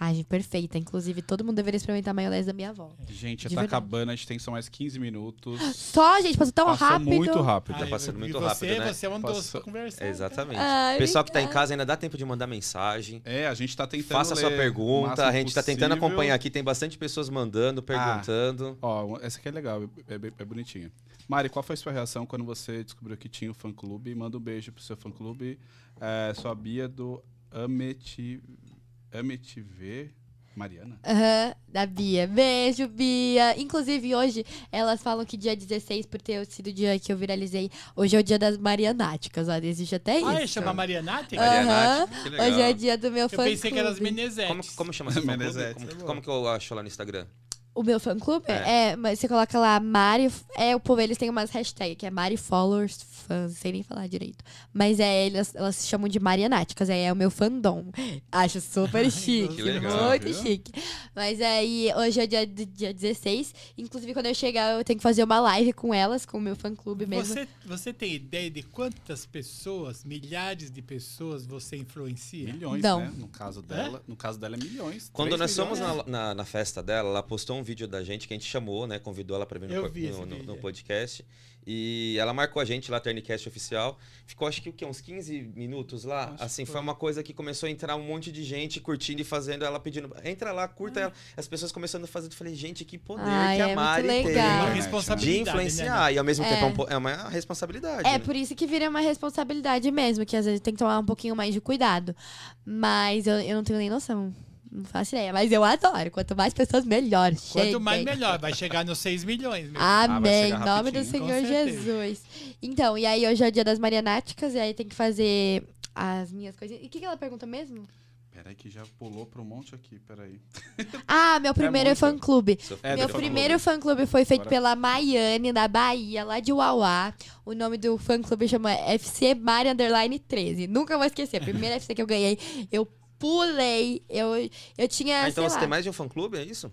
[SPEAKER 3] Ai, perfeita. Inclusive, todo mundo deveria experimentar a maionese da minha avó.
[SPEAKER 4] Gente, já
[SPEAKER 3] De
[SPEAKER 4] tá
[SPEAKER 3] verdade.
[SPEAKER 4] acabando, a gente tem só mais 15 minutos.
[SPEAKER 3] Só, gente, passou tão
[SPEAKER 4] Passou
[SPEAKER 3] rápido.
[SPEAKER 4] muito rápido.
[SPEAKER 1] Tá
[SPEAKER 2] Ai,
[SPEAKER 1] passando
[SPEAKER 2] e
[SPEAKER 1] muito
[SPEAKER 2] você,
[SPEAKER 1] rápido, né?
[SPEAKER 2] Você é um doce
[SPEAKER 4] Passou-
[SPEAKER 2] pra conversar.
[SPEAKER 1] É, exatamente.
[SPEAKER 3] Ai,
[SPEAKER 1] Pessoal que tá em
[SPEAKER 3] obrigada.
[SPEAKER 1] casa ainda dá tempo de mandar mensagem.
[SPEAKER 4] É, a gente tá tentando.
[SPEAKER 1] Faça a sua
[SPEAKER 4] ler o
[SPEAKER 1] pergunta.
[SPEAKER 4] máximo
[SPEAKER 1] A gente tá tentando
[SPEAKER 4] possível.
[SPEAKER 1] acompanhar aqui. Tem bastante pessoas mandando, perguntando.
[SPEAKER 4] Ó, essa aqui é legal, é, é- é bonitinha. Mari, qual foi a sua reação quando você descobriu que tinha o fã clube? Manda um beijo pro seu fã clube. É, sua Bia do Ameti, Ametiver Mariana.
[SPEAKER 3] Aham, da Bia. Beijo, Bia. Inclusive, hoje, elas falam que dia 16, por ter sido o dia que eu viralizei, hoje é o dia das Marianáticas. Ó, existe até isso.
[SPEAKER 2] Ah, é chama Marianate?
[SPEAKER 1] Maria
[SPEAKER 3] Aham.
[SPEAKER 1] Nath, que legal.
[SPEAKER 3] Hoje é dia do meu
[SPEAKER 2] Eu
[SPEAKER 3] fã
[SPEAKER 2] pensei que era as. Menezetes.
[SPEAKER 1] Como, como chama seu fã clube?
[SPEAKER 4] Menezete.
[SPEAKER 1] Como, como que eu acho lá no Instagram?
[SPEAKER 3] O meu fã clube?
[SPEAKER 1] É.
[SPEAKER 3] É. mas você coloca lá Mari. É, o povo, eles têm umas hashtags, que é Mari Followers Fans, sei nem falar direito. Mas é, elas, elas se chamam de Marianáticas, aí é o meu fandom. Acho super chique,
[SPEAKER 1] Que legal,
[SPEAKER 3] muito
[SPEAKER 4] viu?
[SPEAKER 3] chique. Mas aí, hoje é dia, dia 16. Inclusive, quando eu chegar, eu tenho que fazer uma live com elas, com o meu fã clube mesmo.
[SPEAKER 2] Você, você tem ideia de quantas pessoas, milhares de pessoas você influencia?
[SPEAKER 4] Milhões,
[SPEAKER 3] Não.
[SPEAKER 4] né? No caso dela. No caso dela é milhões.
[SPEAKER 1] Quando nós fomos
[SPEAKER 4] milhões.
[SPEAKER 1] na, na, na festa dela, ela postou um vídeo da gente que a gente chamou, né? Convidou ela pra vir no, no, no-
[SPEAKER 2] vídeo,
[SPEAKER 1] no
[SPEAKER 2] é.
[SPEAKER 1] podcast. E ela marcou a gente lá, Turncast Oficial. Ficou acho que o quê? Uns 15 minutos lá.
[SPEAKER 4] Acho
[SPEAKER 1] assim,
[SPEAKER 4] que
[SPEAKER 1] foi uma coisa que começou a entrar um monte de gente curtindo e fazendo, ela pedindo, entra lá, curta ela. As pessoas começando a fazer. Eu falei, gente, que poder
[SPEAKER 3] Ai,
[SPEAKER 1] que
[SPEAKER 3] é
[SPEAKER 1] a
[SPEAKER 3] muito
[SPEAKER 1] Mari
[SPEAKER 3] legal.
[SPEAKER 1] tem.
[SPEAKER 2] Uma
[SPEAKER 4] né?
[SPEAKER 2] responsabilidade.
[SPEAKER 1] De influenciar.
[SPEAKER 2] Né?
[SPEAKER 1] E ao mesmo
[SPEAKER 3] É.
[SPEAKER 1] tempo é é uma responsabilidade.
[SPEAKER 3] É,
[SPEAKER 1] né?
[SPEAKER 3] por isso que vira uma responsabilidade mesmo, que às vezes tem que tomar um pouquinho mais de cuidado. Mas eu, eu não tenho nem noção. Não faço ideia. Mas eu adoro. Quanto mais pessoas, melhor.
[SPEAKER 2] Quanto mais melhor. Vai chegar nos 6 milhões. mesmo.
[SPEAKER 3] Amém.
[SPEAKER 4] chegar
[SPEAKER 3] Em nome do Senhor. Jesus. Então, e aí hoje é o dia das Marianáticas, e aí tem que fazer as minhas coisinhas. E o que, que ela pergunta mesmo?
[SPEAKER 4] Peraí que já pulou pra um monte aqui, peraí.
[SPEAKER 3] Ah, meu primeiro
[SPEAKER 4] muito.
[SPEAKER 3] fã-clube.
[SPEAKER 4] É,
[SPEAKER 3] Meu primeiro fã-clube foi feito
[SPEAKER 4] Agora-
[SPEAKER 3] pela Maiane, da Bahia, lá de Uauá. O nome do fã-clube chama FC Mari Underline 13. Nunca vou esquecer. A primeira FC que eu ganhei, eu pulei. Eu, eu tinha,
[SPEAKER 1] Ah, então você
[SPEAKER 3] lá,
[SPEAKER 1] tem mais de um fã-clube, é isso?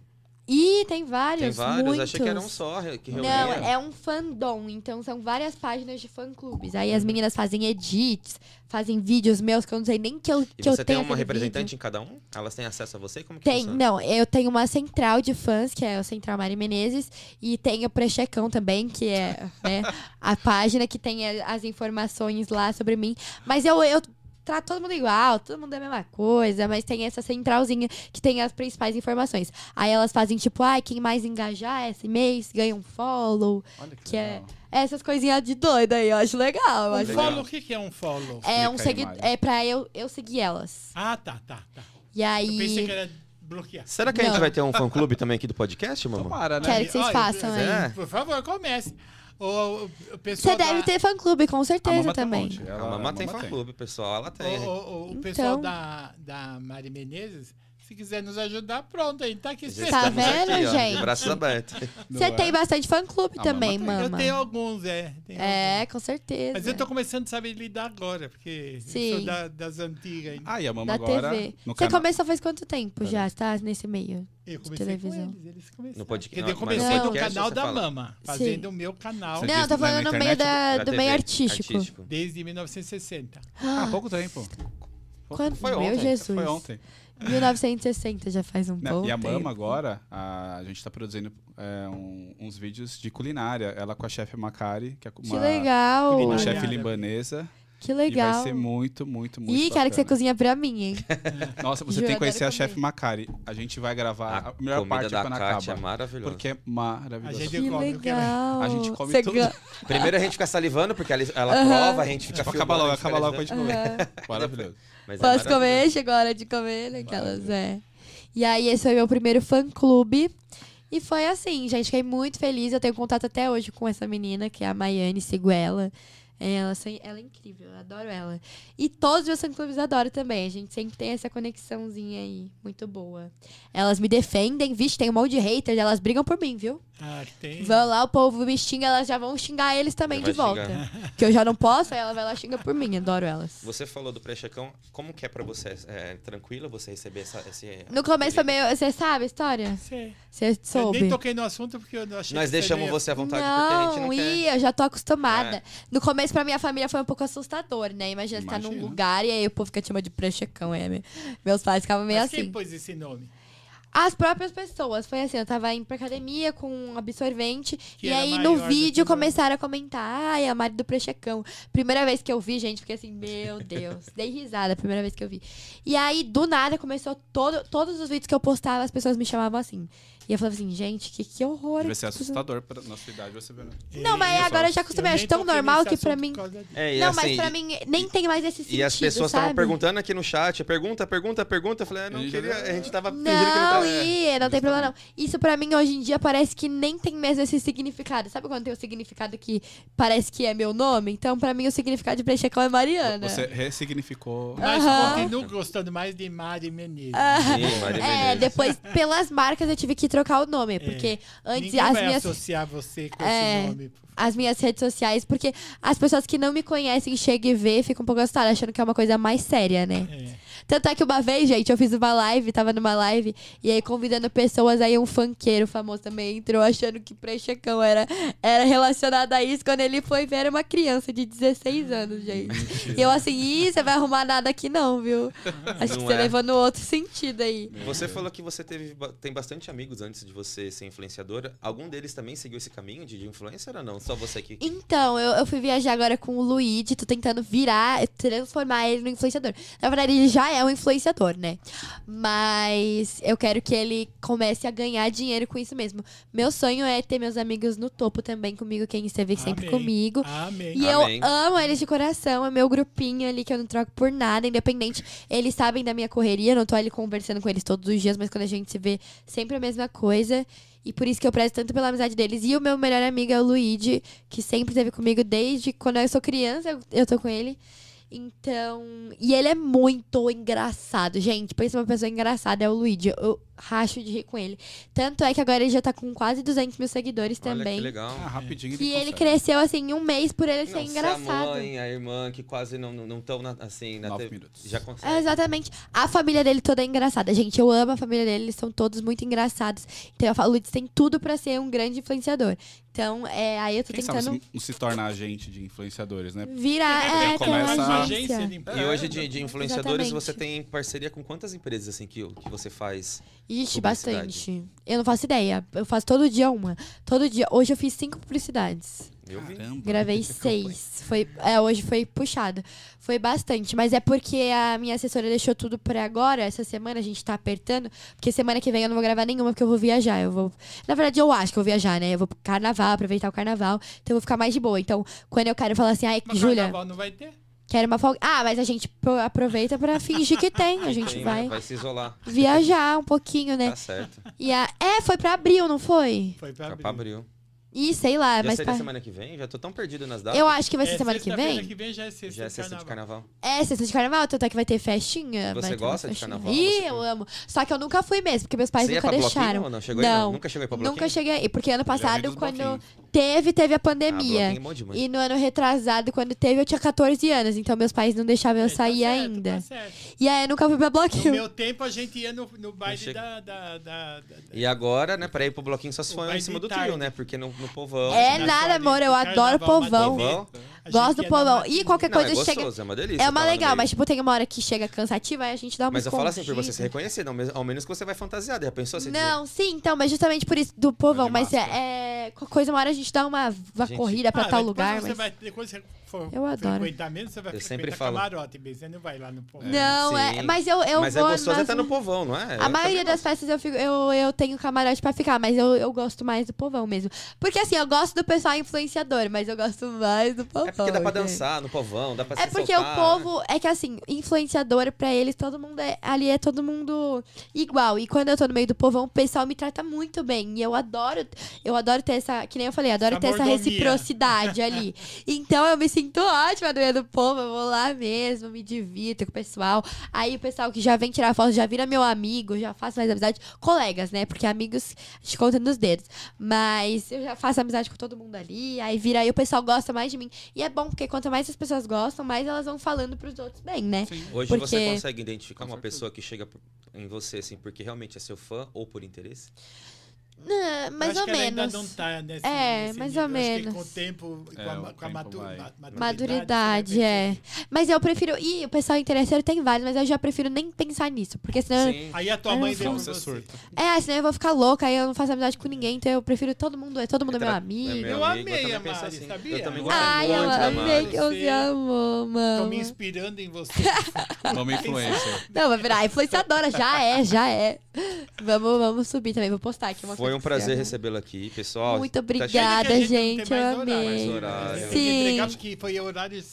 [SPEAKER 3] E tem
[SPEAKER 1] Tem
[SPEAKER 3] vários,
[SPEAKER 1] vários,
[SPEAKER 3] muitos.
[SPEAKER 1] achei que era um só que
[SPEAKER 3] Não, é um fandom, então são várias páginas de fã-clubes. Aí as meninas fazem edits, fazem vídeos meus que eu não sei nem que eu,
[SPEAKER 1] E
[SPEAKER 3] que eu
[SPEAKER 1] você tem
[SPEAKER 3] tenho
[SPEAKER 1] uma representante
[SPEAKER 3] vídeo.
[SPEAKER 1] em cada um? Elas têm acesso a você? Como que
[SPEAKER 3] Tem,
[SPEAKER 1] funciona?
[SPEAKER 3] não, eu tenho uma central de fãs, que é o Central Mari Menezes, e tem o Prechecão também, que é né, a página que tem a- as informações lá sobre mim. Mas eu, eu trato todo mundo igual, todo mundo é a mesma coisa, mas tem essa centralzinha que tem as principais informações. Aí elas fazem tipo, ai, quem mais engajar esse mês ganha um follow.
[SPEAKER 4] Olha que,
[SPEAKER 3] Que é-
[SPEAKER 4] legal.
[SPEAKER 3] Essas coisinhas de doida aí, eu acho legal. Eu
[SPEAKER 2] Um
[SPEAKER 3] acho
[SPEAKER 1] Legal.
[SPEAKER 2] follow, o que, que é um follow?
[SPEAKER 3] É um
[SPEAKER 4] Explica aí,
[SPEAKER 3] segui é pra eu, eu seguir elas.
[SPEAKER 2] Ah, tá, tá, tá.
[SPEAKER 3] E
[SPEAKER 2] Eu
[SPEAKER 3] aí.
[SPEAKER 2] pensei que era bloquear.
[SPEAKER 1] Será que a gente
[SPEAKER 3] Não.
[SPEAKER 1] vai ter um fã-clube também aqui do podcast, mamãe?
[SPEAKER 4] Tomara, né?
[SPEAKER 3] Quero que vocês
[SPEAKER 2] Olha,
[SPEAKER 3] façam aí.
[SPEAKER 1] É.
[SPEAKER 2] Por favor, comece. O, o, o pessoal
[SPEAKER 3] Você deve
[SPEAKER 2] da-
[SPEAKER 3] ter fã-clube, com
[SPEAKER 4] A
[SPEAKER 3] certeza também.
[SPEAKER 1] A
[SPEAKER 4] Ela-
[SPEAKER 1] mamãe tem fã-clube, pessoal. Ela tem.
[SPEAKER 2] o- o
[SPEAKER 3] Então.
[SPEAKER 2] pessoal da, da Mari Menezes, se quiser nos ajudar, pronto, a gente tá aqui
[SPEAKER 1] Já.
[SPEAKER 3] Tá
[SPEAKER 1] estamos
[SPEAKER 3] vendo,
[SPEAKER 1] aqui, ó,
[SPEAKER 3] gente?
[SPEAKER 1] De braços abertos.
[SPEAKER 4] Não
[SPEAKER 3] Você
[SPEAKER 4] é?
[SPEAKER 3] tem bastante fã-clube
[SPEAKER 4] A
[SPEAKER 3] também,
[SPEAKER 4] Mama
[SPEAKER 2] Eu tenho alguns, é. tenho
[SPEAKER 3] É,
[SPEAKER 2] alguns.
[SPEAKER 3] com certeza.
[SPEAKER 2] Mas eu tô começando a saber lidar agora, porque
[SPEAKER 3] Sim.
[SPEAKER 2] eu sou da- das antigas ainda.
[SPEAKER 4] Ah, e a Mama
[SPEAKER 3] da
[SPEAKER 4] agora.
[SPEAKER 3] TV. Você
[SPEAKER 4] canal...
[SPEAKER 3] começou faz quanto tempo já? Você tá nesse meio?
[SPEAKER 2] eu comecei com
[SPEAKER 3] televisão.
[SPEAKER 2] eles, eles começaram.
[SPEAKER 1] No podcast-
[SPEAKER 2] dizer, eu comecei no canal da
[SPEAKER 1] fala?
[SPEAKER 2] Mama, fazendo o meu canal
[SPEAKER 4] Você
[SPEAKER 3] Não, eu tô falando no meio da,
[SPEAKER 1] Da
[SPEAKER 3] do
[SPEAKER 1] TV,
[SPEAKER 3] meio artístico.
[SPEAKER 2] desde 1960.
[SPEAKER 4] Ah, há pouco tempo.
[SPEAKER 3] Quando?
[SPEAKER 1] Foi
[SPEAKER 3] Meu
[SPEAKER 1] ontem,
[SPEAKER 3] Jesus.
[SPEAKER 4] Foi ontem.
[SPEAKER 3] 1960 já faz um
[SPEAKER 4] Né,
[SPEAKER 3] bom
[SPEAKER 4] E a
[SPEAKER 3] tempo.
[SPEAKER 4] Mama agora, a, a gente tá produzindo é, um- uns vídeos de culinária. Ela com a chefe Macari, que é
[SPEAKER 3] Que
[SPEAKER 4] uma,
[SPEAKER 3] legal.
[SPEAKER 4] uma chefe libanesa.
[SPEAKER 3] Que
[SPEAKER 4] E vai
[SPEAKER 3] legal.
[SPEAKER 4] ser muito, muito, muito
[SPEAKER 3] Ih, quero que você cozinha pra mim, hein?
[SPEAKER 4] Nossa, você
[SPEAKER 3] Juro,
[SPEAKER 4] tem que conhecer a chefe. Macari. A gente vai gravar a, melhor
[SPEAKER 1] comida
[SPEAKER 4] parte é
[SPEAKER 1] da
[SPEAKER 4] quando
[SPEAKER 1] Kátia é
[SPEAKER 4] acaba.
[SPEAKER 1] maravilhosa.
[SPEAKER 4] Porque é maravilhoso.
[SPEAKER 2] A gente-
[SPEAKER 3] Que
[SPEAKER 2] come que
[SPEAKER 3] legal.
[SPEAKER 4] A gente come
[SPEAKER 3] Você
[SPEAKER 4] tudo.
[SPEAKER 3] gan-
[SPEAKER 1] Primeiro a gente fica salivando, porque ela, ela
[SPEAKER 3] Aham.
[SPEAKER 1] prova, a gente fica
[SPEAKER 4] Tipo, acaba logo,
[SPEAKER 1] a gente
[SPEAKER 4] acaba logo pra gente
[SPEAKER 1] analisando.
[SPEAKER 4] comer. Maravilhoso.
[SPEAKER 1] Mas é
[SPEAKER 3] Posso
[SPEAKER 1] maravilhoso.
[SPEAKER 3] comer? Chegou a hora de comer, né? Aquelas, é. E aí, esse foi meu primeiro fã-clube. E foi assim, gente, fiquei muito feliz. Eu tenho contato até hoje com essa menina, que é a Maiane, sigo ela. Ela, são- ela é incrível, eu adoro ela. E todos os meus fã-clubes adoram também. A gente sempre tem essa conexãozinha aí, muito boa. Elas me defendem, vixe, tem um monte de haters, elas brigam por mim, viu?
[SPEAKER 2] Ah, tem.
[SPEAKER 3] Vão lá, o povo me xinga, elas já vão xingar eles também
[SPEAKER 1] Já
[SPEAKER 3] de volta. Que eu já não posso, aí ela vai lá e xinga por mim, adoro elas.
[SPEAKER 1] Você falou do pré-checão. Como que é pra você? É tranquilo você receber essa, esse...
[SPEAKER 3] No começo foi meio. Você sabe a história?
[SPEAKER 2] Sei.
[SPEAKER 3] Você
[SPEAKER 2] Eu
[SPEAKER 3] soube?
[SPEAKER 2] nem toquei no assunto porque eu não achei
[SPEAKER 1] Nós
[SPEAKER 2] que
[SPEAKER 1] deixamos
[SPEAKER 2] ia-
[SPEAKER 1] você à vontade porque a gente não
[SPEAKER 3] Não,
[SPEAKER 1] quer...
[SPEAKER 3] eu já tô acostumada.
[SPEAKER 1] É.
[SPEAKER 3] No começo, pra minha família, foi um pouco assustador, né? Imagina, você tá num lugar e aí o povo fica te chamando de prechecão, é. me- Meus pais ficavam meio
[SPEAKER 2] Mas quem
[SPEAKER 3] assim.
[SPEAKER 2] pôs esse nome?
[SPEAKER 3] As próprias pessoas. Foi assim, eu tava indo pra academia com um absorvente.
[SPEAKER 2] Que
[SPEAKER 3] e aí, no vídeo, começaram a comentar. Ai, a Mari do Prechecão. Primeira vez que eu vi, gente, fiquei assim, meu Deus. Dei risada, a primeira vez que eu vi. E aí, do nada, começou todo, todos os vídeos que eu postava, as pessoas me chamavam assim. E eu falava assim, gente, que, que horror.
[SPEAKER 4] Deve ser
[SPEAKER 3] coisa-
[SPEAKER 4] assustador pra nossa idade você ver. né?
[SPEAKER 3] Não, mas
[SPEAKER 2] Eu
[SPEAKER 3] agora eu
[SPEAKER 2] só-
[SPEAKER 3] já acostumei.
[SPEAKER 2] eu
[SPEAKER 3] Acho tão normal que pra mim.
[SPEAKER 1] É, e
[SPEAKER 3] não,
[SPEAKER 1] assim,
[SPEAKER 3] mas pra mim nem tem mais esse sentido.
[SPEAKER 1] E as pessoas estavam perguntando aqui no chat, pergunta, pergunta, pergunta. Eu falei, ah, não
[SPEAKER 4] gente
[SPEAKER 1] queria,
[SPEAKER 4] já-
[SPEAKER 1] a gente tava fingindo que não
[SPEAKER 3] Não,
[SPEAKER 1] tava... é.
[SPEAKER 3] Ih, não tem problema não. Isso pra mim hoje em dia parece que nem tem mesmo esse significado. Sabe quando tem o significado que parece que é meu nome? Então pra mim o significado de Prechecão é Mariana.
[SPEAKER 4] Você ressignificou.
[SPEAKER 2] Mas continuo gostando mais de Mari Menezes.
[SPEAKER 1] Sim, Maria
[SPEAKER 3] É,
[SPEAKER 1] Menezes.
[SPEAKER 3] depois pelas marcas eu tive que trocar o nome, porque antes
[SPEAKER 2] Ninguém
[SPEAKER 3] as
[SPEAKER 2] vai
[SPEAKER 3] minhas
[SPEAKER 2] associar você com
[SPEAKER 3] É.
[SPEAKER 2] esse nome.
[SPEAKER 3] as minhas redes sociais, porque as pessoas que não me conhecem chegam e vê, ficam um pouco assustadas, achando que é uma coisa mais séria, né?
[SPEAKER 2] É.
[SPEAKER 3] Tanto é que uma vez, gente, eu fiz uma live, tava numa live, e aí convidando pessoas, aí um funkeiro famoso também entrou achando que Prechecão era, era relacionado a isso. Quando ele foi ver, era uma criança de 16 anos, gente. E eu assim, ih, você vai arrumar nada aqui não, viu? Acho que
[SPEAKER 1] Não
[SPEAKER 3] você
[SPEAKER 1] é.
[SPEAKER 3] levou no outro sentido aí.
[SPEAKER 1] Você falou que você teve, tem bastante amigos antes de você ser influenciadora. Algum deles também seguiu esse caminho de, de influencer ou não? Só você que...
[SPEAKER 3] Então, eu, eu fui viajar agora com o Luigi, tô tentando virar, transformar ele no influenciador. Na verdade, ele já é um influenciador, né? Mas eu quero que ele comece a ganhar dinheiro com isso mesmo. Meu sonho é ter meus amigos no topo também comigo, quem esteve sempre
[SPEAKER 2] Amém.
[SPEAKER 3] comigo.
[SPEAKER 2] Amém.
[SPEAKER 3] E
[SPEAKER 1] Amém.
[SPEAKER 3] eu amo eles de coração, é meu grupinho ali que eu não troco por nada, independente. Eles sabem da minha correria, eu não tô ali conversando com eles todos os dias, mas quando a gente se vê, sempre a mesma coisa. E por isso que eu prezo tanto pela amizade deles. E o meu melhor amigo é o Luigi, que sempre esteve comigo desde quando eu sou criança, eu, eu tô com ele. Então. E ele é muito engraçado, gente. Pensa uma pessoa engraçada, é o Luigi. Eu racho de rir com ele. Tanto é que agora ele já tá com quase 200 mil seguidores
[SPEAKER 1] Olha
[SPEAKER 3] também.
[SPEAKER 1] que legal.
[SPEAKER 4] Ah, rapidinho
[SPEAKER 3] Que ele
[SPEAKER 4] consegue.
[SPEAKER 3] cresceu, assim, em um mês por ele ser
[SPEAKER 1] Não, se
[SPEAKER 3] engraçado.
[SPEAKER 1] a mãe, a irmã, que quase não estão não, na- assim, na TV,
[SPEAKER 4] minutos.
[SPEAKER 1] já consegue.
[SPEAKER 3] É, exatamente. A família dele toda é engraçada. Gente, eu amo a família dele, eles são todos muito engraçados. Então eu falo, o Lutz tem tudo pra ser um grande influenciador. Então, é, aí eu tô
[SPEAKER 4] Quem sabe
[SPEAKER 3] tentando
[SPEAKER 4] se, não se torna agente de influenciadores, né?
[SPEAKER 3] virar. É,
[SPEAKER 4] começa a-
[SPEAKER 3] agência.
[SPEAKER 1] E hoje, de, de influenciadores,
[SPEAKER 3] Exatamente.
[SPEAKER 1] você tem parceria com quantas empresas assim que, que você faz?
[SPEAKER 3] Ixi, bastante. Eu não faço ideia. Eu faço todo dia uma. Todo dia. Hoje eu fiz cinco publicidades.
[SPEAKER 1] Eu.
[SPEAKER 4] Caramba.
[SPEAKER 3] Gravei seis. Foi, é, hoje foi puxado. Foi bastante. Mas é porque a minha assessora deixou tudo pra agora. Essa semana a gente tá apertando. Porque semana que vem eu não vou gravar nenhuma, porque eu vou viajar. Eu vou. Na verdade, eu acho que eu vou viajar, né? Eu vou pro carnaval, aproveitar o carnaval. Então eu vou ficar mais de boa. Então, quando eu quero falar assim, ai, Júlia,
[SPEAKER 2] carnaval não vai ter?
[SPEAKER 3] Quero uma folga. Ah, mas a gente pro- aproveita pra fingir que tem. A gente
[SPEAKER 1] Tem, né?
[SPEAKER 3] vai
[SPEAKER 1] vai se isolar.
[SPEAKER 3] viajar um pouquinho, né?
[SPEAKER 1] Tá certo.
[SPEAKER 3] E a... É, foi pra abril, não foi?
[SPEAKER 2] Foi pra
[SPEAKER 1] Tá
[SPEAKER 2] abrir.
[SPEAKER 1] pra abril.
[SPEAKER 3] Ih, sei lá,
[SPEAKER 1] Já
[SPEAKER 3] mas.
[SPEAKER 1] seria
[SPEAKER 3] pra-
[SPEAKER 1] semana que vem? Já tô tão perdido nas datas.
[SPEAKER 3] Eu acho que vai ser
[SPEAKER 2] É,
[SPEAKER 3] semana que vem.
[SPEAKER 2] que vem já é sexta,
[SPEAKER 1] Já é
[SPEAKER 2] de
[SPEAKER 1] sexta de
[SPEAKER 2] carnaval.
[SPEAKER 1] carnaval.
[SPEAKER 3] É, sexta de carnaval, é que vai ter festinha.
[SPEAKER 1] Você
[SPEAKER 3] ter
[SPEAKER 1] gosta de carnaval?
[SPEAKER 3] Ih,
[SPEAKER 1] Você-
[SPEAKER 3] eu amo. Só que eu nunca fui mesmo, porque meus pais
[SPEAKER 1] Você ia
[SPEAKER 3] nunca
[SPEAKER 1] pra bloquinho
[SPEAKER 3] deixaram.
[SPEAKER 1] ou não? Chegou aí,
[SPEAKER 3] não,
[SPEAKER 1] Nunca chegou aí pra bloquinho?
[SPEAKER 3] nunca cheguei aí. Porque ano passado, quando
[SPEAKER 4] bloquinhos.
[SPEAKER 3] Teve, teve a
[SPEAKER 1] Ah,
[SPEAKER 3] pandemia.
[SPEAKER 1] é bom demais.
[SPEAKER 3] e no ano retrasado, quando teve, eu tinha 14 anos. Então meus pais não deixavam eu
[SPEAKER 2] É, tá
[SPEAKER 3] sair
[SPEAKER 2] certo,
[SPEAKER 3] ainda.
[SPEAKER 2] tá certo.
[SPEAKER 3] E aí eu nunca fui pra
[SPEAKER 2] No
[SPEAKER 3] bloquinho.
[SPEAKER 2] meu tempo, a gente ia no, no baile
[SPEAKER 1] chega-
[SPEAKER 2] da, da, da, da-
[SPEAKER 1] E agora, né, pra ir pro bloquinho só se
[SPEAKER 2] O
[SPEAKER 1] for em
[SPEAKER 2] baile
[SPEAKER 1] cima
[SPEAKER 2] de
[SPEAKER 1] do trio,
[SPEAKER 2] tarde.
[SPEAKER 1] né? Porque no, no povão.
[SPEAKER 3] É
[SPEAKER 2] na
[SPEAKER 3] nada, amor. Eu
[SPEAKER 2] do
[SPEAKER 3] adoro
[SPEAKER 2] carnaval,
[SPEAKER 3] povão.
[SPEAKER 1] Povão?
[SPEAKER 2] A
[SPEAKER 3] Gosto do
[SPEAKER 2] ia na
[SPEAKER 3] povão.
[SPEAKER 2] matinê.
[SPEAKER 3] E qualquer
[SPEAKER 1] Não,
[SPEAKER 3] coisa
[SPEAKER 1] é
[SPEAKER 3] chega.
[SPEAKER 1] gostoso, é uma delícia.
[SPEAKER 3] É uma
[SPEAKER 1] tá lá no
[SPEAKER 3] legal,
[SPEAKER 1] meio.
[SPEAKER 3] mas tipo, tem uma hora que chega cansativa, aí a gente dá uma
[SPEAKER 1] Mas eu falo assim por você se
[SPEAKER 3] escondida.
[SPEAKER 1] reconhecer, não, mas ao menos que você vai fantasiado. Já pensou assim?
[SPEAKER 3] Não, sim, então, mas justamente por isso, do povão. Mas é, é. Coisa, uma hora a gente dá uma, uma
[SPEAKER 1] Gente.
[SPEAKER 3] corrida pra
[SPEAKER 2] Ah,
[SPEAKER 3] tal
[SPEAKER 2] mas depois
[SPEAKER 3] lugar.
[SPEAKER 2] Você
[SPEAKER 3] mas...
[SPEAKER 2] vai, depois você for
[SPEAKER 3] Eu adoro.
[SPEAKER 2] frequentar mesmo, você vai
[SPEAKER 1] Eu sempre falo.
[SPEAKER 2] camarote, você não vai lá no povão.
[SPEAKER 3] Não, é. Mas eu, eu
[SPEAKER 1] mas
[SPEAKER 3] vou.
[SPEAKER 1] é gostoso é
[SPEAKER 3] nas-
[SPEAKER 1] estar no povão, não é?
[SPEAKER 3] A
[SPEAKER 1] Eu
[SPEAKER 3] maioria das festas eu, fico, eu, eu tenho camarote pra ficar, mas eu, eu gosto mais do povão mesmo. Porque assim, eu gosto do pessoal influenciador, mas eu gosto mais do povão.
[SPEAKER 1] É porque dá pra
[SPEAKER 3] gente.
[SPEAKER 1] dançar no povão, dá pra
[SPEAKER 3] É
[SPEAKER 1] se
[SPEAKER 3] porque
[SPEAKER 1] soltar,
[SPEAKER 3] o povo. É que assim, influenciador pra eles, todo mundo é. Ali é todo mundo igual. E quando eu tô no meio do povão, o pessoal me trata muito bem. E eu adoro. Eu adoro ter essa. Que nem eu falei, adoro ter essa reciprocidade ali. Então eu me sinto ótima meio do povo. Eu vou lá mesmo, me divirto com o pessoal. Aí o pessoal que já vem tirar foto já vira meu amigo, já faço mais amizade. Colegas, né? Porque amigos a gente conta nos dedos. Mas eu já faço amizade com todo mundo ali. Aí vira aí o pessoal gosta mais de mim. E é bom, porque quanto mais as pessoas gostam, mais elas vão falando pros outros bem, né?
[SPEAKER 4] Sim.
[SPEAKER 1] Hoje
[SPEAKER 3] Porque-
[SPEAKER 1] você consegue identificar uma pessoa que chega em você, assim, porque realmente é seu fã ou por interesse?
[SPEAKER 3] Não,
[SPEAKER 2] Eu
[SPEAKER 3] mais
[SPEAKER 2] acho
[SPEAKER 3] ou
[SPEAKER 2] que ela
[SPEAKER 3] menos.
[SPEAKER 2] ainda não tá nesse,
[SPEAKER 3] É,
[SPEAKER 2] nesse
[SPEAKER 3] mais
[SPEAKER 2] nível.
[SPEAKER 3] ou
[SPEAKER 2] Eu
[SPEAKER 3] menos.
[SPEAKER 2] com o tempo, com
[SPEAKER 4] É,
[SPEAKER 2] a,
[SPEAKER 4] o
[SPEAKER 2] com a matu-
[SPEAKER 4] vai.
[SPEAKER 3] Maturidade,
[SPEAKER 2] vai
[SPEAKER 3] é. Mas eu prefiro. Ih, o pessoal interesseiro tem vários, mas eu já prefiro nem pensar nisso. Porque senão.
[SPEAKER 1] Sim.
[SPEAKER 2] Aí a tua mãe
[SPEAKER 3] eu
[SPEAKER 4] você
[SPEAKER 2] você.
[SPEAKER 4] surta.
[SPEAKER 3] É, senão eu vou ficar louca, aí eu não faço amizade com ninguém. Então eu prefiro todo mundo. É todo mundo meu
[SPEAKER 1] Tra-
[SPEAKER 3] amigo.
[SPEAKER 1] é meu
[SPEAKER 2] Eu
[SPEAKER 1] amigo,
[SPEAKER 2] amei
[SPEAKER 1] também
[SPEAKER 2] a Mari,
[SPEAKER 1] assim.
[SPEAKER 2] sabia?
[SPEAKER 1] Eu também
[SPEAKER 2] Eu
[SPEAKER 1] gosto
[SPEAKER 3] Ai,
[SPEAKER 1] muito
[SPEAKER 3] eu amei que você amou,
[SPEAKER 2] Tô
[SPEAKER 3] mano.
[SPEAKER 2] me inspirando em você.
[SPEAKER 4] Nome influencer.
[SPEAKER 3] Não, vai virar influenciadora. Já é, já é. Vamos, vamos subir também. Vou postar aqui uma
[SPEAKER 1] Foi um
[SPEAKER 3] que
[SPEAKER 1] prazer recebê-lo aqui, pessoal.
[SPEAKER 3] Muito
[SPEAKER 1] Tá
[SPEAKER 3] obrigada,
[SPEAKER 2] que não
[SPEAKER 3] gente.
[SPEAKER 2] tem
[SPEAKER 3] Eu
[SPEAKER 2] mais horário.
[SPEAKER 3] amei.
[SPEAKER 1] Mais horário.
[SPEAKER 2] Tem que
[SPEAKER 3] Sim.
[SPEAKER 2] porque foi horário.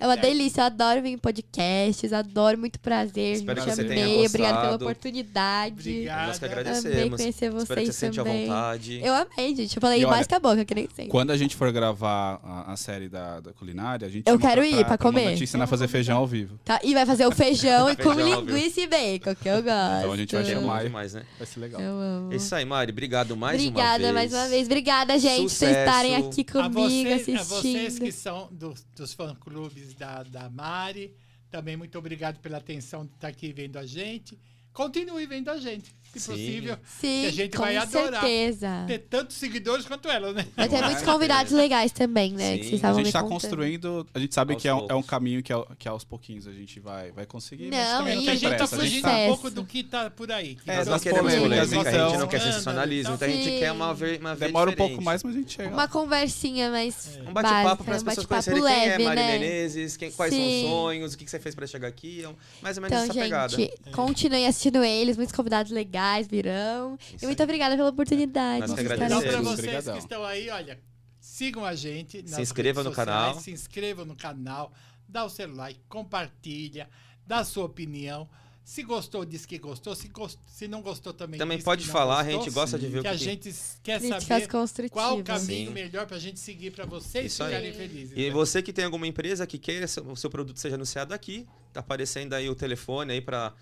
[SPEAKER 3] É uma delícia, eu adoro vir em podcasts, adoro, muito prazer,
[SPEAKER 1] Espero que você tenha
[SPEAKER 3] amei, obrigada pela
[SPEAKER 1] gostado.
[SPEAKER 3] oportunidade.
[SPEAKER 2] Obrigado.
[SPEAKER 1] Nós que
[SPEAKER 3] Amei
[SPEAKER 1] agradecemos.
[SPEAKER 3] conhecer vocês
[SPEAKER 1] Espero que você sente à
[SPEAKER 3] também.
[SPEAKER 1] vontade.
[SPEAKER 3] Eu amei, gente, eu falei
[SPEAKER 4] E olha,
[SPEAKER 3] mais que a boca, que nem sempre.
[SPEAKER 4] Quando a gente for gravar a, a série da, da culinária, a gente
[SPEAKER 3] Eu quero ir pra comer.
[SPEAKER 4] Uma ensinar a fazer feijão ao vivo.
[SPEAKER 3] Tá? E vai fazer o feijão e com linguiça e bacon, que eu gosto.
[SPEAKER 4] Então a gente vai
[SPEAKER 1] É
[SPEAKER 4] chamar.
[SPEAKER 1] demais, né?
[SPEAKER 4] Vai ser legal.
[SPEAKER 3] Eu amo.
[SPEAKER 1] É isso aí, Mari. Obrigado mais
[SPEAKER 3] Obrigada
[SPEAKER 1] uma vez.
[SPEAKER 3] mais uma vez. Obrigada, gente, por vocês
[SPEAKER 1] Sucesso.
[SPEAKER 3] estarem aqui
[SPEAKER 2] A
[SPEAKER 3] comigo
[SPEAKER 2] vocês, a vocês
[SPEAKER 3] assistindo.
[SPEAKER 2] que são dos, dos fã-clubes da, da Mari, também muito obrigado pela atenção de estar aqui vendo a gente. Continue vendo a gente, se
[SPEAKER 1] Sim.
[SPEAKER 2] possível.
[SPEAKER 3] Sim,
[SPEAKER 2] que a gente
[SPEAKER 3] com
[SPEAKER 2] vai adorar.
[SPEAKER 3] certeza.
[SPEAKER 2] Ter tantos seguidores quanto ela, né?
[SPEAKER 3] Vai ter muitos convidados legais também, né?
[SPEAKER 1] Sim.
[SPEAKER 3] Que vocês
[SPEAKER 1] A
[SPEAKER 4] gente tá
[SPEAKER 3] contando.
[SPEAKER 4] construindo, a gente sabe
[SPEAKER 1] Aos
[SPEAKER 4] que é um, é um caminho que, ao- que aos pouquinhos a gente vai, vai conseguir. mas
[SPEAKER 3] Não,
[SPEAKER 4] também
[SPEAKER 3] e
[SPEAKER 2] a gente tá
[SPEAKER 4] gente
[SPEAKER 2] fugindo
[SPEAKER 4] tá
[SPEAKER 2] um pouco do que tá por aí. que
[SPEAKER 1] É,
[SPEAKER 2] nós
[SPEAKER 1] queremos
[SPEAKER 4] polêmicas,
[SPEAKER 1] polêmica, a gente
[SPEAKER 4] então.
[SPEAKER 1] não quer sensacionalismo, então a gente quer uma ver, uma
[SPEAKER 4] Demora um pouco mais, mas a gente chega.
[SPEAKER 3] Uma conversinha mais
[SPEAKER 1] Um bate-papo para as
[SPEAKER 3] um
[SPEAKER 1] pessoas conhecerem quem é Mari
[SPEAKER 3] né?
[SPEAKER 1] Menezes, quem, quais são os sonhos, o que você fez para chegar aqui, é mais ou menos
[SPEAKER 3] Então,
[SPEAKER 1] essa pegada.
[SPEAKER 3] gente, continuem assistindo eles, muitos convidados legais virão.
[SPEAKER 1] Isso
[SPEAKER 3] e muito
[SPEAKER 1] aí.
[SPEAKER 3] obrigada pela oportunidade.
[SPEAKER 1] Nós que
[SPEAKER 3] de estar
[SPEAKER 2] Então, para
[SPEAKER 3] aqui.
[SPEAKER 2] vocês
[SPEAKER 4] Obrigadão.
[SPEAKER 2] que estão aí, olha, sigam a gente. nas
[SPEAKER 1] inscrevam
[SPEAKER 2] redes
[SPEAKER 1] no canal.
[SPEAKER 2] Se inscrevam no canal, dá o seu like, compartilha, dá a sua opinião. Se gostou, diz que gostou. Se, gost- se não gostou também.
[SPEAKER 1] Também
[SPEAKER 2] diz
[SPEAKER 1] pode
[SPEAKER 2] que não
[SPEAKER 1] falar, a
[SPEAKER 2] gostou.
[SPEAKER 1] gente gosta de ver o
[SPEAKER 2] Que
[SPEAKER 1] que,
[SPEAKER 2] a
[SPEAKER 1] que-
[SPEAKER 2] gente quer
[SPEAKER 3] Críticas
[SPEAKER 2] saber qual o caminho
[SPEAKER 1] Sim.
[SPEAKER 2] melhor pra gente seguir pra vocês
[SPEAKER 1] Isso aí.
[SPEAKER 2] ficarem felizes.
[SPEAKER 1] E
[SPEAKER 2] né?
[SPEAKER 1] você que tem alguma empresa que queira que o seu produto seja anunciado aqui, tá aparecendo aí o telefone aí para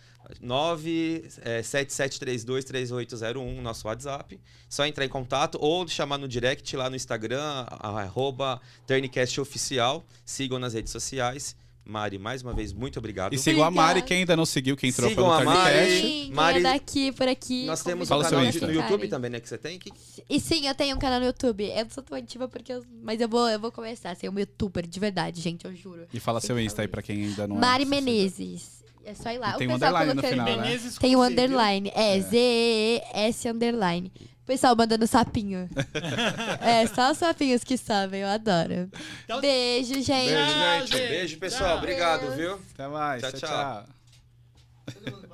[SPEAKER 1] 977323801, nosso WhatsApp. Só entrar em contato ou chamar no direct lá no Instagram, a- arroba Turncast Oficial. Sigam nas redes sociais. Mari, mais uma vez, muito obrigado.
[SPEAKER 4] E sigam a Mari, quem ainda não seguiu, que entrou
[SPEAKER 1] Sigam
[SPEAKER 4] pelo
[SPEAKER 1] a Mari.
[SPEAKER 4] Turncast.
[SPEAKER 3] Sim, quem
[SPEAKER 1] Mari-
[SPEAKER 3] é daqui, por aqui.
[SPEAKER 1] Nós temos um canal no YouTube também, né? Que você tem. Que...
[SPEAKER 3] E sim, eu tenho um canal no YouTube. Eu não sou tão ativa porque eu... Mas eu vou, eu vou começar a ser um youtuber de verdade, gente, eu juro.
[SPEAKER 4] E fala seu Insta aí pra quem ainda não é.
[SPEAKER 3] Mari
[SPEAKER 4] se você-
[SPEAKER 3] Menezes. É só ir lá.
[SPEAKER 4] E
[SPEAKER 3] O
[SPEAKER 4] tem um
[SPEAKER 3] pessoal
[SPEAKER 4] underline no final, né?
[SPEAKER 3] Tem o
[SPEAKER 2] viu?
[SPEAKER 3] underline. É, Z-E-E-S underline. Pessoal mandando sapinho. é, só os sapinhos que sabem, eu adoro.
[SPEAKER 2] Então-
[SPEAKER 3] Beijo, gente.
[SPEAKER 4] Beijo, gente.
[SPEAKER 2] gente.
[SPEAKER 1] Beijo, pessoal.
[SPEAKER 2] Tchau.
[SPEAKER 1] Obrigado,
[SPEAKER 3] Deus.
[SPEAKER 1] viu?
[SPEAKER 4] Até mais.
[SPEAKER 1] Tchau,
[SPEAKER 4] tchau.
[SPEAKER 1] tchau.
[SPEAKER 4] tchau.